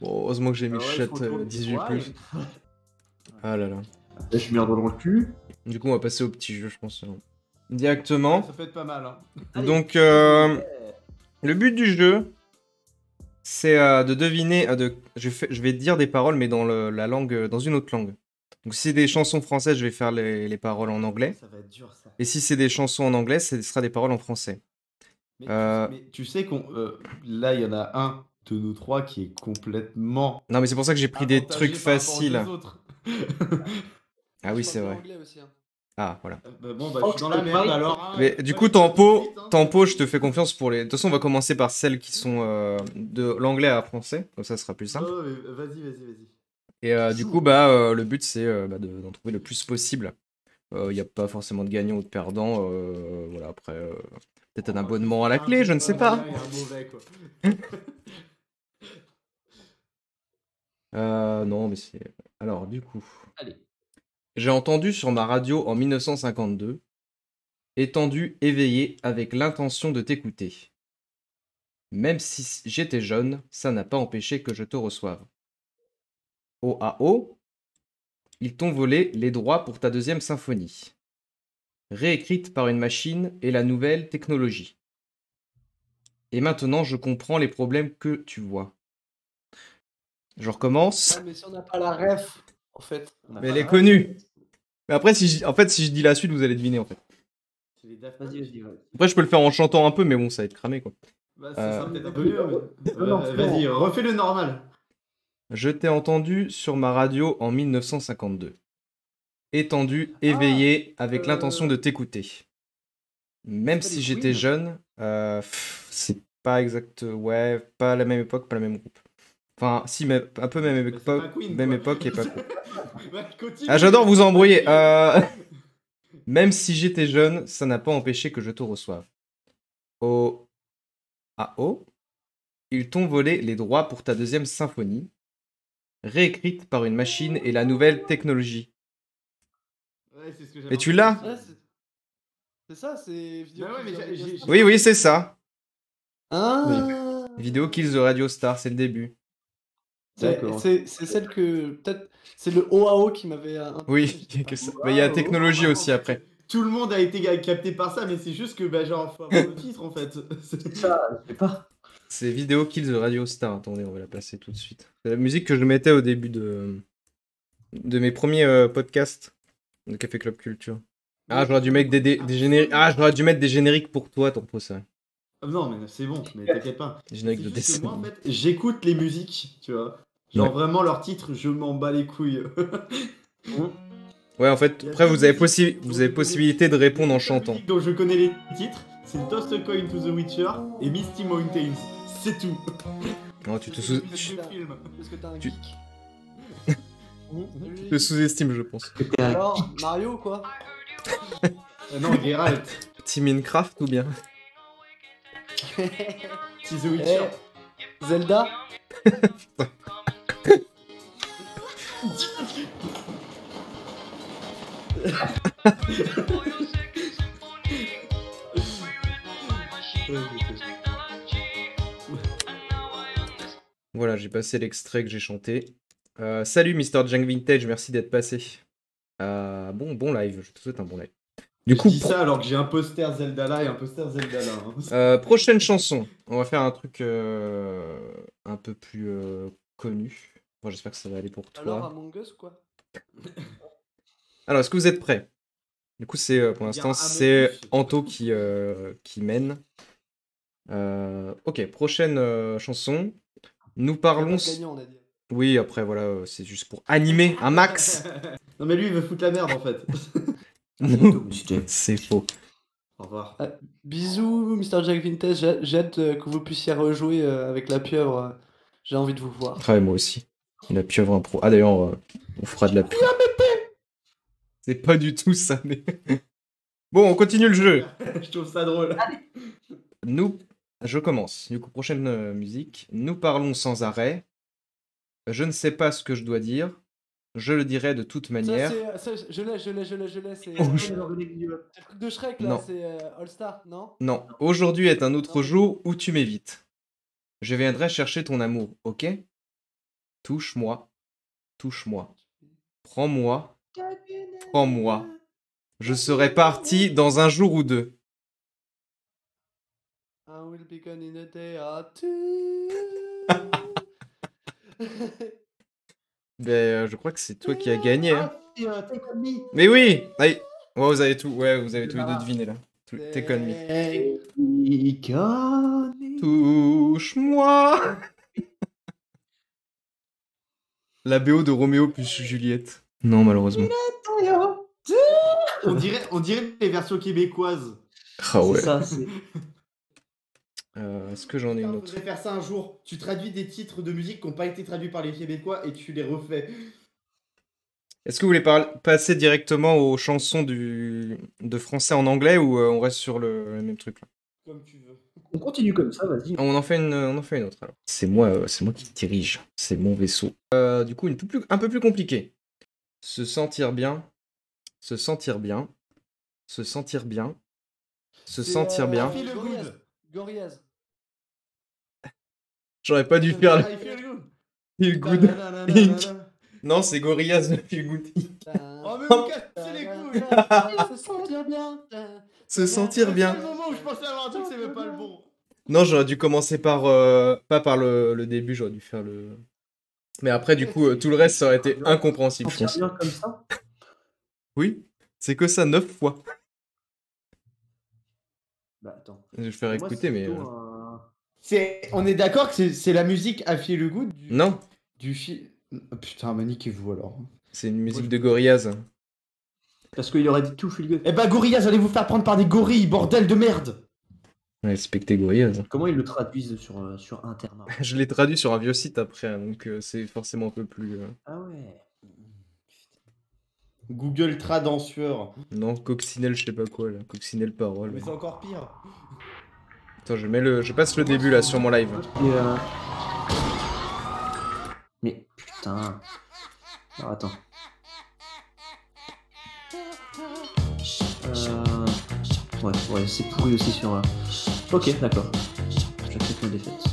Bon, heureusement que j'ai mis Ah ouais, chat faut tourner euh, du 18 poil. plus. Ah là là. Je suis doigt dans le cul. Du coup, on va passer au petit jeu, je pense. directement. Ça peut être pas mal. Hein. Donc, euh, le but du jeu, c'est euh, de deviner. euh, de, je, fais- je vais dire des paroles, mais dans le- la langue, euh, dans une autre langue. Donc, si c'est des chansons françaises, je vais faire les, les paroles en anglais. Ça va être dur ça. Et si c'est des chansons en anglais, ce sera des paroles en français. Mais, Euh. mais tu sais qu'on euh, là il y en a un de nous trois qui est complètement Non, mais c'est pour ça que j'ai pris des trucs faciles. Ah oui, c'est vrai. aussi, hein. Ah, voilà. Bah bon bah je suis dans la merde alors. hein. Mais du coup, Tempo, hein. Tempo, je te fais confiance pour les. De toute façon, on va commencer par celles qui sont euh, de l'anglais à français, comme ça, ce sera plus simple. Vas-y vas-y vas-y. Et euh, du coup, bah, euh, le but, c'est euh, bah, de- d'en trouver le plus possible. Il n'y a pas forcément de gagnant ou de perdant. voilà, après, peut-être un abonnement à la clé, je ne sais pas. Euh, non, mais c'est. Alors, du coup. J'ai entendu sur ma radio en 1952 Étendu, éveillé, avec l'intention de t'écouter. Même si j'étais jeune, ça n'a pas empêché que je te reçoive. OAO, ils t'ont volé les droits pour ta deuxième symphonie. Réécrite par une machine et la nouvelle technologie. Et maintenant, je comprends les problèmes que tu vois. Je recommence. Ah, mais si on n'a pas la ref, en fait. On Mais elle est connue. Mais après, si je... en fait, si je dis la suite, vous allez deviner en fait. Après, je peux le faire en chantant un peu, mais bon, ça va être cramé quoi. Bah, ça Euh. sera peut-être un peu mieux. mais- Euh, Vas-y, refais le normal. Je t'ai entendu sur ma radio en 1952. Étendu, éveillé, avec euh, l'intention de t'écouter. Même si j'étais jeune, euh, c'est pas exact. Ouais, pas la même époque, pas le même groupe. Enfin, si, mais un peu même époque, Queen, même époque et pas continue. Ah, j'adore vous embrouiller. Euh, Même si j'étais jeune, ça n'a pas empêché que je te reçoive. Au AO, ils t'ont volé les droits pour ta deuxième symphonie, réécrite par une machine et la nouvelle technologie. Ouais, c'est ce que j'avais Mais tu l'as Ouais, c'est- ça, c'est vidéo. Bah ouais, mais Oui, oui, c'est ça. Ah Vidéo Kills the Radio Star, c'est le début. C'est- celle que. Peut-être. C'est le OAO qui m'avait. Oui, que ça- mais il y a technologie aussi après. Tout le monde a été capté par ça, mais c'est juste que, bah, genre, faut avoir le titre en fait. C'est- Ça, je sais pas. C'est Vidéo Kills the Radio Star. Attendez, on va la placer tout de suite. C'est la musique que je mettais au début de, de mes premiers euh, podcasts de Café Club Culture. Ah, j'aurais dû mettre des, des, des génériques. Ah, j'aurais dû mettre des génériques pour toi, ton ça. Ah, non, mais c'est bon, mais t'inquiète pas. Génériques de dessin. moi, en fait, j'écoute les musiques, tu vois. Genre, Ouais. vraiment, leur titre, je m'en bats les couilles. Ouais, en fait, après, vous avez, possi- vous avez possibilité de répondre en chantant. dont je connais les titres, c'est Toss a Coin to the Witcher et Misty Mountains. C'est tout. Oh, tu te C'est sous- des musiques de tu- films. Parce que t'es un Tu- geek. tu te sous-estimes, je pense. Alors, Mario quoi Euh, non, Geralt. Petit Minecraft ou bien C'est The Witcher. Eh, Zelda Voilà, j'ai passé l'extrait que j'ai chanté. Euh, salut Mr. Junk Vintage, merci d'être passé. Euh, bon, bon live, je te souhaite un bon live. Du Je coup, dis pro- ça alors que j'ai un poster Zelda là et un poster Zelda là. hein. euh, prochaine chanson. On va faire un truc euh, un peu plus euh, connu. Bon, j'espère que ça va aller pour toi. Alors Among Us ou quoi Alors, est-ce que vous êtes prêts? Du coup, c'est euh, pour l'instant, c'est. Anto qui, euh, qui mène. Euh, ok, prochaine euh, chanson. Nous parlons. de gagnant, on a dit. Oui, après, voilà, euh, c'est juste pour animer un max. non mais lui il veut foutre la merde en fait. c'est faux. Au revoir. Ah, bisous, Mr. Jack Vintage. J'ai- hâte euh, que vous puissiez rejouer euh, avec la pieuvre. euh, J'ai envie de vous voir. Ah, et moi aussi. La pieuvre impro. Ah, d'ailleurs, euh, on fera de la pieuvre. C'est pas du tout ça, mais. bon, on continue le jeu. Je trouve ça drôle. Nous, je commence. Du coup, prochaine euh, musique. Nous parlons sans arrêt. Je ne sais pas ce que je dois dire. Je le dirai de toute manière. ça, je l'ai, je l'ai, je l'ai, je l'ai. C'est Oh, euh, je- c'est le truc de Shrek là, c'est euh, All Star, non? Non, aujourd'hui est un autre jour où tu m'évites. Je viendrai chercher ton amour, ok? Touche-moi, touche-moi. Prends-moi, prends-moi. Je serai parti dans un jour ou deux. Will be gone in a day or two. Ben, euh, je crois que c'est toi qui as gagné. hein. Ah. Mais oui Allez. Ouais, vous avez tout, ouais, vous avez tous les deux deviné là. T'es con me. Touche-moi La BO de Roméo plus Juliette. Non, malheureusement. On dirait, on dirait les versions québécoises. Ah ouais. C'est ça, c'est. Euh, Est-ce que j'en ai une On autre devrait faire ça un jour. Tu traduis des titres de musique qui n'ont pas été traduits par les Québécois et tu les refais. Est-ce que vous voulez par- passer directement aux chansons du... de français en anglais ou euh, on reste sur le, le même truc là? Comme tu veux. On continue comme ça, vas-y. on en, fait une, on en fait une autre alors. C'est moi, euh, c'est moi qui dirige. C'est mon vaisseau. Euh, du coup, une peu plus, un peu plus compliqué. Se sentir bien. Se sentir bien. Se sentir bien. Se sentir euh, bien. Gorillaz. J'aurais pas dû faire le feel good. Inc. Non, c'est Gorillaz le feel good. Oh mais vous cassez les couilles Se sentir bien. Se sentir bien. C'est le moment où je pensais avoir un truc, c'est même pas le bon. Non, j'aurais dû commencer par. euh, pas par le, le début, j'aurais dû faire le. Mais après, du coup, euh, tout le reste, ça aurait été incompréhensible, je pense. bien comme ça. Oui, c'est que ça neuf fois. Bah attends. Je vais faire Moi, écouter, mais. euh, un- on est d'accord que c'est, c'est la musique à Feel Good du, Non, du film. Putain, bah niquez-vous alors. c'est une musique de Gorillaz. Parce qu'il aurait dit tout feel good. Eh bah Gorillaz, allez vous faire prendre par des gorilles, bordel de merde Respectez Gorillaz. Comment ils le traduisent sur, euh, sur Internet? Je l'ai traduit sur un vieux site après, donc euh, c'est forcément un peu plus. euh, Ah ouais. Google Trad en sueur. Non, coccinelle, je sais pas quoi là. Coccinelle parole. Mais c'est encore pire. Attends, je mets le. Je passe le début là sur mon live. Euh, Mais putain. Alors attends. Euh... Ouais, ouais, c'est pourri aussi sur. euh, Ok, d'accord. J'accepte ma défaite.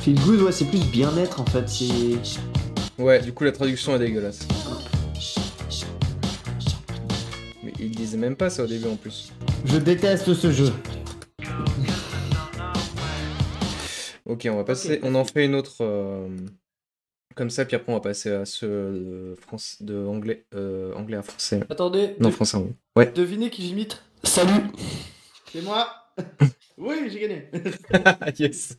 Feel good, ouais, c'est plus bien-être en fait. C'est. Ouais, du coup, la traduction est dégueulasse. Mais ils disaient même pas ça au début en plus. Je déteste ce jeu. Ok, on va passer. On en fait une autre. euh, Comme ça, puis après, on va passer à ce de, France... de anglais, euh, anglais à français. Attendez, Non, de- français, oui. Ouais. devinez qui j'imite? Salut C'est moi Oui, j'ai gagné. yes.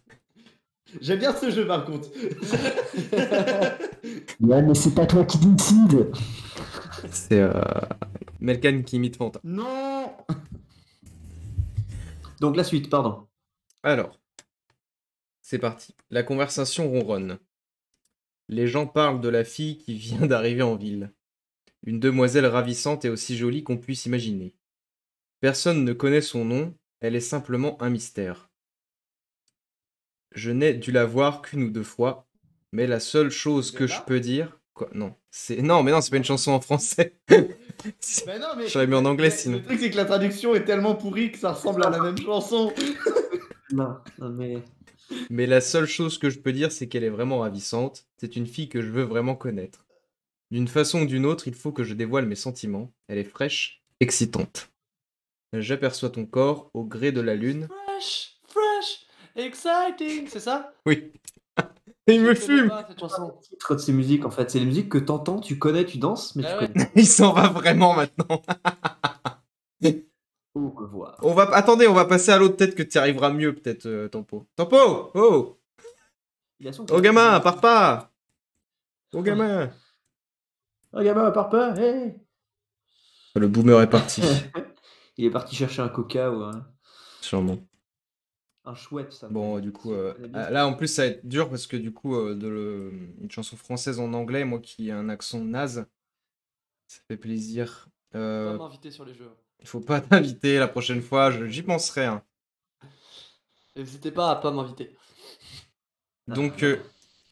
J'aime bien ce jeu par contre. Ouais, mais c'est pas toi qui décide. C'est euh... Melkan qui imite Fanta. non Donc la suite, pardon. Alors, c'est parti. La conversation ronronne. Les gens parlent de la fille qui vient d'arriver en ville. Une demoiselle ravissante et aussi jolie qu'on puisse imaginer. Personne ne connaît son nom, elle est simplement un mystère. Je n'ai dû la voir qu'une ou deux fois, mais la seule chose que je peux dire... Quoi Non, c'est... Non, mais non, c'est pas une chanson en français. C'est- Bah non, mais. J'aurais mis en anglais, sinon. Le truc, c'est que la traduction est tellement pourrie que ça ressemble à la même chanson. Non, non mais. Mais la seule chose que je peux dire, c'est qu'elle est vraiment ravissante. C'est une fille que je veux vraiment connaître. D'une façon ou d'une autre, il faut que je dévoile mes sentiments. Elle est fraîche, excitante. J'aperçois ton corps au gré de la lune. Fresh, exciting, c'est ça? Oui. Il me fume pas cette chanson. titre de ces musiques en fait. C'est les musiques que t'entends, tu connais, tu danses, mais Ah tu ouais. connais. Il s'en va vraiment maintenant. On va... Attendez, on va passer à l'autre. Peut-être que tu arriveras mieux, peut-être, euh, Tempo. Tempo Oh Il a son Oh gamin, pars pas Oh gamin Oh gamin, pars pas, hey Le boomer est parti. Il est parti chercher un coca ou un, Sûrement. Un chouette, ça. Bon, du coup, euh, ah, là en plus ça va être dur parce que du coup, euh, de le- une chanson française en anglais, moi qui ai un accent naze, ça fait plaisir. Pas Euh, m'inviter sur les jeux. il faut pas t'inviter la prochaine fois, j'y penserai. hein. N'hésitez pas à pas m'inviter. Donc, euh,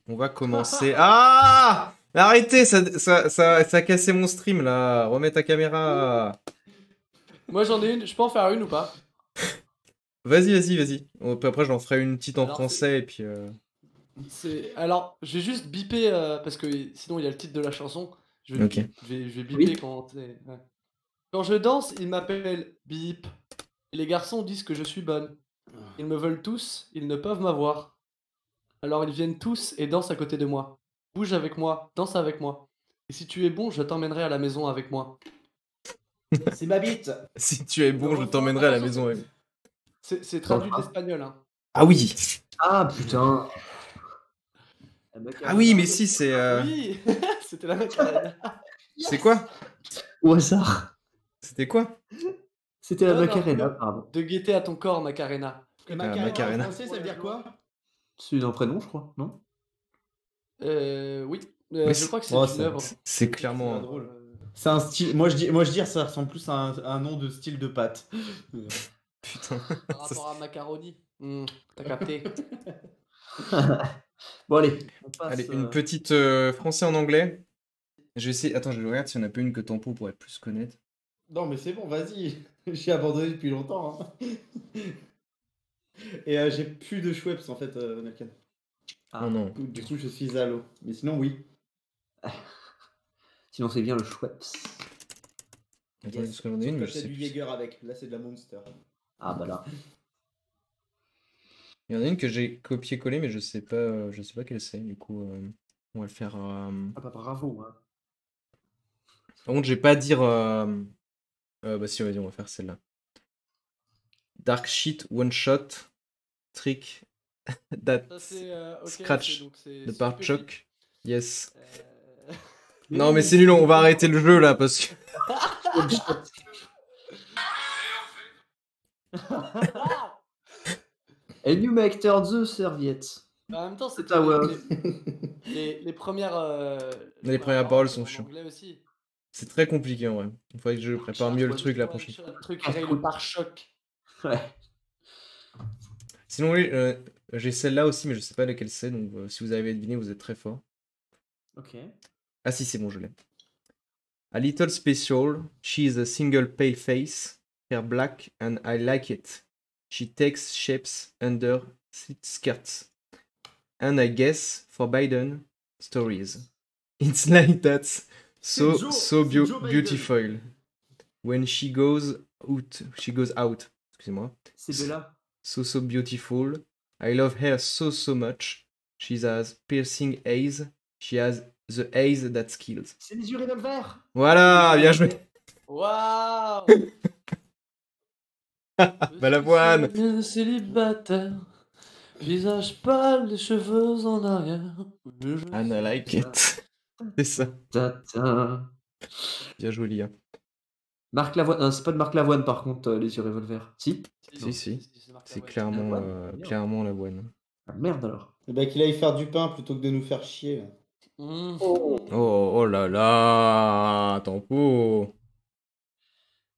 on va commencer. Ah Arrêtez, ça, ça, ça, ça a cassé mon stream là. Remets ta caméra. Moi j'en ai une, je peux en faire une ou pas? Vas-y, vas-y, vas-y. Après, j'en ferai une petite en Alors, français et puis. euh, C'est alors, je vais juste biper euh, parce que sinon il y a le titre de la chanson. Je vais, Ok. je vais, je vais biper Oui. quand. ouais. Quand je danse, ils m'appellent Bip. Et les garçons disent que je suis bonne. Ils me veulent tous, ils ne peuvent m'avoir. Alors ils viennent tous et dansent à côté de moi. Bouge avec moi, danse avec moi. Et si tu es bon, je t'emmènerai à la maison avec moi. C'est ma bite. Si tu es bon, je t'emmènerai à la maison. ouais. C'est c'est traduit Dans de le l'espagnol. Hein. Ah oui Ah putain. Ah oui, mais si, c'est. euh, Oui, c'était la Macarena. C'est quoi? Au hasard. C'était quoi? C'était la Non, Macarena, non. pardon. De guetter à ton corps, Macarena. Et Macarena, Macarena. en français, ça veut dire quoi? C'est un prénom, je crois, non? Euh, oui, Euh, Oui, je crois que c'est oh, une c'est- œuvre. C'est- C'est clairement. C'est drôle. C'est un style. Moi je dis, moi je dis, ça ressemble plus à un, à un nom de style de pâte. Putain. Par rapport à macaroni. Hmm, T'as capté. Bon, allez, on passe. Allez, euh, une petite euh, français en anglais. Je vais essayer. Attends, je regarde si on a pas une que Tempo pourrait plus connaître. Non mais c'est bon, vas-y. J'ai abandonné depuis longtemps. hein. Et euh, j'ai plus de Schweppes en fait, euh, Nakan. ah, Non, non. Du coup, je suis à l'eau. Mais sinon, oui. Sinon, c'est bien le Schweppes. Attends, Yes. est-ce que j'en ai une, mais je Sauf que sais t'as du plus. Jäger avec. Là, c'est de la Monster. Ah, bah là. Il y en a une que j'ai copié-collé, mais je sais pas, euh, je sais pas quelle c'est. Du coup, euh, on va le faire. euh, Ah, bah bravo. Hein. Par contre, je vais pas dire. euh, euh, bah si, vas-y, on va faire celle-là. Dark Sheet One Shot Trick That Ça, euh, Scratch de Petit. Choc. Yes. Euh, Non, mais c'est nul, on va arrêter le jeu là parce que. And you make the serviette. En même temps, c'est ta word. les, les, les premières. euh, Les premières paroles sont chiantes. C'est très compliqué en vrai. Il faudrait que je prépare mieux le truc la prochaine. Le truc qui le pare-choc. Ouais. Sinon, oui, euh, j'ai celle-là aussi, mais je sais pas laquelle c'est. Donc, euh, si vous avez deviné, vous êtes très fort. Ok. Ah si, c'est bon, je l'ai. A little special. She is a single pale face. Hair black and I like it. She takes shapes under its skirts. And I guess for Biden stories. It's like that. So Joe- so beautiful. When she goes out, she goes out. Excusez-moi. C'est Bella. So so beautiful. I love her so so much. She has piercing eyes. She has the eyes that kills. C'est les yeux revolver. Voilà, bien joué. Waouh Balavoine. Je suis célibataire, visage pâle, les cheveux en arrière. And I like it. C'est ça. Ta-ta. Bien joué, Lia. Marc Lavoine. euh, c'est pas de Marc Lavoine par contre, euh, les yeux revolver. Si Si, si. c'est Lavoine. clairement, Lavoine, euh, clairement la bonne. Ah, Merde alors. Eh ben, qu'il aille faire du pain plutôt que de nous faire chier. Mmh. Oh, oh là là, tempo.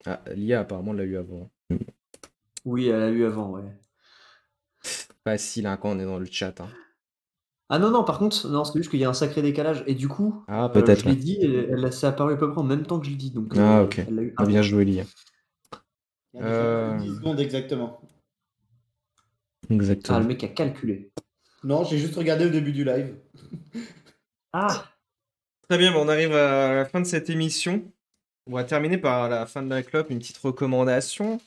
Ah, Lia apparemment l'a eu avant. Oui, elle a eu avant, ouais. Facile hein, quand on est dans le chat. hein. Ah non, non, par contre, non, c'est juste qu'il y a un sacré décalage. Et du coup, Ah, euh, peut-être. je l'ai dit, elle, elle s'est apparue à peu près en même temps que je l'ai dit. Donc, Ah, euh, ok. elle l'a eu Ah, avant. bien joué, Lia. Il y a Euh. 10 secondes exactement. Ah, le Exactement. mec a calculé. Non, j'ai juste regardé au début du live. Ah Très bien, bon, on arrive à la fin de cette émission. On va terminer par la fin de la clope, une petite recommandation.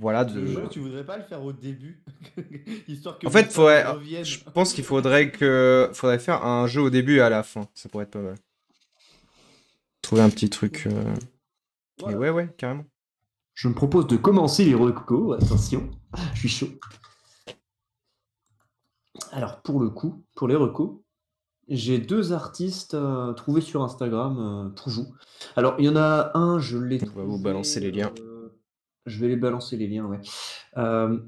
Voilà, de... Le jeu, tu voudrais pas le faire au début Histoire que En fait, faudrait- je pense qu'il faudrait que faudrait faire un jeu au début et à la fin. Ça pourrait être pas mal. Trouver un petit truc. euh, Voilà. Et ouais, ouais, carrément. Je me propose de commencer les recos. Attention, je suis chaud. Alors, pour le coup, pour les recos, j'ai deux artistes euh, trouvés sur Instagram euh, pour vous. Alors, il y en a un, je l'ai On va vous trouvé, balancer les liens. Je vais les balancer les liens, ouais. Euh,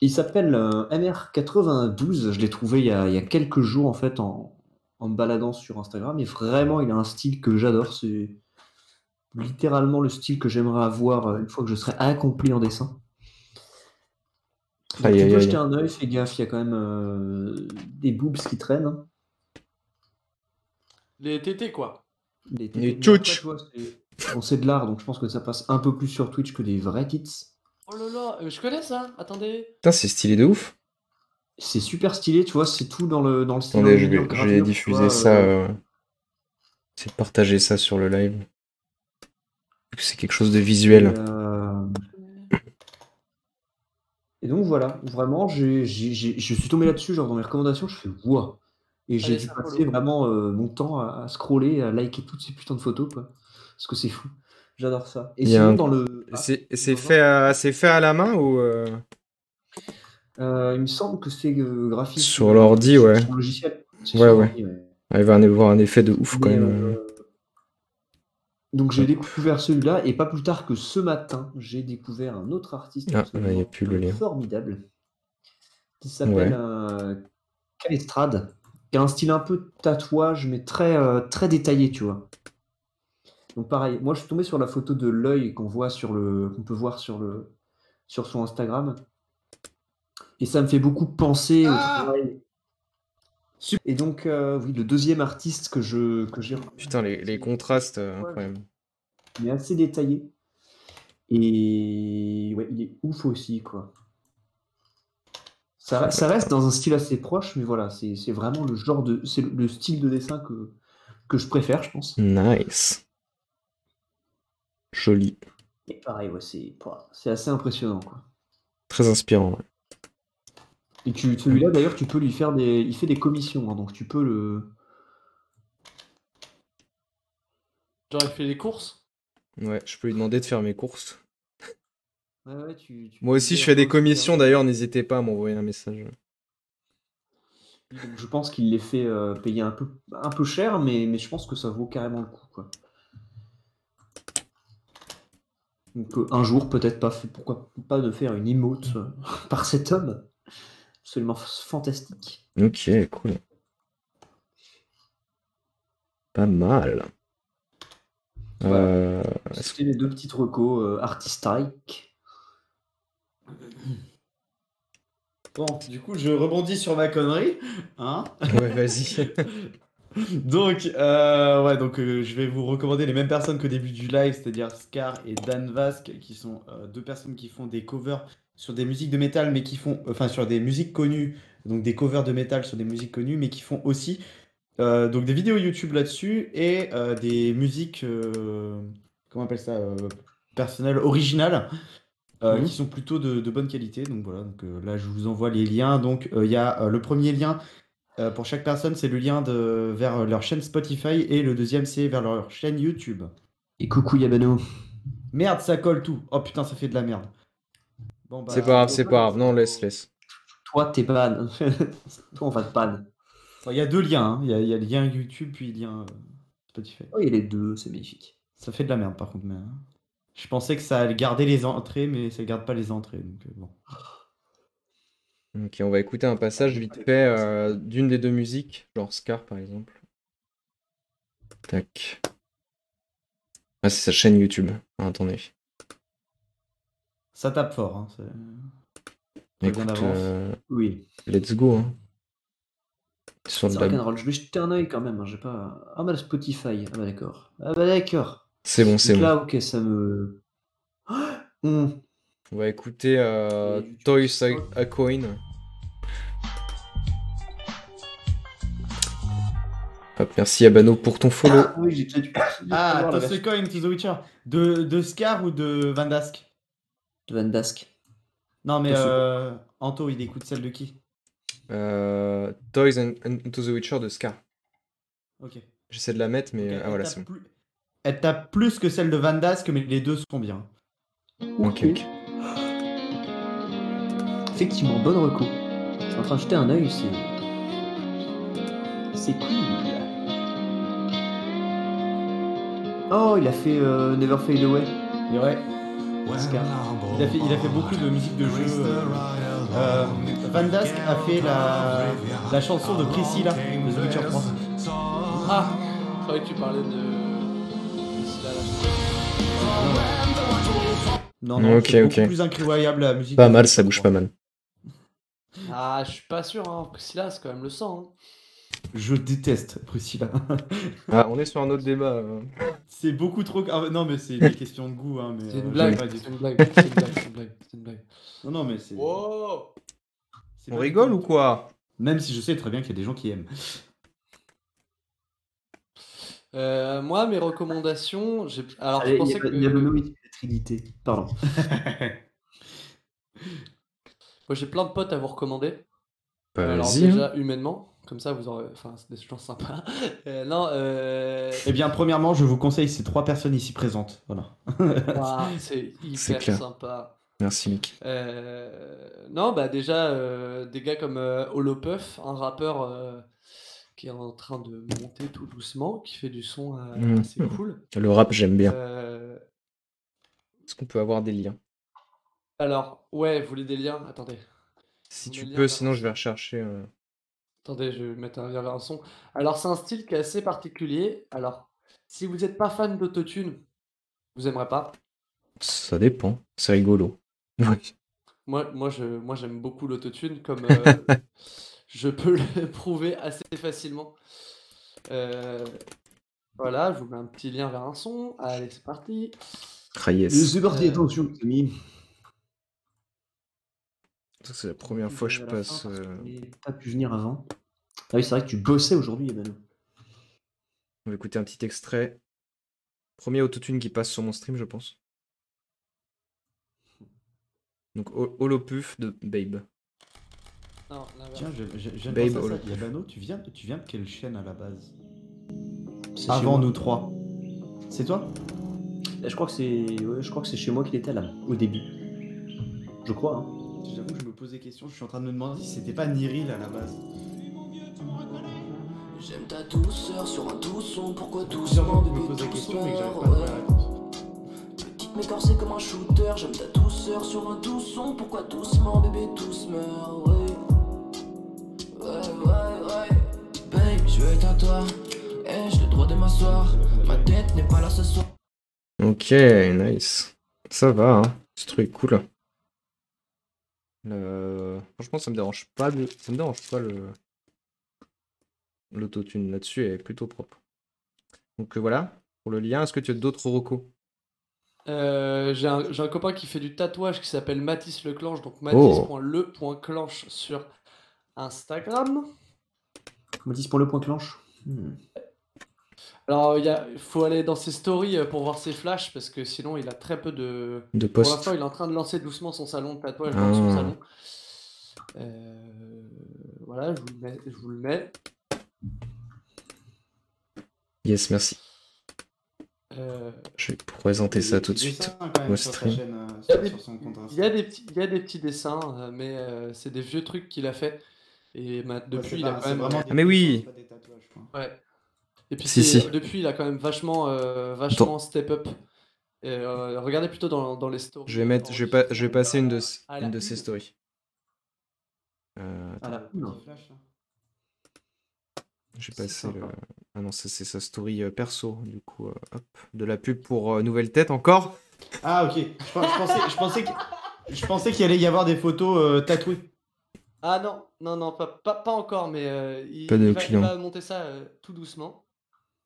il s'appelle euh, MR92. Je l'ai trouvé il y, a, il y a quelques jours, en fait, en, en me baladant sur Instagram. Et vraiment, il a un style que j'adore. C'est littéralement le style que j'aimerais avoir euh, une fois que je serai accompli en dessin. Donc, Aïe, tu peux aïe. jeter un œil, fais gaffe, il y a quand même euh, des boobs qui traînent. hein. Les tétés, quoi. Les, Les après, tu vois, c'est- bon, c'est de l'art, donc je pense que ça passe un peu plus sur Twitch que des vrais tits. Oh là là, euh, je connais ça. Attendez. Putain, c'est stylé de ouf. C'est super stylé, tu vois, c'est tout dans le, dans le style. Attendez, je vais, je gravure, vais tu diffuser vois, ça. euh, euh, C'est de partager ça sur le live. C'est quelque chose de visuel. Et, euh, et donc voilà, vraiment, je suis tombé là-dessus, genre dans mes recommandations, je fais wow. Et j'ai dû passer vraiment euh, mon temps à, à scroller, à liker toutes ces putains de photos, quoi. Parce que c'est fou. J'adore ça. Et sinon, un- dans le. Ah, C'est fait, à- c'est fait à la main ou euh, Euh, il me semble que c'est euh, graphique. Sur l'ordi, ouais. Sur le logiciel. Ouais, sur ouais. il va y avoir un effet de ouf quand même. euh, Donc j'ai découvert celui-là et pas plus tard que ce matin, j'ai découvert un autre artiste Ah, absolument là, il y a plus le lien. formidable qui s'appelle Ouais. euh, Calestrade, qui a un style un peu tatouage mais très euh, très détaillé, tu vois. Donc pareil, moi je suis tombé sur la photo de l'œil qu'on voit sur le qu'on peut voir sur le sur son Instagram et ça me fait beaucoup penser au Ah travail. Et donc euh, oui, le deuxième artiste que je que j'ai Putain, les, les contrastes, euh, Ouais. incroyable. il est assez détaillé. Et ouais, il est ouf aussi, quoi. Ça, ça reste dans un style assez proche, mais voilà, c'est c'est vraiment le genre de. C'est le, le style de dessin que, que je préfère, je pense. Nice. Joli. Et pareil, ouais, c'est assez impressionnant, quoi. Très inspirant. ouais. Et tu, celui-là, d'ailleurs, tu peux lui faire des. Il fait des commissions, hein, donc tu peux le. Genre, il fait les courses? Ouais, je peux lui demander de faire mes courses. Ouais, ouais, tu- tu Moi aussi, je fais des commissions d'ailleurs, n'hésitez pas à m'envoyer un message. Donc, je pense qu'il les fait euh, payer un peu, un peu cher, mais, mais je pense que ça vaut carrément le coup. Quoi. Donc, un jour, peut-être pas, pourquoi pas de faire une emote euh, par cet homme. Absolument fantastique. Ok, cool. Pas mal. Voilà. Euh, C'était les deux petites recos euh, artistiques. Bon, du coup, je rebondis sur ma connerie. Hein Ouais, vas-y. donc, euh, ouais, donc euh, je vais vous recommander les mêmes personnes qu'au début du live, c'est-à-dire Scar et Dan Vask, qui sont euh, deux personnes qui font des covers sur des musiques de métal, mais qui font, enfin, sur des musiques connues, donc des covers de métal sur des musiques connues, mais qui font aussi donc des vidéos YouTube là-dessus et des musiques, comment on appelle ça, personnelles, originales. euh, Mhm. qui sont plutôt de, de bonne qualité. Donc voilà, donc, euh, là je vous envoie les liens. Donc euh, il y a le premier lien euh, pour chaque personne, c'est le lien de, vers leur chaîne Spotify et le deuxième c'est vers leur chaîne YouTube. Et coucou Yabano. Merde, ça colle tout. Oh putain, ça fait de la merde. Bon, bah, C'est pas grave, c'est pas grave. Non, laisse, laisse. Toi, t'es ban. Toi, on va te ban. bon, Il y a deux liens. hein. Il y, a, il y a le lien YouTube puis le lien euh, Spotify. Oh, il y a les deux, c'est magnifique. Ça fait de la merde par contre. Mais, hein. Je pensais que ça allait garder les entrées, mais ça garde pas les entrées. Donc, euh, bon. Ok, on va écouter un passage vite fait euh, d'une des deux musiques, genre Scar par exemple. Tac. Ah, c'est sa chaîne YouTube. Ah, attendez. Ça tape fort. Hein. c'est- Écoute, euh, Oui. let's go. Hein. Sur C'est rock'n'roll. Je vais jeter un oeil quand même. hein, J'ai pas. Ah, bah, Spotify. Ah, bah, d'accord. Ah, bah, d'accord. C'est bon, c'est bon. là, ok, ça me. On va écouter euh, Toys a, a Coin. Hop, merci Abano pour ton follow. Ah, oui, j'ai déjà dû. Ah, Toss Coin to the Witcher. De, de Scar ou de Van Dask? De Van Dask. Non, mais euh, Anto, il écoute celle de qui? Euh, Toys and, and to the Witcher de Scar. Ok. J'essaie de la mettre, mais Ok, ah, elle voilà, tape c'est bon. plus- Elle tape plus que celle de Van Dask, mais les deux sont bien. Ok, ok. Effectivement, bonne reco. Je suis en train de jeter un œil, c'est. C'est cool. Oh, il a fait euh, Never Fade Away. Et ouais, Scar. il a fait, il a fait beaucoup de musique de jeu. euh, euh, Van Dask a fait la, la chanson de Priscilla de The Witcher 3. Ah Je croyais que tu parlais de. Priscilla, là. Non, non, Ok, c'est plus incroyable la musique. Pas mal, ça bouge 3. pas mal. Ah, je suis pas sûr, hein. Priscilla, c'est quand même le sang. Hein. Je déteste Priscilla. Ah, on est sur un autre débat. euh. c'est beaucoup trop. ah, non, mais c'est une question de goût. Hein, mais, C'est euh, une blague, pas c'est une blague, c'est une blague, c'est une blague, c'est une blague. Non, non, mais c'est. Wow c'est On pas rigole ou quoi? Même si je sais très bien qu'il y a des gens qui aiment. Euh, moi, mes recommandations, j'ai... alors Allez, je il y pensais a, que il y a Benoît, il dit la Trinité. Pardon. moi, j'ai plein de potes à vous recommander. Alors Vas-y. hein. déjà humainement, comme ça vous aurez, enfin c'est des gens sympas. Euh, non, euh... Eh bien, premièrement, je vous conseille ces trois personnes ici présentes. Voilà. c'est hyper clair. sympa. Merci, Mick. Euh, non, bah déjà, euh, des gars comme euh, Holopuff, un rappeur euh, qui est en train de monter tout doucement, qui fait du son euh, Mhm. assez cool. Le rap, j'aime bien. Euh, Est-ce qu'on peut avoir des liens alors, ouais, vous voulez des liens? Attendez, Si tu peux, sinon je vais rechercher. euh, Attendez, je vais mettre un lien vers un son. Alors, c'est un style qui est assez particulier. Alors, si vous n'êtes pas fan d'autotune, vous aimerez pas. Ça dépend. C'est rigolo. Moi, moi, je, moi, j'aime beaucoup l'autotune, comme euh, je peux le prouver assez facilement. Euh, voilà, je vous mets un petit lien vers un son. Allez, c'est parti. Ah, yes. C'est parti, Euh, attention, les amis. C'est la première fois que je fin, passe. que euh, pas pu venir avant. Ah oui, c'est vrai que tu bossais aujourd'hui, Emmanuel. On va écouter un petit extrait. Premier autotune qui passe sur mon stream, je pense. Donc Ho- Holopuf de Babe. Non. Tiens, ça. Holopuff. Yabano, tu viens, tu viens de quelle chaîne à la base? Avant nous trois. C'est toi? Eh, Je crois que c'est ouais, je crois que c'est chez moi qu'il était là, au début. Je crois. Hein. J'avoue que je me pose des questions. Je suis en train de me demander si c'était pas Niril à la base. J'aime ta douceur sur un doux son, pourquoi doucement je me bébé pose la question mais que j'arrive doucement pas à trouver la réponse. Petite m'écorcer comme un shooter, j'aime ta douceur sur un doux son, pourquoi doucement bébé tous meurent, ouais Ouais, ouais, ouais Babe, je veux être à toi, ai-je le droit de m'asseoir Ma tête n'est pas là ce soir Ok, nice. Ça va, hein. Ce truc est cool. Le- Franchement, ça me dérange pas. le- Ça me dérange pas le l'autotune là-dessus est plutôt propre. Donc euh, voilà. Pour le lien, est-ce que tu as d'autres recos Euh, j'ai un, j'ai un copain qui fait du tatouage qui s'appelle Mathis Leclanche, donc Oh. mathis.le.clanche sur Instagram. Mathis pour le point clanche. Hmm. Alors, il y a- il faut aller dans ses stories euh, pour voir ses flashs parce que sinon, il a très peu de. de Pour l'instant, il est en train de lancer doucement son salon de tatouage dans son Ah. salon. Euh, voilà, je vous le mets. Je vous le mets. Yes, merci. Euh, Je vais présenter ça tout de suite. dessins, quand même, au sur sa stream. chaîne, euh, Il y a sur- des- sur son compte Il y a Insta. des petits, il y a des petits dessins, euh, mais euh, c'est des vieux trucs qu'il a fait. Et ma- Ouais, depuis, il a pas- quand c'est même. vraiment Ah, des mais oui. dessins, c'est pas des tatouages, quoi. Ouais. Et puis Si, si. depuis, il a quand même vachement, euh, vachement step up. Et, euh, regardez plutôt dans, dans les stories. Je vais mettre, je vais pas, je vais passer une de, la une de une. stories. Euh, À la une. flash, hein. je vais C'est passer le. Ah non, ça c'est sa story euh, perso. Du coup, euh, hop, de la pub pour euh, Nouvelle Tête encore. Ah, ok. Je, pen- je pensais, je pensais que- je pensais qu'il allait y avoir des photos euh, tatouées. Ah non, non, non, pas, pas, pas encore, mais euh, il, Pas de il va, il va monter ça euh, tout doucement.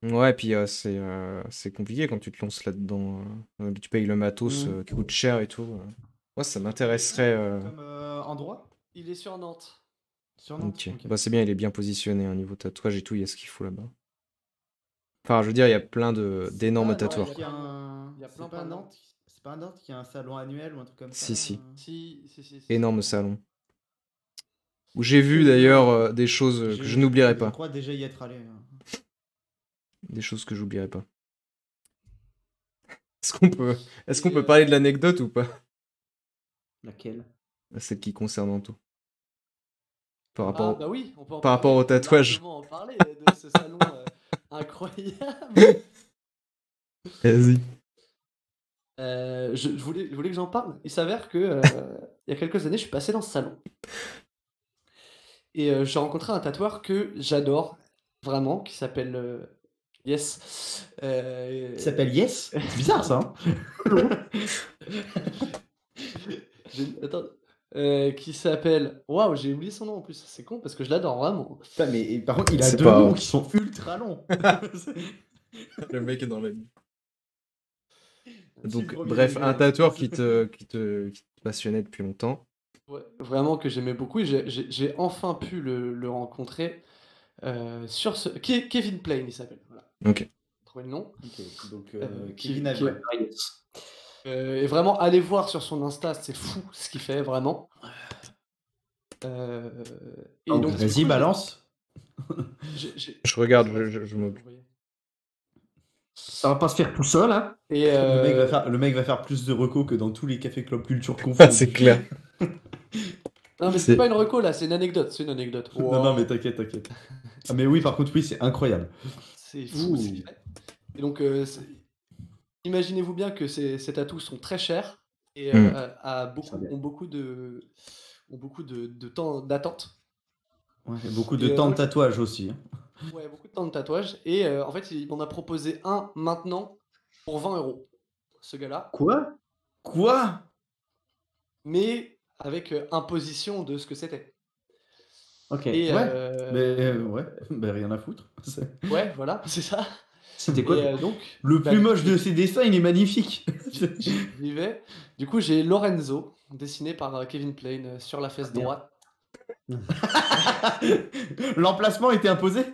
Ouais, puis euh, c'est euh, c'est compliqué quand tu te lances là-dedans. euh, tu payes le matos euh, qui coûte cher et tout. euh. Moi, ça m'intéresserait. euh, Comme euh, endroit? Il est sur Nantes. Sur Nantes Ok. ok. Bah, c'est bien, il est bien positionné au niveau tatouage et tout, il y a ce qu'il faut là-bas. Enfin, je veux dire, il y a plein de d'énormes Ah, non, tatoueurs. il y a un- Il y a c'est plein, pas plein de Nantes qui- C'est pas à Nantes qui a un salon annuel ou un truc comme ça Si, si. euh? Si, si, si. si. Énorme salon. Où j'ai vu d'ailleurs euh, des choses euh, que J'ai- je n'oublierai Je pas. crois déjà y être allé. hein. Des choses que j'oublierai pas. Est-ce qu'on peut, est-ce qu'on peut euh, parler de l'anecdote ou pas? Laquelle? Celle qui concerne Anto. Par Ah, rapport. bah oui, on peut en par rapport au on tatouage. largement en parler de ce salon euh, incroyable. Vas-y. Euh, je, je voulais, je voulais que j'en parle. Il s'avère que euh, il y a quelques années, je suis passé dans ce salon. Et euh, j'ai rencontré un tatoueur que j'adore, vraiment, qui s'appelle euh, Yes. Euh, Il s'appelle Yes C'est bizarre ça. hein Attends. Euh, qui s'appelle. Waouh, j'ai oublié son nom en plus. C'est con parce que je l'adore vraiment. Putain, mais et par contre, il a deux pas noms qui sont ultra longs. Le mec est dans la Donc, bref, un tatoueur qui te, qui, te, qui te passionnait depuis longtemps. Ouais, vraiment que j'aimais beaucoup. et J'ai enfin pu le, le rencontrer euh, sur ce. Ke- Kevin Plain, il s'appelle. Ok. trouvé le nom. Donc Euh, euh, Kevin. Ah, yes. Euh, et vraiment, allez voir sur son Insta, c'est fou ce qu'il fait, vraiment. Euh, et Oh, donc, Vas-y, coup, balance. Je regarde, je, je, je m'occupe. Ça va pas se faire tout seul, hein Et Le, mec va faire, le mec va faire plus de recos que dans tous les cafés club culture confondus. c'est clair. Non, mais C'est- c'est pas une reco là, c'est une anecdote. C'est une anecdote. Non, mais t'inquiète, t'inquiète. Ah, mais oui, par contre, oui, c'est incroyable. C'est fou ce Ouh. qu'il fait. Et donc, euh, c'est- imaginez-vous bien que ces, ces tatous sont très chers et euh, Mm. a- a beaucoup, Ça bien. ont beaucoup de, ont beaucoup de, de temps d'attente. Ouais, beaucoup de Et, euh, temps de moi, je- tatouage aussi. hein. Ouais, beaucoup de temps de tatouage. Et euh, en fait, il m'en a proposé un maintenant pour 20 euros, ce gars-là. Quoi? Quoi? Mais avec euh, imposition de ce que c'était. Ok. Et Ouais, euh, Mais euh, ouais, bah, rien à foutre. Ouais, voilà, c'est ça. C'était quoi Et euh, donc, Le bah, plus moche de ces dessins, il est magnifique. j'y vais. Du coup, j'ai Lorenzo, dessiné par Kevin Plain sur la fesse Bien. droite. L'emplacement était imposé?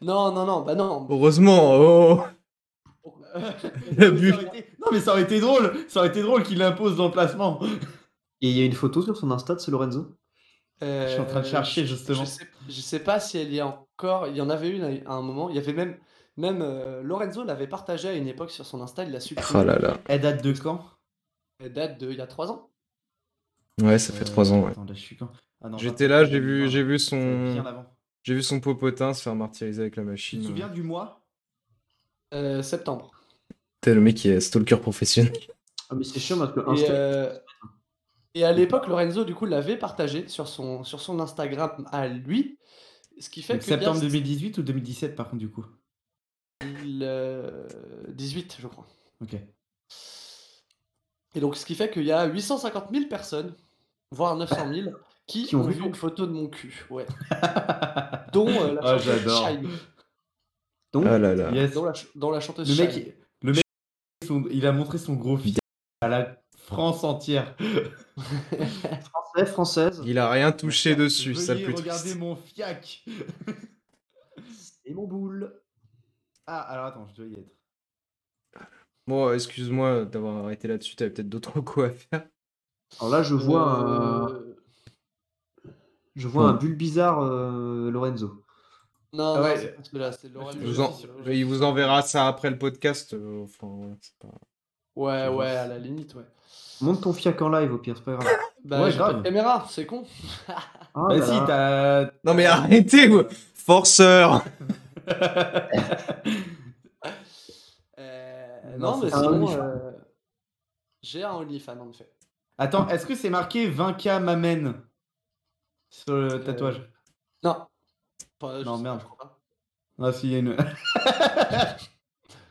Non, non, non, bah non. Heureusement, oh été- Non, mais ça aurait été drôle. Ça aurait été drôle qu'il impose l'emplacement. Et il y a une photo sur son Insta de ce Lorenzo? Je suis en train de Euh, chercher, justement. Je sais, je sais pas si elle y a encore. Il y en avait une à un moment. Il y avait même. Même euh, Lorenzo l'avait partagé à une époque sur son Insta, il l'a supprimé. Oh là là. Elle date de quand? Elle date de il y a 3 ans. Ouais, ça fait Euh, 3 ans, ouais. Attends, là, je suis quand? Ah non, J'étais 20, là, j'ai vu, 2020. j'ai vu son, j'ai vu son popotin se faire martyriser avec la Tu te machine. souviens du mois? Euh, septembre. T'es le mec qui est stalker professionnel. Ah, mais c'est chiant parce que Insta. euh, et à l'époque, Lorenzo, du coup, l'avait partagé sur son, sur son Instagram à lui. Ce qui fait Donc, que. Septembre 2018 ou 2017 par contre du coup? 2018, je crois. Ok. Et donc, ce qui fait qu'il y a 850 000 personnes, voire 900 000, qui, Qui ont ont vu une photo de mon cul. Ouais. Dont euh, la Ah, chanteuse j'adore. Shine. Donc, Ah là là. Yes. Dont la, ch- dont la chanteuse Le Shine. mec, le mec son- il a montré son gros fils à la France entière. français, française. Euh, Il a rien touché dessus, ça le plus regarder triste. mon fiac. Et mon boule. Ah, alors attends, je dois y être. Bon, excuse-moi d'avoir arrêté là-dessus, t'avais peut-être d'autres coups à faire. Alors là, je vois un, Euh, je vois un Hmm. bulle bizarre euh, Lorenzo. Non, Ah non, ouais. c'est c'est Lorenzo. Il vous, en- il enverra ça après le podcast. euh, enfin, voilà, c'est pas... Ouais, ouais, à la limite, ouais. Monte ton fiac en live au pire, c'est pas grave. Bah, Ouais, j'ai pas grave. de caméra, c'est con. Ah, bah si, là. t'as. Non mais arrêtez, vous Forceur Euh, Non, mais sinon, euh, j'ai un OnlyFans en effet. Attends, est-ce que c'est marqué 20K m'amène sur le tatouage? Non. Pas- Non, pas, merde. je crois pas. Non, s'il y a une.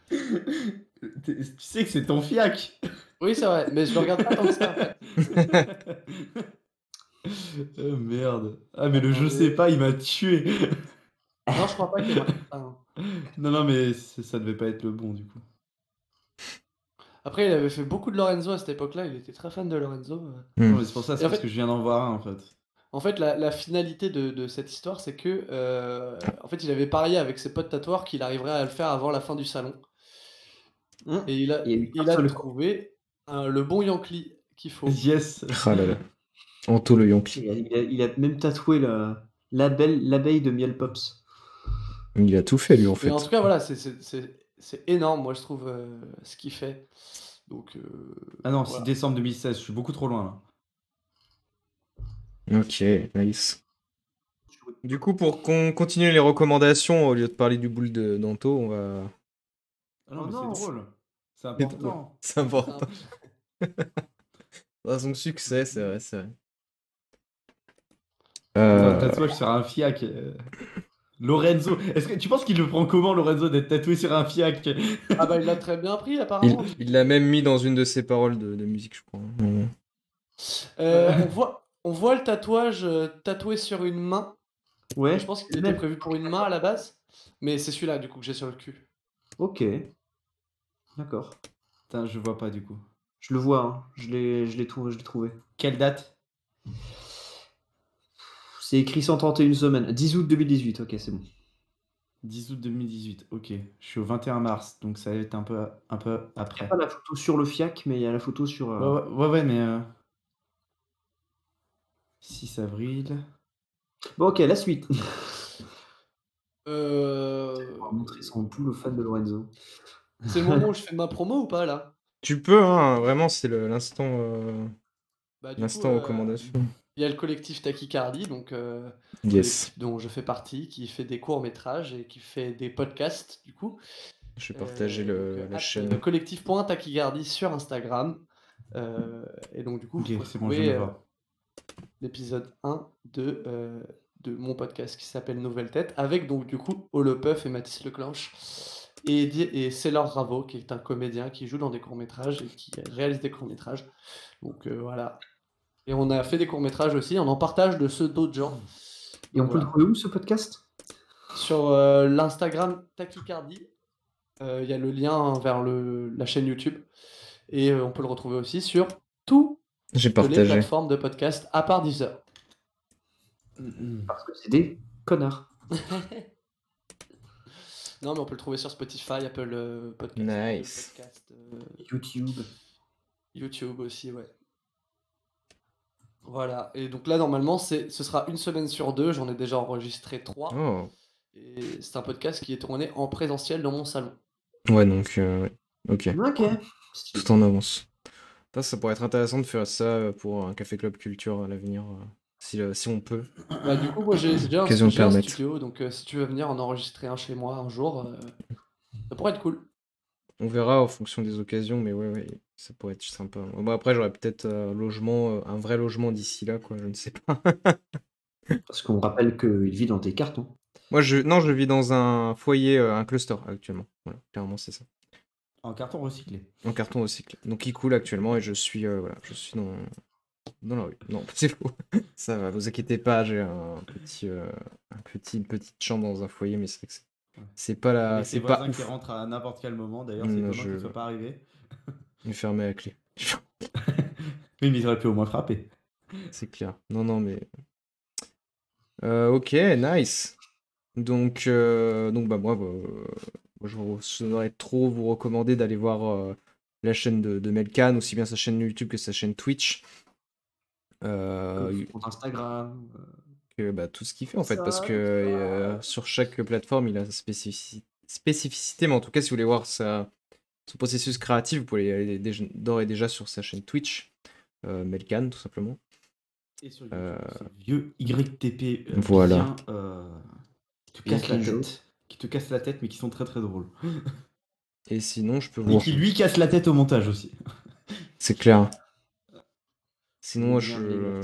tu sais que c'est ton fiac Oui, c'est vrai, mais je le regarde pas tant que ça. en fait. Oh merde. Ah, mais le je sais pas, il m'a tué. Non, je crois pas qu'il ça, hein. non, non, mais ça devait pas être le bon du coup. Après, il avait fait beaucoup de Lorenzo à cette époque-là, il était très fan de Lorenzo. euh. Hmm. Non, mais c'est pour ça, c'est parce fait- que je viens d'en voir un en fait. En fait, la, la finalité de, de cette histoire, c'est que euh, en fait, il avait parié avec ses potes tatoueurs qu'il arriverait à le faire avant la fin du salon. Hum. Et il a, Il a il trouvé le bon Yankee qu'il faut. Yes. Ah là là. Anto le Yonkli. Il a, il a- il a même tatoué la- l'abeille l'abeille de Miel Pops. Il a tout fait lui en fait. Mais en tout cas, voilà, c'est- c'est c'est- c'est énorme, moi, je trouve, euh, ce qu'il fait. Donc, euh, Ah non, Voilà. 6 décembre 2016, je suis beaucoup trop loin là. Ok, nice. Du coup, pour qu'on continue les recommandations, au lieu de parler du boule de d'Anto, on va... Ah non, Oh mais non. c'est drôle. C'est important. C'est important. Dans son succès, c'est vrai, c'est vrai. Euh, tatouage sur un fiac. euh, Lorenzo, est-ce que tu penses qu'il le prend comment Lorenzo d'être tatoué sur un fiac? Ah bah, il l'a très bien pris, apparemment. il l'a même mis dans une de ses paroles de, de musique, je crois. Mhm. Euh, on, voit, on voit le tatouage euh, tatoué sur une main. Ouais, Je pense qu'il même. était prévu pour une main à la base. Mais c'est celui-là, du coup, que j'ai sur le cul. ok. D'accord. Putain, je vois pas du coup. Je le vois, hein. je l'ai je l'ai trouvé, je l'ai trouvé. Quelle date? C'est écrit 131 semaines. 10 août 2018, ok, c'est bon. 10 août 2018, ok. Je suis au 21 mars, donc ça va être un peu, un peu Il y a après. pas la photo sur le FIAC, mais il y a la photo sur. euh, Ouais, ouais, ouais, ouais, mais. euh, 6 avril. Bon, ok, la suite. Euh, On va montrer son poule aux fans de Lorenzo. C'est le moment où je fais ma promo ou pas là? Tu peux, hein, vraiment, c'est le- l'instant euh, Bah, l'instant euh, recommandation. Il y a le collectif Tachycardie, donc euh, Yes. collectif dont je fais partie, qui fait des courts métrages et qui fait des podcasts du coup. Je vais partager Euh, le, donc, euh, la chaîne. collectif.tachycardie sur Instagram. Euh, et donc du coup, Ok, vous pouvez c'est bon, euh, l'épisode 1 de, euh, de mon podcast qui s'appelle Nouvelle Tête, avec donc du coup Olopuff et Mathis Leclanche. Et, et Célor Ravo, qui est un comédien qui joue dans des courts-métrages et qui réalise des courts-métrages. Donc euh, voilà. Et on a fait des courts-métrages aussi, on en partage de ceux d'autres gens. Et on peut le trouver où ce podcast? Sur euh, l'Instagram Tachycardie, euh, il y a le lien vers le, la chaîne YouTube. Et euh, on peut le retrouver aussi sur toutes les plateformes de podcast, à part Deezer. Parce que c'est des connards. Non, mais on peut le trouver sur Spotify, Apple euh, Podcast, Nice. Google Podcast, euh, YouTube. YouTube aussi, ouais. Voilà. Et donc là, normalement, c'est, ce sera une semaine sur deux. J'en ai déjà enregistré trois. Oh. Et c'est un podcast qui est tourné en présentiel dans mon salon. Ouais, donc, euh, ok. Ok. Tout en avance. Ça, ça pourrait être intéressant de faire ça pour un café club culture à l'avenir, euh, si, euh, si on peut. Bah, du coup, moi, j'ai déjà un, j'ai un permettre. studio. Donc, euh, si tu veux venir en enregistrer un chez moi un jour, euh, ça pourrait être cool. On verra en fonction des occasions, mais ouais, ouais, ça pourrait être sympa. Bon, après, j'aurais peut-être euh, logement, un vrai logement d'ici là, quoi, je ne sais pas. Parce qu'on rappelle qu'il vit dans tes cartons. Moi, je, non, je vis dans un foyer, un cluster actuellement. Voilà, clairement, c'est ça. En carton recyclé. En carton recyclé. Donc, il coule actuellement et je suis, euh, voilà, je suis dans, dans la rue. Non, c'est faux. Ça va, vous inquiétez pas, j'ai un petit, euh, un petit, une petite chambre dans un foyer, mais c'est vrai que c'est- c'est pas la, c'est pas voisins qui ouf. rentrent à n'importe quel moment. D'ailleurs, c'est étonnant je- ne soient pas arrivés. Il est fermé à la clé. Oui, mais ils auraient pu au moins frapper. C'est clair. Non, non, mais. Euh, ok, nice. Donc, euh, donc bah, moi, bah, moi, je vous saurais trop vous recommander d'aller voir euh, la chaîne de, de Melkan, aussi bien sa chaîne YouTube que sa chaîne Twitch. Euh, compte Instagram. euh, que, bah, tout ce qu'il fait en fait, Ça, parce que euh, sur chaque plateforme, il a sa spécifici- spécificité, mais en tout cas, si vous voulez voir sa, son processus créatif, vous pouvez aller d'ores et déjà sur sa chaîne Twitch, euh, Melkan, tout simplement. Et sur YouTube, Euh, vieux YTP. euh, voilà. bien, euh, qui te casse la tête. Qui te casse la tête, mais qui sont très très drôles. Et sinon, je peux vous Et qui lui casse la tête au montage aussi. C'est clair. Sinon, je.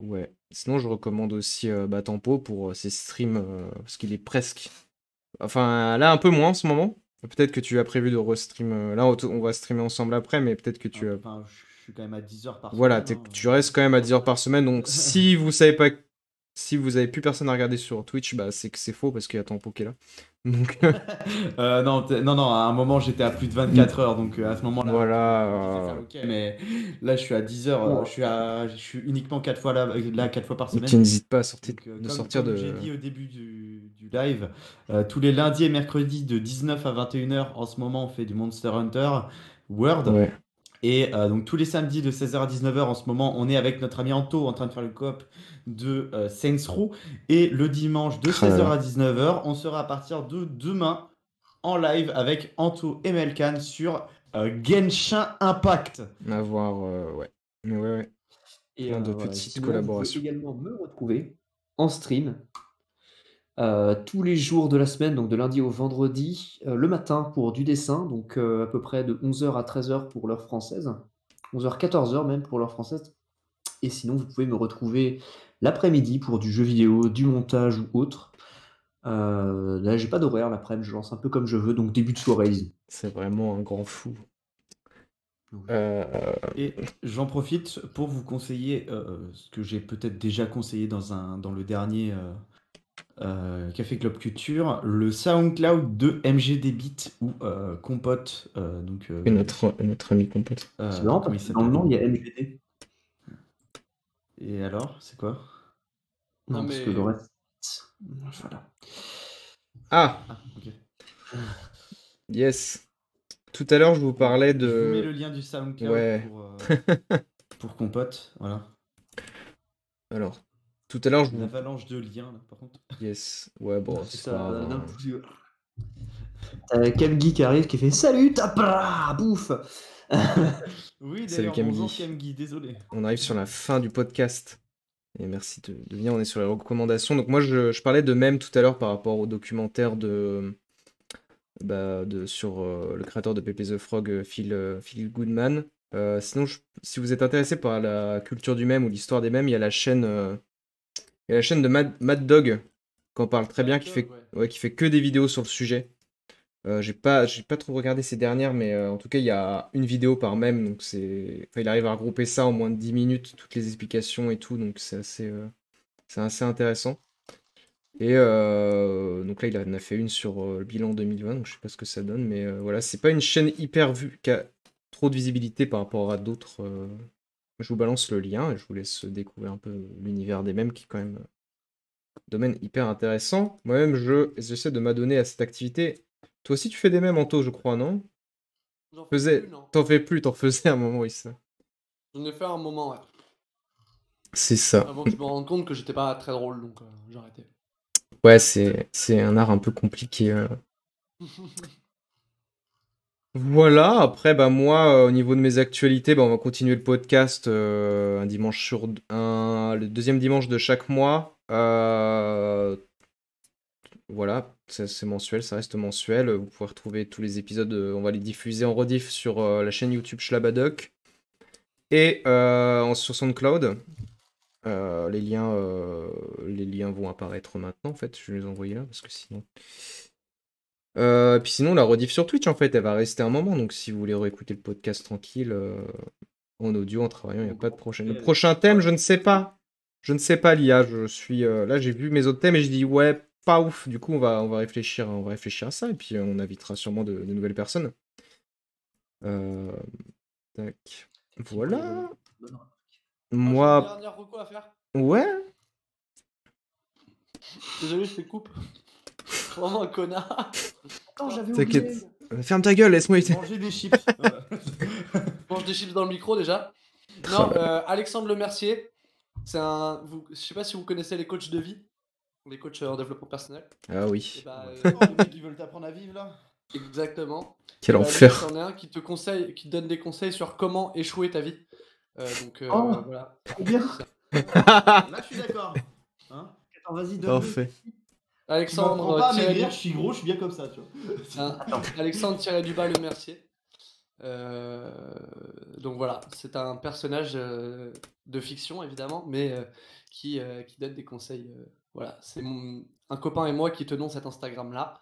Ouais. Sinon, je recommande aussi euh, bah, Tempo pour euh, ses streams, euh, parce qu'il est presque. Enfin, là, un peu moins en ce moment. Peut-être que tu as prévu de restream. Là, on va streamer ensemble après, mais peut-être que tu as. Enfin, je suis quand même à 10 heures par Voilà, semaine. t'es- hein. tu restes quand même à 10 heures par semaine. Donc, si vous savez pas. Si vous avez plus personne à regarder sur Twitch, bah, c'est que c'est faux parce qu'il y a Tempo qui est là. Donc, Euh, non, non, non, à un moment j'étais à plus de 24 heures, donc euh, à ce moment-là. Voilà, je vais faire, euh, ok, mais là je suis à 10 heures, Ouais. je suis, à, je suis uniquement 4 fois là, là 4 fois par semaine. tu n'hésites pas à sortir, Donc, euh, de comme, sortir comme de. j'ai dit au début du, du live, euh, tous les lundis et mercredis de 19 à 21h, en ce moment on fait du Monster Hunter World. Ouais. Et euh, donc tous les samedis de 16h à 19h, en ce moment, on est avec notre ami Anto en train de faire le coop de euh, Saints Row. Et le dimanche de Ah là 16h là. à 19h, on sera à partir de demain en live avec Anto et Melkan sur euh, Genshin Impact. À voir, euh, ouais. Ouais, ouais. Et Plein de euh, petites collaborations. Vous pouvez également me retrouver en stream euh, tous les jours de la semaine, donc de lundi au vendredi, euh, le matin pour du dessin, donc euh, à peu près de 11h à 13h pour l'heure française, 11h, 14h même pour l'heure française. Et sinon, vous pouvez me retrouver l'après-midi pour du jeu vidéo, du montage ou autre. Euh, là, j'ai pas d'horaire l'après-midi, je lance un peu comme je veux, donc début de soirée. C'est vraiment un grand fou. Euh, Et j'en profite pour vous conseiller euh, ce que j'ai peut-être déjà conseillé dans, un, dans le dernier euh, euh, Café Club Culture, le SoundCloud de MGD Beat ou euh, Compote. euh, donc, euh, et notre, notre ami compote. euh, C'est marrant comment parce il que dans le s'appelle nom, il y a MGD. Et alors, c'est quoi? Non, Non, parce mais- que le reste. Voilà. Ah, Ah, ok. yes. Tout à l'heure, je vous parlais Je vous mets le de. lien du SoundCloud Ouais. pour, euh, pour compote. Voilà. Alors, tout à l'heure, je Une vous. avalanche de liens, là, par contre. Yes. Ouais, bon, C'est ça, pas Kemgi qui arrive qui fait Salut, tapra, bouffe Oui, d'ailleurs, bonjour Camille, désolé. On arrive sur la fin du podcast. Et merci de, de venir, on est sur les recommandations. Donc moi, je, je parlais de même tout à l'heure par rapport au documentaire de, bah, de, sur euh, le créateur de Pepe the Frog, euh, Phil, euh, Phil Goodman. Sinon, je- si vous êtes intéressé par la culture du mème ou l'histoire des mèmes, il y a la chaîne, il y a la chaîne de Mad, Mad Dog, qui en parle très bien, qui fait, ouais. ouais, qui fait que des vidéos sur le sujet. Euh, j'ai pas, j'ai pas trop regardé ces dernières, mais euh, en tout cas, il y a une vidéo par même, donc c'est, enfin, il arrive à regrouper ça en moins de 10 minutes, toutes les explications et tout, donc c'est assez, euh, c'est assez intéressant. Et donc là, il en a fait une sur le bilan 2020, donc je sais pas ce que ça donne, mais voilà, c'est pas une chaîne hyper vue, qui a trop de visibilité par rapport à d'autres. Euh. Je vous balance le lien et je vous laisse découvrir un peu l'univers des mèmes qui est quand même un domaine hyper intéressant. Moi-même, je j'essaie de m'adonner à cette activité. Toi aussi, tu fais des mèmes, Anto, je crois, non? J'en Faisais... plus, non. T'en fais plus, t'en faisais à un moment, oui, ça. J'en ai fait un moment, ouais. C'est ça. Avant que je me rende compte que j'étais pas très drôle, donc euh, j'ai arrêté. Ouais, c'est c'est un art un peu compliqué. euh. Voilà, après, bah, moi, euh, au niveau de mes actualités, bah, on va continuer le podcast euh, un dimanche sur un, le deuxième dimanche de chaque mois. Euh, voilà, c'est mensuel, ça reste mensuel. Vous pouvez retrouver tous les épisodes, on va les diffuser en rediff sur la chaîne YouTube Schlabadoc et sur SoundCloud. Les liens, les liens vont apparaître maintenant, en fait. Je vais les envoyer là parce que sinon. Euh, puis sinon, la rediff sur Twitch, en fait, elle va rester un moment. Donc, si vous voulez réécouter le podcast tranquille, euh, en audio, en travaillant, il n'y a pas de prochaine. Le prochain thème, je ne sais pas. Je ne sais pas, l'IA. Je suis euh, là, j'ai vu mes autres thèmes et je dis ouais, pas ouf. Du coup, on va, on va réfléchir, on va réfléchir à ça et puis on invitera sûrement de, de nouvelles personnes. Tac. Voilà. Moi, j'ai ouais. Désolé, je te coupe. Vraiment un connard. Attends, j'avais T'inquiète. Ferme ta gueule, laisse-moi. y- Manger des chips. Mange des chips dans le micro déjà. Non, euh, Alexandre Lemercier, c'est un. Vous, je sais pas si vous connaissez les coachs de vie, les coachs en développement personnel. Ah Et oui. bah, euh, Oh, qui veulent t'apprendre à vivre là. exactement. Quel Bah, enfer. c'en est un qui te conseille, qui te donne des conseils sur comment échouer ta vie. Euh, donc euh, Oh. voilà. Bien Là, je suis d'accord. Hein Attends, vas-y, donne Parfait. Alexandre m'apprends pas à tiré maigrir, du- je suis gros, je suis bien comme ça, tu vois. Hein, Alexandre tiré du bas le Mercier. Euh, donc voilà, c'est un personnage euh, de fiction évidemment, mais euh, qui, euh, qui donne des conseils. euh, voilà, c'est mon- un copain et moi qui tenons cet Instagram là.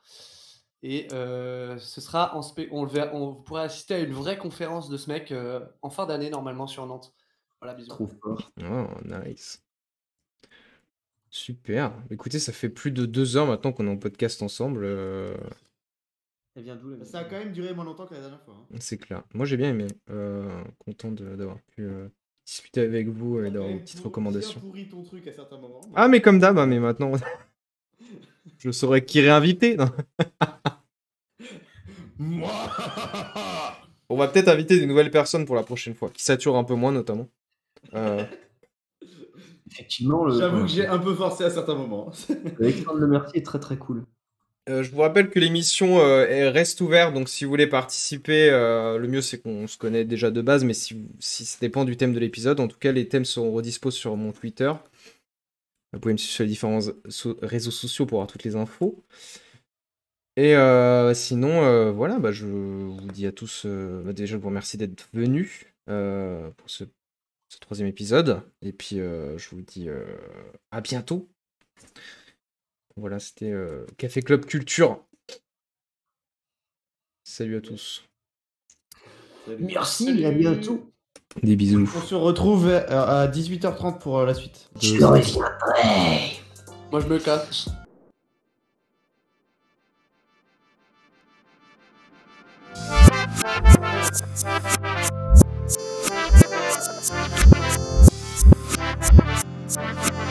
Et euh, ce sera en spé- on, le verra- on vous pourrez assister à une vraie conférence de ce mec euh, en fin d'année normalement sur Nantes. Voilà, bisous. Trop fort. Oh, nice. Super. Écoutez, ça fait plus de deux heures maintenant qu'on est en podcast ensemble. euh, Elle vient d'où la Ça a quand même duré moins longtemps que la dernière fois. hein. c'est clair. Moi, j'ai bien aimé. Euh, content de- d'avoir pu euh, discuter avec vous et T'as d'avoir quand une même petite pour- recommandation. bien pourri ton truc à certains moments. Ah, mais comme d'hab, hein, mais maintenant, je saurais qui réinviter. non Moi On va peut-être inviter des nouvelles personnes pour la prochaine fois, qui saturent un peu moins notamment. Euh, Effectivement, le. J'avoue que j'ai un peu forcé à certains moments. Alexandre Le Mercier est très très cool. Euh, je vous rappelle que l'émission euh, reste ouverte, donc si vous voulez participer, euh, le mieux c'est qu'on se connaît déjà de base, mais si, vous- si ça dépend du thème de l'épisode, en tout cas les thèmes seront redispos sur mon Twitter. Vous pouvez me suivre sur les différents so- réseaux sociaux pour avoir toutes les infos. Et euh, sinon, euh, voilà, bah, je vous dis à tous, euh, bah, déjà je vous remercie d'être venus euh, pour ce, ce troisième épisode, et puis euh, je vous dis euh, à bientôt. Voilà, c'était euh, Café Club Culture. Salut à tous. Merci, à bientôt. Des bisous. On se retrouve à 18h30 pour la suite. Je reviendrai. Moi je me casse. Thank Thank you.